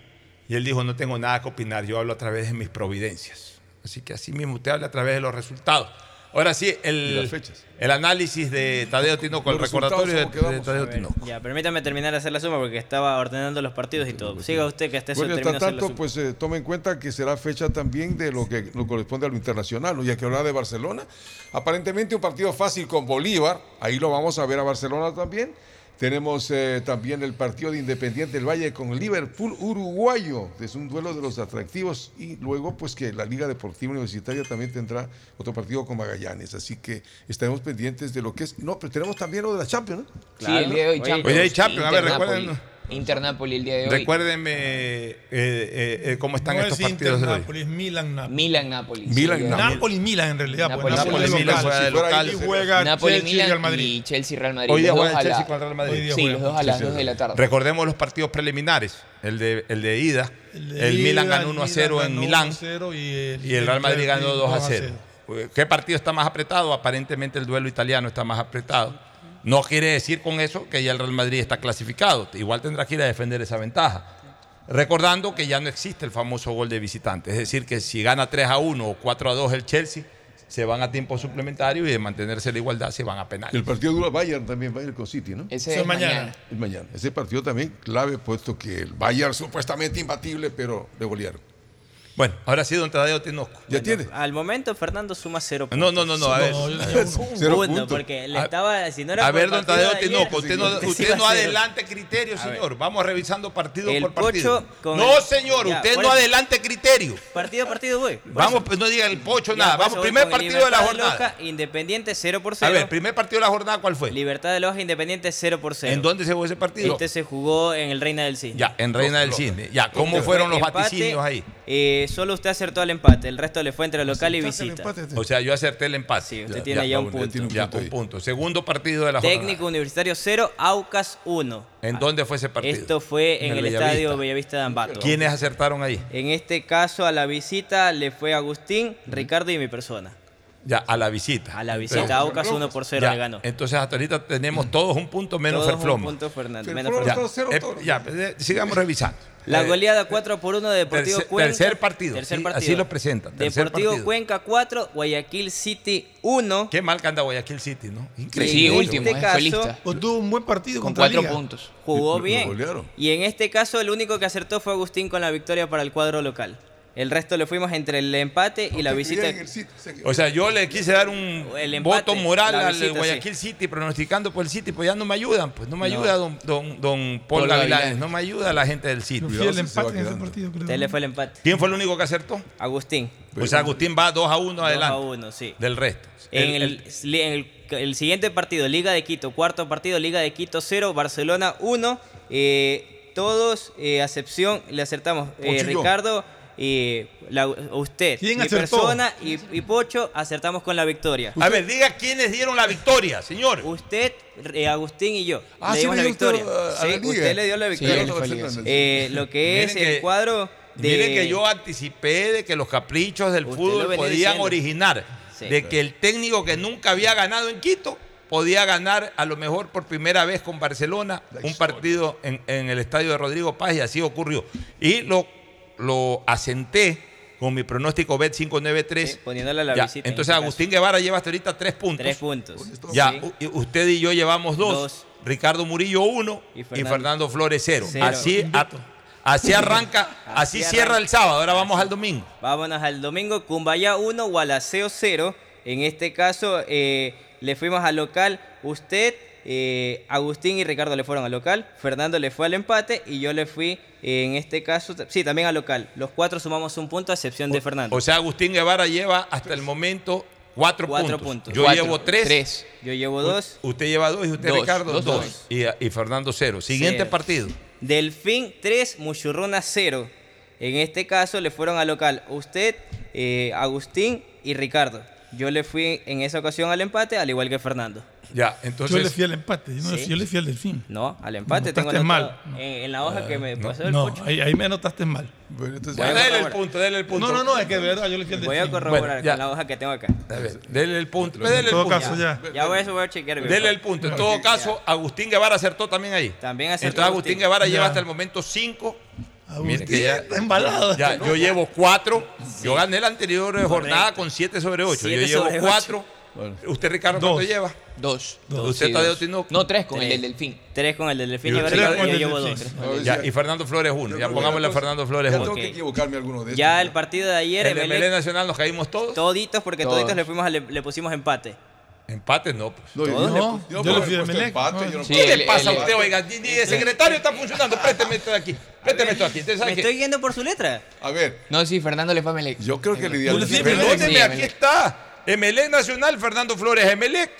y él dijo, no tengo nada que opinar, yo hablo a través de mis providencias. Así que así mismo usted habla a través de los resultados. Ahora sí, el, el análisis de Tadeo Tinoco, el recordatorio de,
resultados,
de
¿cómo
Tadeo Tinoco.
Ya, permítame terminar de hacer la suma porque estaba ordenando los partidos y todo. Siga usted que hasta eso
Bueno,
la
tanto, pues eh, tome en cuenta que será fecha también de lo que lo corresponde a lo internacional, ya que habla de Barcelona. Aparentemente un partido fácil con Bolívar, ahí lo vamos a ver a Barcelona también. Tenemos eh, también el partido de Independiente del Valle con Liverpool uruguayo. Es un duelo de los atractivos. Y luego, pues que la Liga Deportiva Universitaria también tendrá otro partido con Magallanes. Así que estaremos pendientes de lo que es. No, pero tenemos también lo de la Champions, ¿no?
Sí, el día de hoy Champions.
Hoy hay Champions, a ver,
Inter-Napoli.
Recuerden.
Inter-Napoli el día de hoy.
Recuérdenme eh, eh, eh, cómo están
no
estos
es
partidos de hoy.
Inter-Napoli, es Milan-Napoli.
Milan-Napoli.
Milan,
sí,
Napoli.
Napoli-Milan en realidad.
Napoli,
porque
Napoli,
es
Milan juega de local.
ahí juega
Napoli,
Chelsea y
Milan
Real Madrid.
y Chelsea-Real Madrid.
Hoy día juega el Chelsea contra el Madrid.
Sí, los dos a las 2 de la tarde.
Recordemos los partidos preliminares. El de, el de ida.
El
El,
de ida,
Milan
el
ganó 1 a
Milan
0 en Milán.
1-0 y el-
Y el Real Madrid ganó 2 a 0.
0.
¿Qué partido está más apretado? Aparentemente el duelo italiano está más apretado. No quiere decir con eso que ya el Real Madrid está clasificado. Igual tendrá que ir a defender esa ventaja. Recordando que ya no existe el famoso gol de visitante. Es decir, que si gana 3 a 1 o 4 a 2 el Chelsea, se van a tiempo suplementario y de mantenerse la igualdad se van a penales.
El partido dura Bayern también, Bayern con City, ¿no?
Ese
Eso
es
es mañana.
mañana.
Es mañana. Ese partido también clave, puesto que el Bayern supuestamente imbatible, pero le golearon.
Bueno, ahora sí, don Tadeo Tinoco.
¿Ya tiene?
Al momento Fernando suma cero puntos.
No, no, no, no, a ver.
No, yo le llevo uno.
Cero
Punto,
puntos.
porque le estaba, si no era
A ver,
el
don Tadeo Tinoco, usted no,
usted
no adelante
ver.
señor. Vamos revisando partido
El
por partido. No, señor,
Ya,
usted
por
no adelante criterios.
Partido a partido voy.
Vamos, pues no diga el pocho
Ya,
nada. Vamos, primer partido de la
Libertad
jornada.
Loja, Independiente 0 por 0.
A ver, primer partido de la jornada, ¿cuál fue?
Libertad de Loja, Independiente 0 por 0.
¿En dónde se jugó ese partido?
Este se jugó en el Reina del Cine.
Ya, en Reina del Cine. Ya, ¿cómo
Este
fueron
fue
los vaticinios ahí?
Eh, solo usted acertó al empate, el resto le fue entre local y visita.
O sea, yo acerté el empate.
Sí, usted tiene ya un punto.
tiene un
Ya,
punto
un
ahí.
punto. Segundo partido de la jornada.
Técnico Universitario 0, Aucas 1.
¿En dónde fue ese partido?
Esto fue en,
En
el,
el
estadio
Bellavista.
Bellavista de Ambato.
¿Quiénes acertaron ahí?
En este caso a la visita le fue Agustín, Ricardo y mi persona.
Ya, a la visita.
A la visita Aucas 1 por 0
Ya,
le ganó.
Entonces hasta ahorita tenemos todos un punto menos
Todos un
Ferfloma.
punto Fernando,
Ferfloma
menos
está
Fernando.
cero
Eh, ya, eh, sigamos revisando.
La
Eh,
goleada 4 por 1 de Deportivo
tercer-
Cuenca.
tercer partido,
Tercer
sí,
partido.
así lo presenta,
Deportivo
partido.
Cuenca 4, Guayaquil City 1.
Qué mal que anda Guayaquil City, ¿no?
Sí,
Sí,
en
último,
este
es
caso,
tuvo un buen partido
Con
contra
cuatro
Liga.
puntos.
Jugó bien. Y en este caso el único que acertó fue Agustín con la victoria para el cuadro local. El resto le fuimos entre el empate y la visita.
O sea, yo le quise dar un
El empate,
voto moral al Guayaquil City pronosticando por el City, pues ya no me ayudan, pues no me
No.
ayuda don, don, don Paul, Gavilanes, no me ayuda la gente del City.
Fui el empate en ese
quedando.
partido, creo.
Usted le fue el empate.
¿Quién fue el único que acertó?
Agustín.
O sea, Agustín va 2 a 1
2
adelante
a 1, sí.
del resto.
En
El-
el, el- el siguiente partido, Liga de Quito, cuarto partido, Liga de Quito 0, Barcelona 1. eh, todos, eh, a excepción, le acertamos. eh,
Pocho y
eh, la- usted,
¿Quién
mi
acertó?
persona y, y Pocho, acertamos con la victoria.
A ver, diga quiénes dieron la victoria, señor.
Usted, eh, Agustín y yo
Ah,
le dimos la
dio usted
victoria.
a- a
Sí, usted le dio la victoria. Eh, lo que es el cuadro de...
Miren que yo anticipé de que los caprichos del
Usted
fútbol podían
diciendo.
originar
Sí.
de que el técnico que nunca había ganado en Quito podía ganar a lo mejor por primera vez con Barcelona un partido en, en el estadio de Rodrigo Paz y así ocurrió. Y lo, lo asenté con mi pronóstico Bet 593.
Sí, poniéndole a la
Ya,
visita en
Entonces
este
Agustín Guevara lleva hasta ahorita tres puntos.
Tres puntos.
Ya,
Sí.
usted y yo llevamos dos.
Dos.
Ricardo Murillo uno
Y
y
Fernando-
Flores cero.
Cero.
Así, a- así arranca, así,
Así
cierra
arranca.
el sábado. Ahora vamos al domingo.
Vámonos al domingo, Cumbaya 1, Gualaceo 0. En este caso eh, le fuimos al local. Usted, eh, Agustín y Ricardo le fueron al local. Fernando le fue al empate y yo le fui, eh, en este caso, sí, también al local. Los cuatro sumamos un punto a excepción de Fernando.
O sea, Agustín Guevara lleva hasta el momento cuatro,
Cuatro
puntos.
puntos.
Yo
Cuatro,
llevo tres.
Tres.
yo llevo dos.
Usted lleva dos y usted,
Dos,
Ricardo, dos.
dos, dos.
Y, y Fernando cero. Siguiente
Cero.
partido.
Delfín 3, Muchurruna 0. En este caso le fueron al local usted, eh, Agustín y Ricardo. Yo le fui en esa ocasión al empate, al igual que Fernando.
Ya,
Yo
entonces.
le fui al empate. Yo, no-
Sí.
yo le fui al delfín.
No, al empate
Me
tengo anotado
mal.
En, en la hoja que me pasó el
No,
pocho.
ahí, ahí me anotaste mal.
Bueno, entonces-
Voy a
dele el punto, dele el punto.
No, no, no, es que de verdad yo le fui al
Voy a
delfín.
corroborar
Bueno,
con la hoja que tengo acá.
A ver, dele el punto.
En
el
todo
punto.
caso, ya.
Ya voy a, eso voy a chequear.
Dele el punto. En todo caso, Agustín Guevara acertó también ahí.
También acertó
Entonces Agustín. Guevara lleva hasta el momento cinco.
Agustín,
Mire que ya-
está embalado.
Ya, yo llevo cuatro. Yo gané la anterior jornada con siete sobre ocho. Yo llevo
ocho.
¿Usted, Ricardo, cuánto
Dos.
lleva?
Dos.
¿Usted
Sí,
Tadeo
dos.
Tinoco?
No, tres con el del delfín.
Tres con el del delfín
Y
y
usted-
Ricardo,
Tres con
yo llevo dos.
Ya, y Fernando Flores uno. Ya pongámosle a Fernando Flores
Ya
uno.
tengo que equivocarme alguno de estos.
Ya el partido de ayer,
¿En el
Emelec,
Melé Nacional nos caímos todos?
toditos, porque
Todos.
toditos le, fuimos a- le, le pusimos empate.
Empate no. Pues.
No, yo
le-
yo
yo le fui a
puesto
Emelec.
empate, yo no
Sí,
¿Qué
el-
le pasa
el-
a usted, oiga? Ni- ni El secretario está funcionando. Présteme esto de aquí. Présteme esto de aquí. Usted
Me
sabe que-
estoy yendo por su letra.
A ver,
No, sí, Fernando le fue a Melec.
yo creo que el
le
ideal
Perdóneme,
Sí,
aquí
Emelec.
está. Emelec Nacional, Fernando Flores Emelec,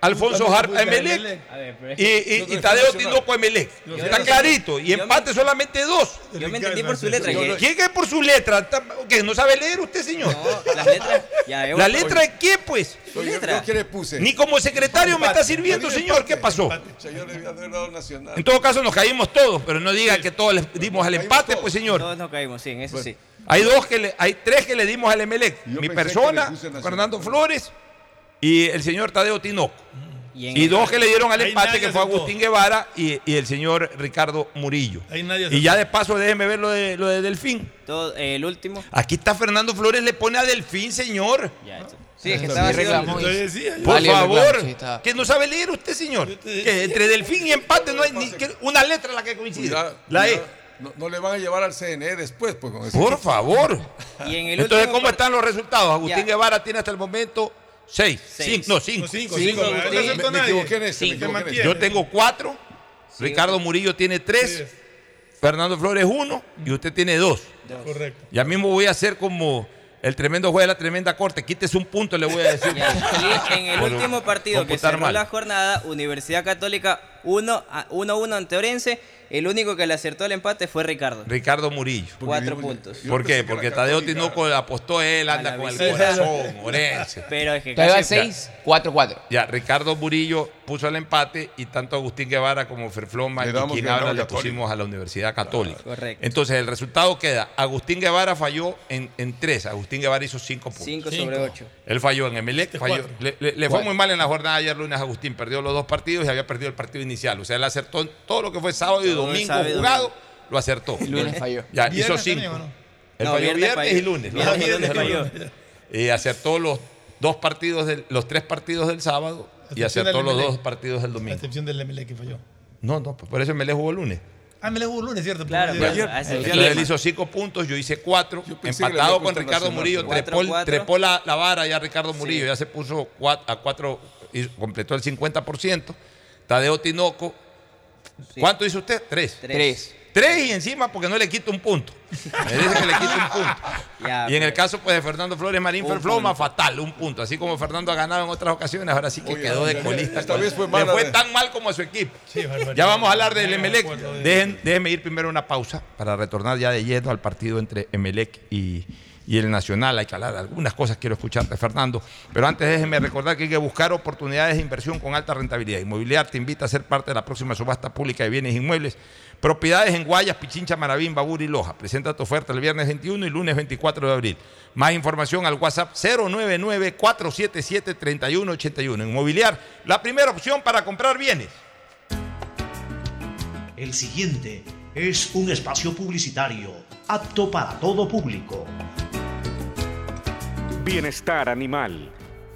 Alfonso Harp Emelec
A es
y,
que-
y, Tadeo. Tinoco Emelec. Está clarito. Y empate solamente dos.
yo me entendí por su letra. Que-
¿Quién es por su letra? ¿Qué? ¿No sabe leer usted, señor?
No, las letras. Ya, yo-
¿La letra de qué, pues?
Su
Yo, yo,
letra.
yo qué le puse.
Ni como secretario me está sirviendo, señor. ¿Qué pasó?
O sea, yo le había dado nacional.
En todo caso, nos caímos todos, pero no diga que todos le dimos al empate,
todos.
pues, señor.
Todos nos caímos, sí, en eso sí.
Hay dos que le, hay tres que le dimos al Emelec. Mi
que
persona. Fernando Flores y el señor Tadeo Tinoco.
Y,
dos que le dieron al empate, que fue
aceptó.
Agustín Guevara y, y el señor Ricardo Murillo.
Ahí nadie
Y ya de paso, déjeme ver lo de, lo de Delfín.
todo- el último.
Aquí está Fernando Flores, le pone a Delfín, señor.
Ya, esto- sí, es que estaba
reclamó.
Por
Vale,
favor,
reclamo, sí, está.
que no sabe leer usted, señor. Que entre Delfín y empate no hay ni que una letra la que coincide.
Cuidado,
La E.
No, no le van a llevar al CNE después, pues con ese
Por favor.
Y en el
Entonces, ¿cómo están los resultados? Agustín
Ya.
Guevara tiene hasta el momento seis.
Seis.
Cinco, no, cinco.
No, cinco,
Cinco,
cinco.
Agustín.
no
Me,
aceptó
me
nadie.
equivoqué en ese, me
Sí,
equivoqué en
mantiene.
ese.
Yo tengo cuatro. Ricardo Murillo tiene tres. Fernando Flores uno. Y usted tiene dos.
Correcto.
Ya mismo voy a hacer como el tremendo juez de la tremenda corte. Quítese un punto, le voy a decir.
En el último partido que cerró
mal.
la jornada, Universidad Católica 1 a 1-1 ante Orense. El único que le acertó el empate fue Ricardo.
Ricardo Murillo.
Cuatro
yo-
puntos.
¿Por qué? Porque Tadeo Tinoco apostó él, anda con el corazón, Orense.
Pero es que
Todavía 6, 4, 4.
Ya, Ricardo Murillo puso el empate y tanto Agustín Guevara como Ferfloma y habla le pusimos a la Universidad Católica.
Correcto.
Entonces el resultado queda, Agustín Guevara falló en, en tres, Agustín Guevara hizo cinco puntos.
5
Cinco.
sobre 8.
Él falló en Emelec,
Este
falló.
cuatro.
Le, le- le fue muy mal en la jornada ayer lunes Agustín, perdió los dos partidos y había perdido el partido inicial. O sea, él acertó todo lo que fue sábado y domingo
sábado
jugado,
domingo.
lo acertó.
El lunes falló.
Ya,
Viernes
hizo cinco.
también, ¿o no?
Él
No,
falló
viernes
viernes,
falló.
y lunes.
Viernes
Los
y lunes
falló. Y acertó los dos partidos, del, los tres partidos del sábado y acertó los dos partidos del
A
domingo.
excepción del MLE que falló.
No, no, pues por eso me le jugó el lunes.
Ah, me le jugó el lunes, ¿cierto?
Claro,
Porque
pero
ayer-
a
Entonces él hizo cinco puntos, yo hice cuatro,
Yo
empatado con Ricardo Murillo, trepó,
Cuatro, cuatro.
trepó la, la vara ya Ricardo Murillo, ya se puso cua- a cuatro, y completó el 50%. Tadeo Tinoco, ¿cuánto hizo usted? Tres.
Tres.
Tres y encima porque no le quito un punto. Me dice que le quito un punto.
Ya,
y en el
pero-
caso pues, de Fernando Flores Marín
Un
Ferfloma, fatal, un punto. Así como Fernando ha ganado en otras ocasiones, ahora sí que
Oye,
quedó de colista.
esta vez fue
Le fue tan mal como a su equipo.
Sí.
Ya vamos a hablar del Emelec. Dejen- déjenme ir primero una pausa para retornar ya de lleno al partido entre Emelec y, y el Nacional. Hay que hablar algunas cosas, quiero escucharte, Fernando. Pero antes déjenme recordar que hay que buscar oportunidades de inversión con alta rentabilidad. Inmobiliar te invita a ser parte de la próxima subasta pública de bienes inmuebles. Propiedades en Guayas, Pichincha, Maravín, Babur y Loja. Presenta tu oferta el viernes 21 y lunes 24 de abril. Más información al WhatsApp 099-477-3181. Inmobiliar, la primera opción para comprar bienes.
El siguiente es un espacio publicitario apto para todo público.
Bienestar Animal.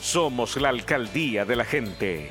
Somos la alcaldía de la gente.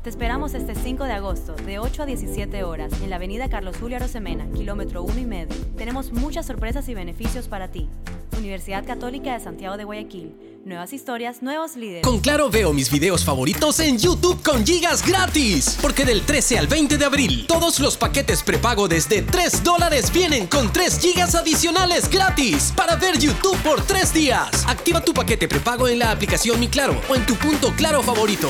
Te esperamos este 5 de agosto de 8 a 17 horas en la avenida Carlos Julio Arosemena, kilómetro 1 y medio. Tenemos muchas sorpresas y beneficios para ti. Universidad Católica de Santiago de Guayaquil. Nuevas historias, nuevos líderes.
Con Claro veo mis videos favoritos en YouTube con gigas gratis. Porque del 13 al 20 de abril, todos los paquetes prepago desde 3 dólares vienen con 3 gigas adicionales gratis para ver YouTube por 3 días. Activa tu paquete prepago en la aplicación Mi Claro o en tu punto Claro favorito.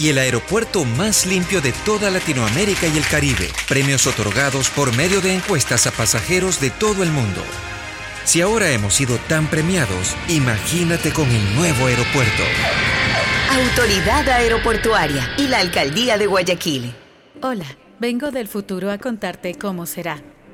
y el aeropuerto más limpio de toda Latinoamérica y el Caribe. Premios otorgados por medio de encuestas a pasajeros de todo el mundo. Si ahora hemos sido tan premiados, imagínate con el nuevo aeropuerto.
Autoridad Aeroportuaria y la Alcaldía de Guayaquil.
Hola, vengo del futuro a contarte cómo será.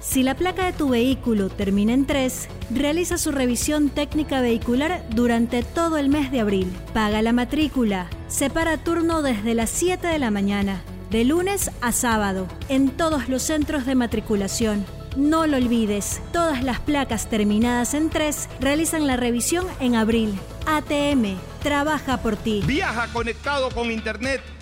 Si la placa de tu vehículo termina en 3, realiza su revisión técnica vehicular durante todo el mes de abril. Paga la matrícula. Separa turno desde las 7 de la mañana, de lunes a sábado, en todos los centros de matriculación. No lo olvides, todas las placas terminadas en 3 realizan la revisión en abril. ATM, trabaja por ti.
Viaja conectado con Internet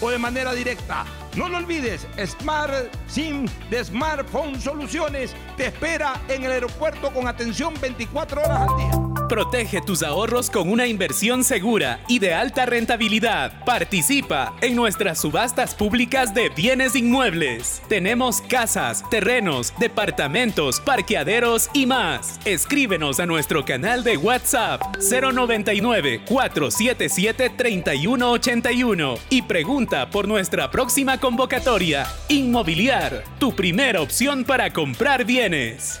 o de manera directa. No lo olvides, Smart SIM de Smartphone Soluciones te espera en el aeropuerto con atención 24 horas al día.
Protege tus ahorros con una inversión segura y de alta rentabilidad. Participa en nuestras subastas públicas de bienes inmuebles. Tenemos casas, terrenos, departamentos, parqueaderos y más. Escríbenos a nuestro canal de WhatsApp 099 477 3181 y pregunta por nuestra próxima convocatoria. Inmobiliar, tu primera opción para comprar bienes.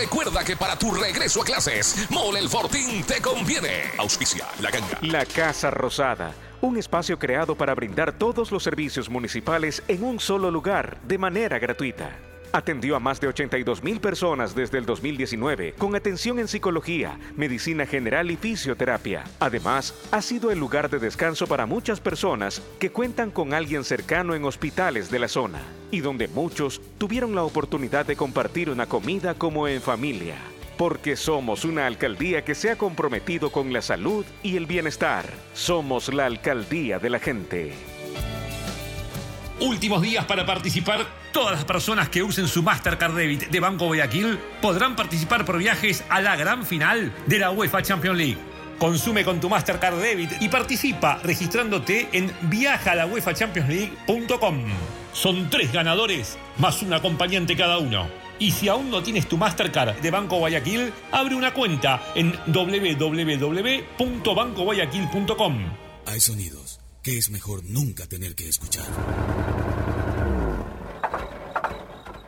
recuerda que para tu regreso a clases, Mole el Fortín te conviene. Auspicia la ganga.
La Casa Rosada, un espacio creado para brindar todos los servicios municipales en un solo lugar de manera gratuita. Atendió a más de 82 mil personas desde el 2019 con atención en psicología, medicina general y fisioterapia. Además, ha sido el lugar de descanso para muchas personas que cuentan con alguien cercano en hospitales de la zona y donde muchos tuvieron la oportunidad de compartir una comida como en familia. Porque somos una alcaldía que se ha comprometido con la salud y el bienestar. Somos la alcaldía de la gente.
Últimos días para participar. Todas las personas que usen su Mastercard Debit de Banco Guayaquil podrán participar por viajes a la gran final de la UEFA Champions League. Consume con tu Mastercard Debit y participa registrándote en viajalauefachampionsleague.com. Son tres ganadores más un acompañante cada uno. Y si aún no tienes tu Mastercard de Banco Guayaquil, abre una cuenta en www.bancoguayaquil.com.
Hay sonidos que es mejor nunca tener que escuchar.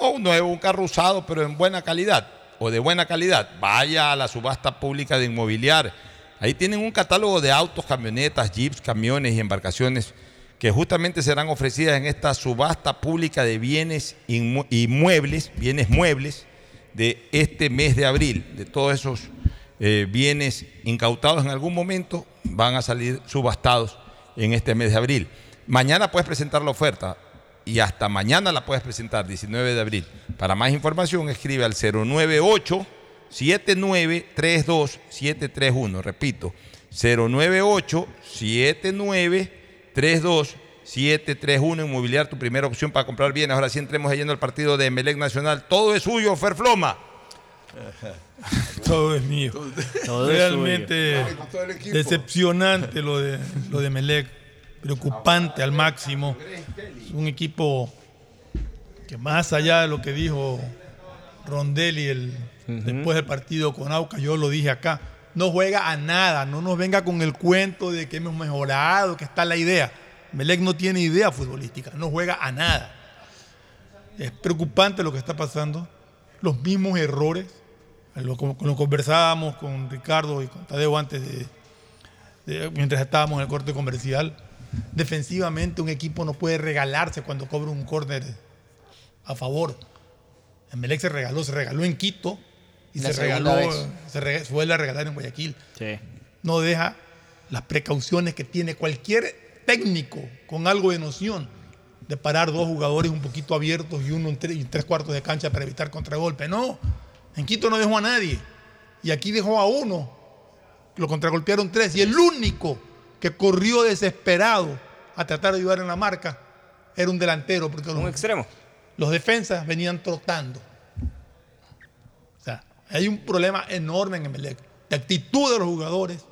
o nuevo, un carro usado, pero en buena calidad o de buena calidad? Vaya a la subasta pública de inmobiliar. Ahí tienen un catálogo de autos, camionetas, jeeps, camiones y embarcaciones que justamente serán ofrecidas en esta subasta pública de bienes inmuebles, bienes muebles de este mes de abril, de todos esos eh, bienes incautados en algún momento van a salir subastados en este mes de abril. Mañana puedes presentar la oferta y hasta mañana la puedes presentar, 19 de abril. Para más información escribe al 098 7932 731. Repito, 098 7932 731 Inmobiliar, tu primera opción para comprar bienes. Ahora sí entremos yendo al partido de Melec Nacional. Todo es suyo, Ferfloma.
Todo es mío. Realmente decepcionante lo de, lo de Melec. Preocupante al máximo. un equipo que más allá de lo que dijo Rondelli el, después del partido con Auca, yo lo dije acá, no juega a nada, no nos venga con el cuento de que hemos mejorado, que está la idea. Melec no tiene idea futbolística, no juega a nada. Es preocupante lo que está pasando, los mismos errores, lo, lo conversábamos con Ricardo y con Tadeo antes de, mientras estábamos en el corte comercial. Defensivamente un equipo no puede regalarse cuando cobra un córner a favor. En Melec se regaló, se regaló en Quito y se regaló, se, vuelve a regalar en Guayaquil. No deja las precauciones que tiene cualquier técnico con algo de noción de parar dos jugadores un poquito abiertos y uno en tres, tres cuartos de cancha para evitar contragolpe. No, en Quito no dejó a nadie. Y aquí dejó a uno. Lo contragolpearon tres. Y el único que corrió desesperado a tratar de ayudar en la marca era un delantero. Porque
un extremo.
Los defensas venían trotando. O sea, hay un problema enorme en Emelec de actitud de los jugadores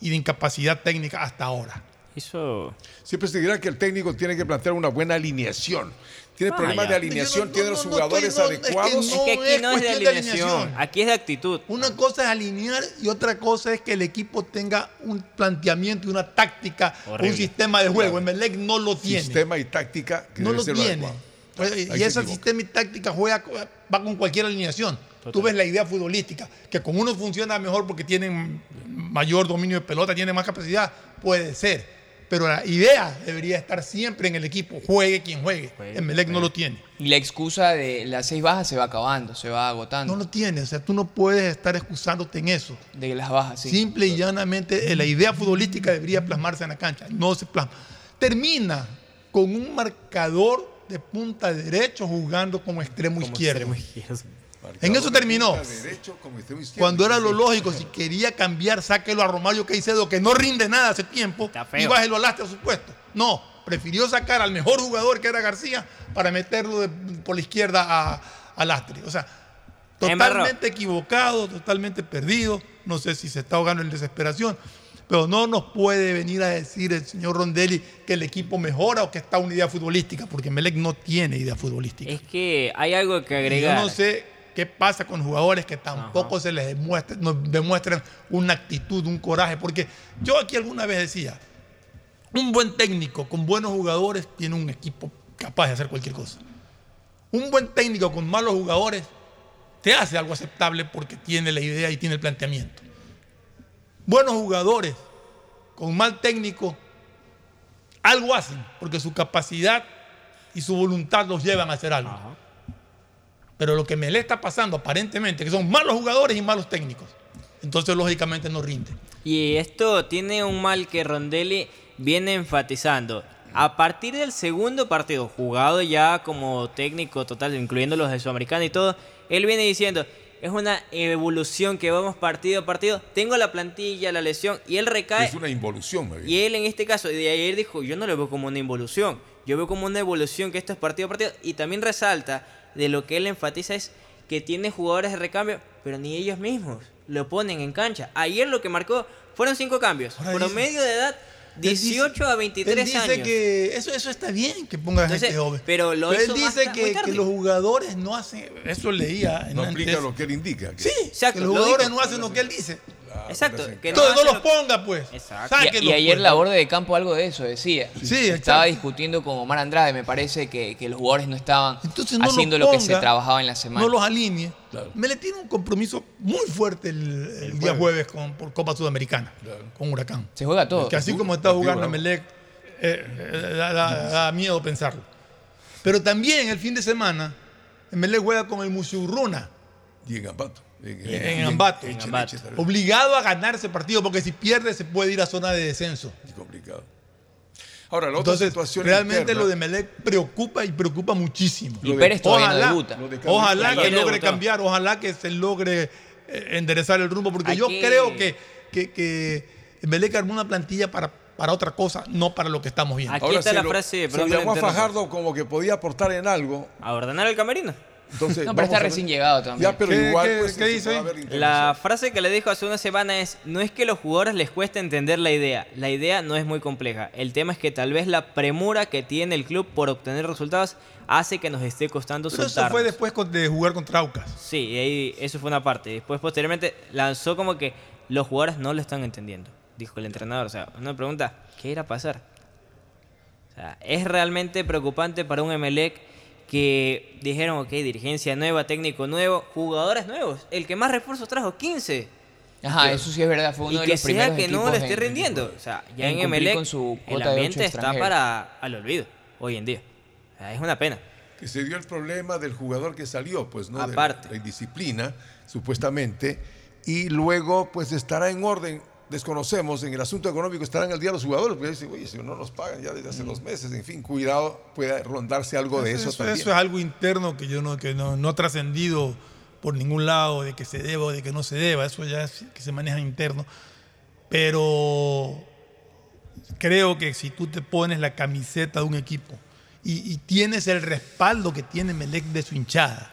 y de incapacidad técnica hasta ahora.
Eso...
Siempre se dirá que el técnico tiene que plantear una buena alineación. Tiene
Ah,
problemas
ya.
de alineación,
no-
tiene
no-
los
no
jugadores
es que
adecuados.
Es que aquí no es de alineación, aquí es de actitud.
Una cosa es alinear y otra cosa es que el equipo tenga un planteamiento y una táctica,
Horrible.
un sistema de juego.
Claro.
Emelec no lo tiene.
Sistema y táctica que
no
debe
lo
ser
tiene.
adecuado.
Pues,
Ahí
y
se
ese sistema y táctica juega, va con cualquier alineación. Tú ves la idea futbolística, que con uno funciona mejor porque tienen mayor dominio de pelota, tienen más capacidad, puede ser. Pero la idea debería estar siempre en el equipo, juegue quien juegue. Emelec no lo tiene.
Y la excusa de las seis bajas se va acabando, se va agotando.
No lo tiene, o sea, tú no puedes estar excusándote en eso.
De las bajas, sí.
Simple y llanamente, eh, la idea futbolística debería plasmarse en la cancha. No se plasma. Termina con un marcador de punta derecho jugando como extremo izquierdo. En eso terminó.
Derecho.
Cuando era lo lógico, si quería cambiar, sáquelo a Romario Caicedo, que no rinde nada hace tiempo, y bájelo a Lastre a su puesto. No, prefirió sacar al mejor jugador que era García para meterlo de- por la izquierda a, a Lastre. O sea, totalmente equivocado, totalmente perdido. No sé si se está ahogando en desesperación, pero no nos puede venir a decir el señor Rondelli que el equipo mejora o que está una idea futbolística, porque Melec no tiene idea futbolística.
Es que hay algo que
Y
agregar.
Yo no sé qué pasa con jugadores que tampoco se les demuestra, nos demuestran una actitud, un coraje. Porque yo aquí alguna vez decía, un buen técnico con buenos jugadores tiene un equipo capaz de hacer cualquier cosa. Un buen técnico con malos jugadores te hace algo aceptable porque tiene la idea y tiene el planteamiento. Buenos jugadores con mal técnico algo hacen porque su capacidad y su voluntad los llevan a hacer algo. Pero lo que me le está pasando aparentemente, que son malos jugadores y malos técnicos. Entonces, lógicamente, no rinde.
Y esto tiene un mal que Rondelli viene enfatizando. A partir del segundo partido, jugado ya como técnico total, incluyendo los de Sudamericana y todo, él viene diciendo, es una evolución que vamos partido a partido. Tengo la plantilla, la lesión, y él recae.
Es una involución, me
Y él en este caso, de ayer dijo, yo no lo veo como una involución, yo veo como una evolución que esto es partido a partido. Y también resalta de lo que él enfatiza es que tiene jugadores de recambio, pero ni ellos mismos lo ponen en cancha. Ayer lo que marcó fueron cinco cambios. Promedio de edad 18 a 23
Él dice
años.
que eso, eso está bien que ponga
Entonces,
gente joven.
pero lo
él
hizo
dice que, que los jugadores no hacen. Eso leía. en
No
antes.
explica lo que él indica.
Sí,
Exacto,
que los
lo
jugadores no hacen lo que él dice.
Exacto. Que
Entonces no los
lo-
ponga, pues.
Exacto.
Y, ayer
pues.
la borde de campo algo de eso decía.
Sí,
Estaba
exacto.
discutiendo con Omar Andrade, me parece que, que los jugadores no estaban
Entonces no los
haciendo lo que se trabajaba en la semana.
No los alinee. Me le tiene un compromiso muy fuerte el, el día jueves con, por Copa Sudamericana, con Huracán.
Se juega todo.
Que así como está jugando Melec, eh, eh, da, da- da miedo pensarlo. Pero también el fin de semana, Melec juega con el Musurruna
Y en. En,
en Ambato. Obligado a ganar ese partido, porque si pierde se puede ir a zona de descenso.
complicado. Ahora, la otra
Entonces,
situación
realmente
interna-
lo de Melec preocupa y preocupa muchísimo.
Y Pérez no
ojalá, ojalá que logre
debutó.
cambiar, ojalá que se logre eh, enderezar el rumbo, porque yo creo que, que, que Melec armó una plantilla para, para otra cosa, no para lo que estamos viendo.
Aquí
Ahora
está la
lo-
frase,
se llamó a. Fajardo como que podía aportar en algo.
A ordenar el camerino.
Entonces,
No, pero está recién llegado también.
Ya, pero
¿Qué-
igual.
qué-
pues,
qué
se
dice?
La frase que le dijo hace una semana es, no es que a los jugadores les cueste entender la idea, la idea no es muy compleja, el tema es que tal vez la premura que tiene el club por obtener resultados hace que nos esté costando
Pero eso
soltarnos.
fue después de jugar contra Aucas.
Sí, y ahí eso fue una parte. Después, posteriormente, lanzó como que los jugadores no lo están entendiendo, dijo el entrenador. O sea, una pregunta, ¿qué irá a pasar? O sea, es realmente preocupante para un Emelec que dijeron, ok, dirigencia nueva, técnico nuevo, jugadores nuevos. El que más refuerzos trajo, 15.
Ajá, eso sí es verdad, fue uno
y
de
que
los
sea
primeros
que no le esté
en-
rindiendo. O sea, ya
en
en,
su
el
de
ambiente está para al olvido hoy en día. O sea, es una pena.
que se dio el problema del jugador que salió, pues, ¿no? De
Aparte.
la indisciplina, supuestamente, y luego, pues, estará en orden. Desconocemos, en el asunto económico estarán al día los jugadores, porque dicen, oye, si no nos pagan ya desde hace dos meses, en fin, cuidado, puede rondarse algo de eso,
eso,
también.
eso es algo interno que yo no, que no, no ha trascendido por ningún lado de que se deba o de que no se deba, eso ya es que se maneja interno. Pero creo que si tú te pones la camiseta de un equipo y, y tienes el respaldo que tiene Melec de su hinchada,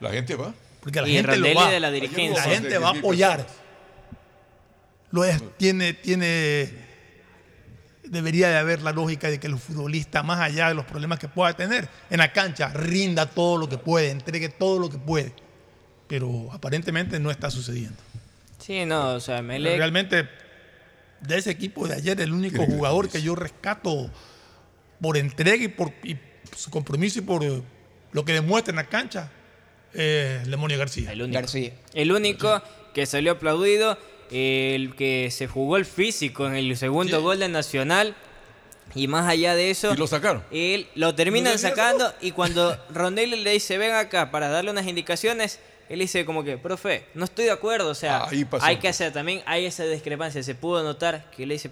La gente va.
porque la
Y
gente lo va,
de la dirigencia.
la gente va a apoyar. Lo es, tiene, tiene debería de haber la lógica de que el futbolista, más allá de los problemas que pueda tener, en la cancha rinda todo lo que puede, entregue todo lo que puede. Pero aparentemente no está sucediendo.
Sí, no, o sea, Melec...
Realmente, de ese equipo de ayer, el único jugador que yo rescato por entrega y por y su compromiso y por eh, lo que demuestra en la cancha es Lemonio García.
El único. El único que salió aplaudido, el que se jugó el físico en el segundo gol de Nacional. Y más allá de eso,
Y lo sacaron.
él lo terminan
¿Lo terminan
sacando y cuando Rondelli le dice, ven acá para darle unas indicaciones, él dice como que, profe, no estoy de acuerdo, o sea, hay que hacer, también hay esa discrepancia, se pudo notar que él dice,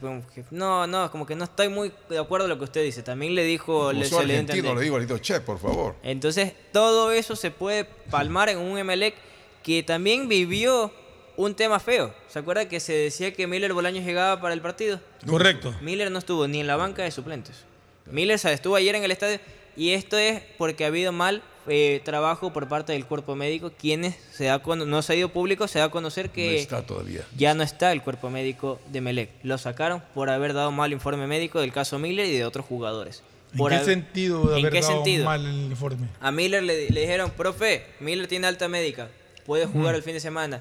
no, no, como que no estoy muy de acuerdo con lo que usted dice, también le dijo, le, se le a
le digo, le che, por favor.
Entonces, todo eso se puede palmar en un Emelec que también vivió un tema feo. ¿Se acuerda que se decía que Miller Bolaños llegaba para el partido?
Correcto.
Miller no estuvo ni en la banca de suplentes. Miller se estuvo ayer en el estadio y esto es porque ha habido mal eh, trabajo por parte del cuerpo médico, quienes se da con- no se ha ido público, se da a conocer que
No está todavía.
ya no está el cuerpo médico de Melec. Lo sacaron por haber dado mal informe médico del caso Miller y de otros jugadores.
¿En qué
haber-
sentido de
¿En
haber
qué
dado
sentido?
mal el informe?
A Miller le, le dijeron, profe, Miller tiene alta médica, puede jugar el fin de semana.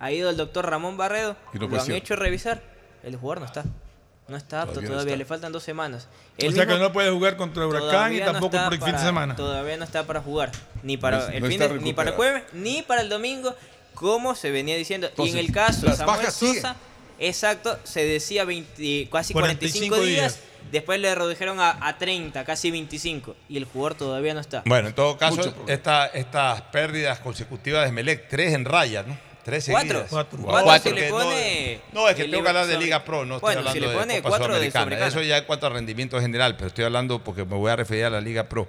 Ha ido el doctor Ramón Barredo,
Y
lo
no
han hecho revisar. El jugador no está. No está apto
Todavía
todavía,
no está.
le faltan dos semanas.
O sea que no puede jugar contra Huracán y tampoco por el fin de semana.
Todavía no está para jugar. Ni para el fin de- ni para el jueves, ni para el domingo, como se venía diciendo. y en el caso de Samuel Sosa, exacto, se decía 20 casi 45,
45
días.
días.
Después le redujeron a, a 30, casi 25. Y el jugador todavía no está.
Bueno, en todo caso, esta- estas pérdidas consecutivas de Melec, tres en raya, ¿no? Tres
Cuatro.
Cuatro.
Cuatro
Porque
si le pone
No, no, es que tengo que hablar de Liga Pro, no
Bueno,
estoy
si
hablando
le pone
de Copa
cuatro de
Sudamericana.
Sudamericana.
Eso ya en cuanto a rendimiento general, pero estoy hablando porque me voy a referir a la Liga Pro.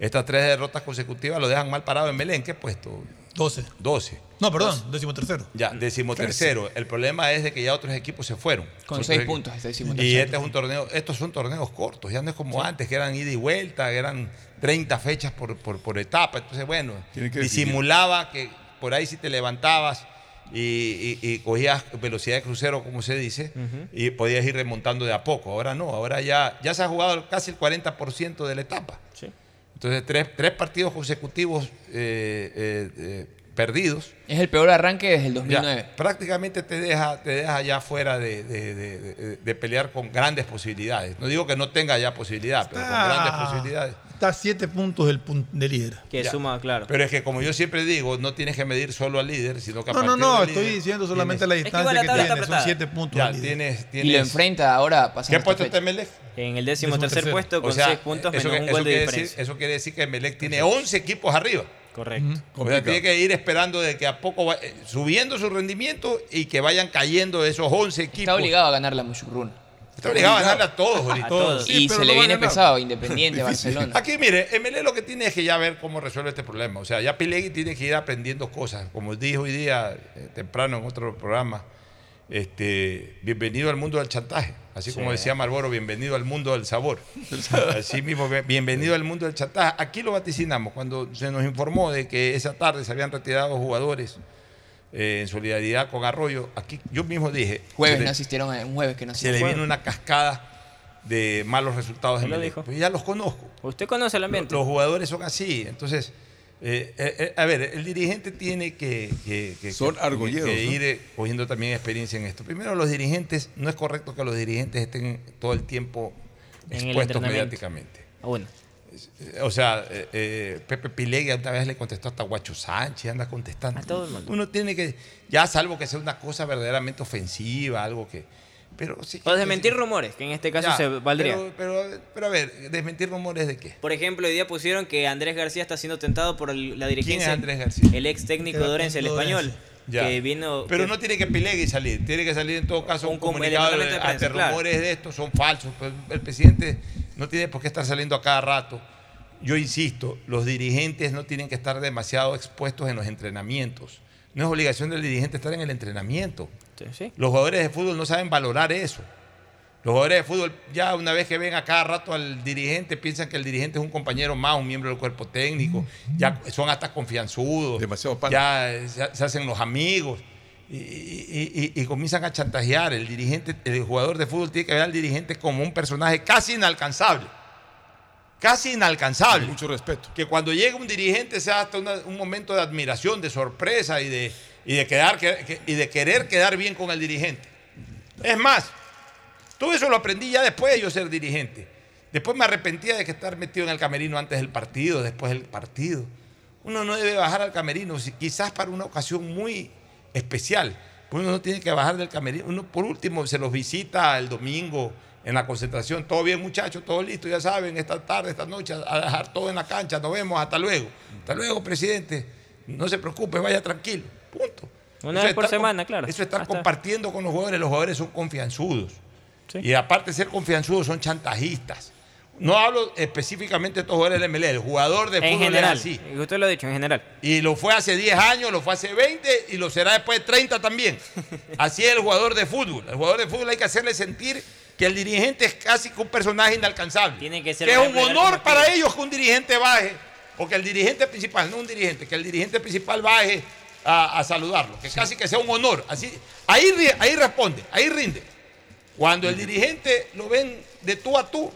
Estas tres derrotas consecutivas lo dejan mal parado en Melec. ¿En qué puesto?
12.
12.
No, perdón, décimo tercero.
Ya, decimotercero. El problema es de que ya otros equipos se fueron.
Con seis puntos,
Y
decimotercero.
este es un torneo, estos son torneos cortos, ya no es como antes, que eran ida y vuelta, que eran 30 fechas por, por, por etapa. Entonces, bueno,
que definir.
disimulaba que por ahí si te levantabas y, y- y cogías velocidad de crucero, como se dice, y podías ir remontando de a poco. Ahora no, ahora ya, ya se ha jugado casi el 40% de la etapa.
Sí.
Entonces, tres, tres partidos consecutivos eh, eh, eh, perdidos.
Es el peor arranque desde el
Ya,
2009.
prácticamente te deja, te deja ya fuera de, de- de- de- de pelear con grandes posibilidades. No digo que no tenga ya posibilidad, pero con grandes
Ah,
posibilidades.
Está a siete puntos del, pun- del líder.
Que
Ya.
suma, claro.
Pero es que como yo siempre digo, no tienes que medir solo al líder, sino que a
No, no, no, estoy
líder
diciendo solamente
tienes-
la
que
distancia
igual la
que,
tabla está
tiene. Son
apretada.
siete puntos.
Ya,
del líder.
tienes,
Y lo enfrenta ahora
¿Qué puesto está Melec?
En el décimo tercer puesto con
O sea,
seis puntos
eso,
menos
que-
un gol de
quiere
diferencia.
decir, eso quiere decir que Melec tiene 11 equipos arriba.
Correcto.
O sea,
Complicado.
tiene que ir esperando de que a poco va- eh, subiendo su rendimiento y que vayan cayendo esos 11 equipos.
Está obligado a ganar la Muchukruna.
Está obligado a ganarle a todos ahorita.
A todos.
Sí,
y se le viene pesado, Independiente. Barcelona.
Aquí, mire, MLE lo que tiene es que ya ver cómo resuelve este problema. O sea, ya Pilegui tiene que ir aprendiendo cosas. Como dijo hoy día, eh, temprano en otro programa, este, bienvenido al mundo del chantaje. Así como decía Marlboro, bienvenido al mundo del sabor. Así mismo, bien- bienvenido al mundo del chantaje. Aquí lo vaticinamos cuando se nos informó de que esa tarde se habían retirado jugadores eh, en solidaridad con Arroyo. Aquí yo mismo dije,
Jueves no asistieron, a- un jueves que no
se le
asistieron.
viene una cascada de malos resultados de
¿Quién lo
Melec.
dijo?
Pues ya los conozco.
¿Usted conoce el ambiente?
Los jugadores son así. Entonces, eh, eh, a ver, el dirigente tiene que, que- que-
Son
que- ir eh, cogiendo también experiencia en esto. Primero, los dirigentes, no es correcto que los dirigentes estén todo el tiempo
En el
expuestos mediáticamente.
Ah, bueno.
Eh, O sea, eh, eh, Pepe Pilegui una vez le contestó hasta Guacho Sánchez, anda contestando.
A todo el mundo.
Uno tiene que, ya salvo que sea una cosa verdaderamente ofensiva, algo que... Pero sí
O desmentir rumores, que en este caso
Ya,
se valdría.
Pero, pero, pero a ver, desmentir rumores de qué.
Por ejemplo, hoy día pusieron que Andrés García está siendo tentado por el- la dirigencia.
¿Quién es Andrés García?
El ex técnico de
El
Orense, el
de
español.
Ya.
Que vino.
Pero
que-
no tiene que Pilegui salir, tiene que salir en todo caso un,
Un
comunicado de,
prensa,
ante
claro.
rumores de estos son falsos. Pues el presidente no tiene por qué estar saliendo a cada rato. Yo insisto, los dirigentes no tienen que estar demasiado expuestos en los entrenamientos. No es obligación del dirigente estar en el entrenamiento.
Sí, sí.
Los jugadores de fútbol no saben valorar eso. Los jugadores de fútbol, ya una vez que ven a cada rato al dirigente, piensan que el dirigente es un compañero más, un miembro del cuerpo técnico, ya son hasta confianzudos,
Demasiado pan.
ya se, hacen los amigos.
y, y, comienzan a chantajear. El dirigente, el jugador de fútbol tiene que ver al dirigente como un personaje casi inalcanzable. Casi inalcanzable.
Mucho respeto.
Que cuando llega un dirigente sea hasta un momento de admiración, de sorpresa y de, y de, quedar, y de querer quedar bien con el dirigente. Es más, todo eso lo aprendí ya después de yo ser dirigente. Después me arrepentía de que estar metido en el camerino antes del partido, después del partido. Uno no debe bajar al camerino, quizás para una ocasión muy especial. Uno no tiene que bajar del camerino. Uno, por último, se los visita el domingo en la concentración. Todo bien, muchachos, todo listo, ya saben, esta tarde, esta noche, a dejar todo en la cancha. Nos vemos, hasta luego. Hasta luego, presidente. No se preocupe, vaya tranquilo. Punto.
Una vez por semana, claro.
Eso está compartiendo con los jugadores. Los jugadores son confianzudos. Y aparte de ser confianzudos, son chantajistas. No hablo específicamente de estos jugadores del MLE, el jugador de fútbol
general,
es así.
Usted lo ha dicho, en general.
Y lo fue hace 10 años, lo fue hace 20 y lo será después de 30 también. Así es el jugador de fútbol. El jugador de fútbol hay que hacerle sentir que el dirigente es casi un personaje inalcanzable.
Tiene que ser
que es un honor para ellos que un dirigente baje, o que el dirigente principal, no un dirigente, que el dirigente principal baje a, saludarlo, que casi que sea un honor. Así, ahí, ahí responde, ahí rinde. Cuando el dirigente lo ven de tú a tú,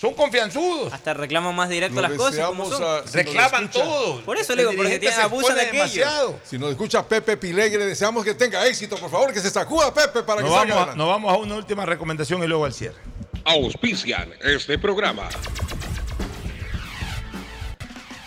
son confianzudos.
Hasta reclaman más directo las cosas. Como son.
Reclaman todo.
Por eso le digo, porque tienen, abusan de demasiado.
Si nos escucha Pepe Pilegre, deseamos que tenga éxito, por favor, que se sacuda Pepe para que
nos
salga
vamos, Nos vamos a una última recomendación y luego al cierre.
Auspician este programa.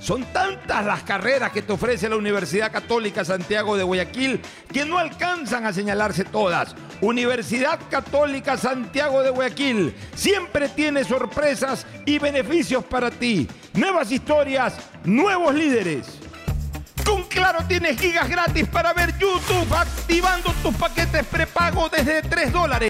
Son tantas las carreras que te ofrece la Universidad Católica Santiago de Guayaquil que no alcanzan a señalarse todas. Universidad Católica Santiago de Guayaquil siempre tiene sorpresas y beneficios para ti. Nuevas historias, nuevos líderes. Con Claro tienes gigas gratis para ver YouTube activando tus paquetes prepago desde 3 dólares.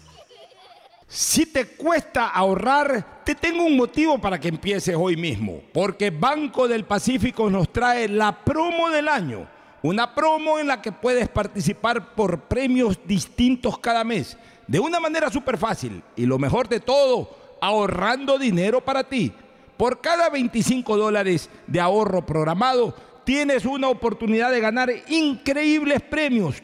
Si te cuesta ahorrar, te tengo un motivo para que empieces hoy mismo, porque Banco del Pacífico nos trae la promo del año, una promo en la que puedes participar por premios distintos cada mes, de una manera súper fácil y lo mejor de todo, ahorrando dinero para ti. Por cada 25 dólares de ahorro programado, tienes una oportunidad de ganar increíbles premios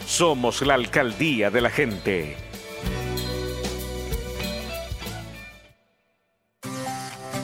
Somos la alcaldía de la gente.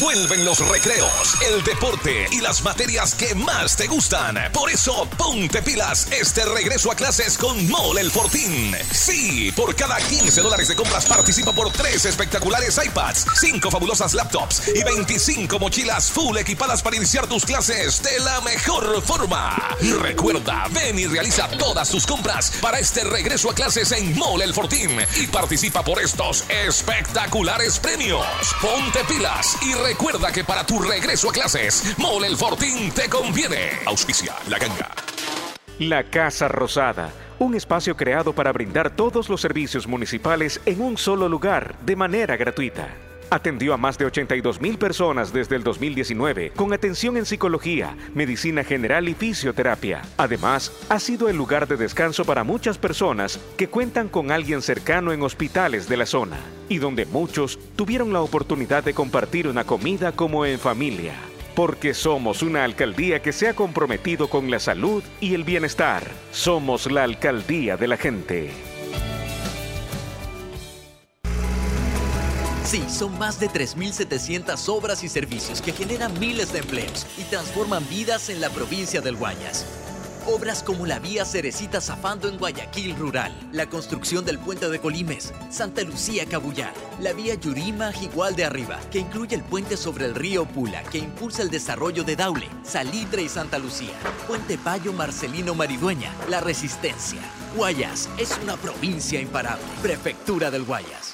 Vuelven los recreos, el deporte y las materias que más te gustan. Por eso, ponte pilas este regreso a clases con Mole el Fortín. Sí, por cada 15 dólares de compras participa por 3 espectaculares iPads, 5 fabulosas laptops y 25 mochilas full equipadas para iniciar tus clases de la mejor forma. Recuerda, ven y realiza todas tus compras para este regreso a clases en Mole el Fortín y participa por estos espectaculares premios. Ponte pilas y recuerda que para tu regreso a clases, Mole el Fortín te conviene. Auspicia la ganga.
La Casa Rosada, un espacio creado para brindar todos los servicios municipales en un solo lugar, de manera gratuita. Atendió a más de 82 mil personas desde el 2019 con atención en psicología, medicina general y fisioterapia. Además, ha sido el lugar de descanso para muchas personas que cuentan con alguien cercano en hospitales de la zona y donde muchos tuvieron la oportunidad de compartir una comida como en familia. Porque somos una alcaldía que se ha comprometido con la salud y el bienestar. Somos la alcaldía de la gente.
Sí, son más de 3.700 obras y servicios que generan miles de empleos y transforman vidas en la provincia del Guayas. Obras como la vía Cerecita Zafando en Guayaquil Rural, la construcción del puente de Colimes, Santa Lucía Cabullar, la vía Yurima Jigual de Arriba, que incluye el puente sobre el río Pula, que impulsa el desarrollo de Daule, Salitre y Santa Lucía, Puente Payo Marcelino Maridueña, La Resistencia. Guayas es una provincia imparable. Prefectura del Guayas.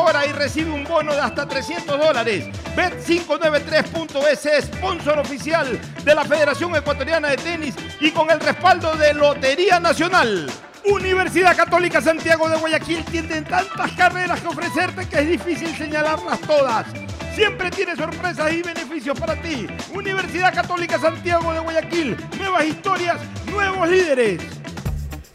y recibe un bono de hasta 300 dólares. Bet593.es, sponsor oficial de la Federación Ecuatoriana de Tenis y con el respaldo de Lotería Nacional. Universidad Católica Santiago de Guayaquil tiene tantas carreras que ofrecerte que es difícil señalarlas todas. Siempre tiene sorpresas y beneficios para ti. Universidad Católica Santiago de Guayaquil. Nuevas historias, nuevos líderes.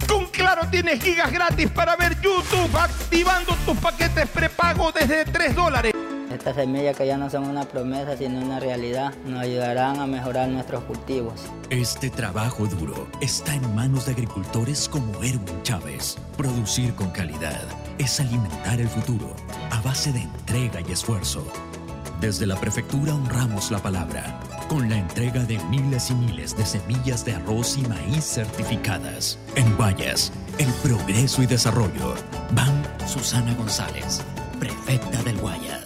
Con Claro tienes gigas gratis para ver YouTube activando tus paquetes prepago desde 3 dólares.
Estas semillas que ya no son una promesa sino una realidad nos ayudarán a mejorar nuestros cultivos.
Este trabajo duro está en manos de agricultores como Erwin Chávez. Producir con calidad es alimentar el futuro a base de entrega y esfuerzo. Desde la prefectura honramos la palabra con la entrega de miles y miles de semillas de arroz y maíz certificadas. En Guayas, el progreso y desarrollo. Van Susana González, prefecta del Guayas.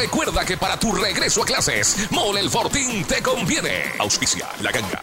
recuerda que para tu regreso a clases, Mole el Fortín te conviene. Auspicia la ganga.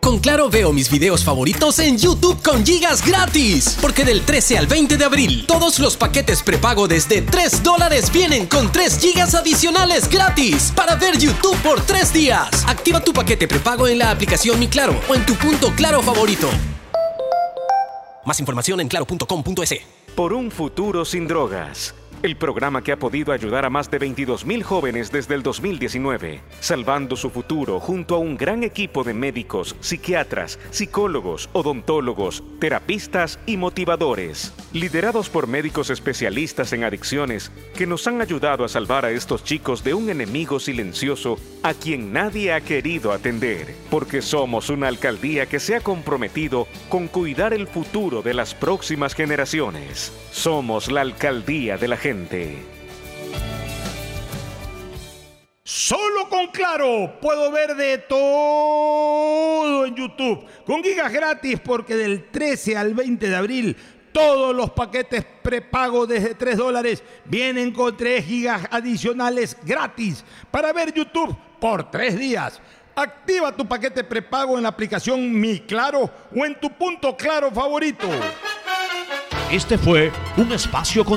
Con Claro veo mis videos favoritos en YouTube con gigas gratis. Porque del 13 al 20 de abril, todos los paquetes prepago desde 3 dólares vienen con 3 gigas adicionales gratis para ver YouTube por 3 días. Activa tu paquete prepago en la aplicación Mi Claro o en tu punto Claro favorito. Más información en claro.com.es.
Por un futuro sin drogas. El programa que ha podido ayudar a más de 22.000 jóvenes desde el 2019, salvando su futuro junto a un gran equipo de médicos, psiquiatras, psicólogos, odontólogos, terapistas y motivadores, liderados por médicos especialistas en adicciones que nos han ayudado a salvar a estos chicos de un enemigo silencioso a quien nadie ha querido atender, porque somos una alcaldía que se ha comprometido con cuidar el futuro de las próximas generaciones. Somos la alcaldía de la gente.
Solo con Claro puedo ver de todo en YouTube. Con gigas gratis porque del 13 al 20 de abril todos los paquetes prepago desde 3 dólares vienen con 3 gigas adicionales gratis para ver YouTube por 3 días. Activa tu paquete prepago en la aplicación Mi Claro o en tu punto claro favorito.
Este fue un espacio con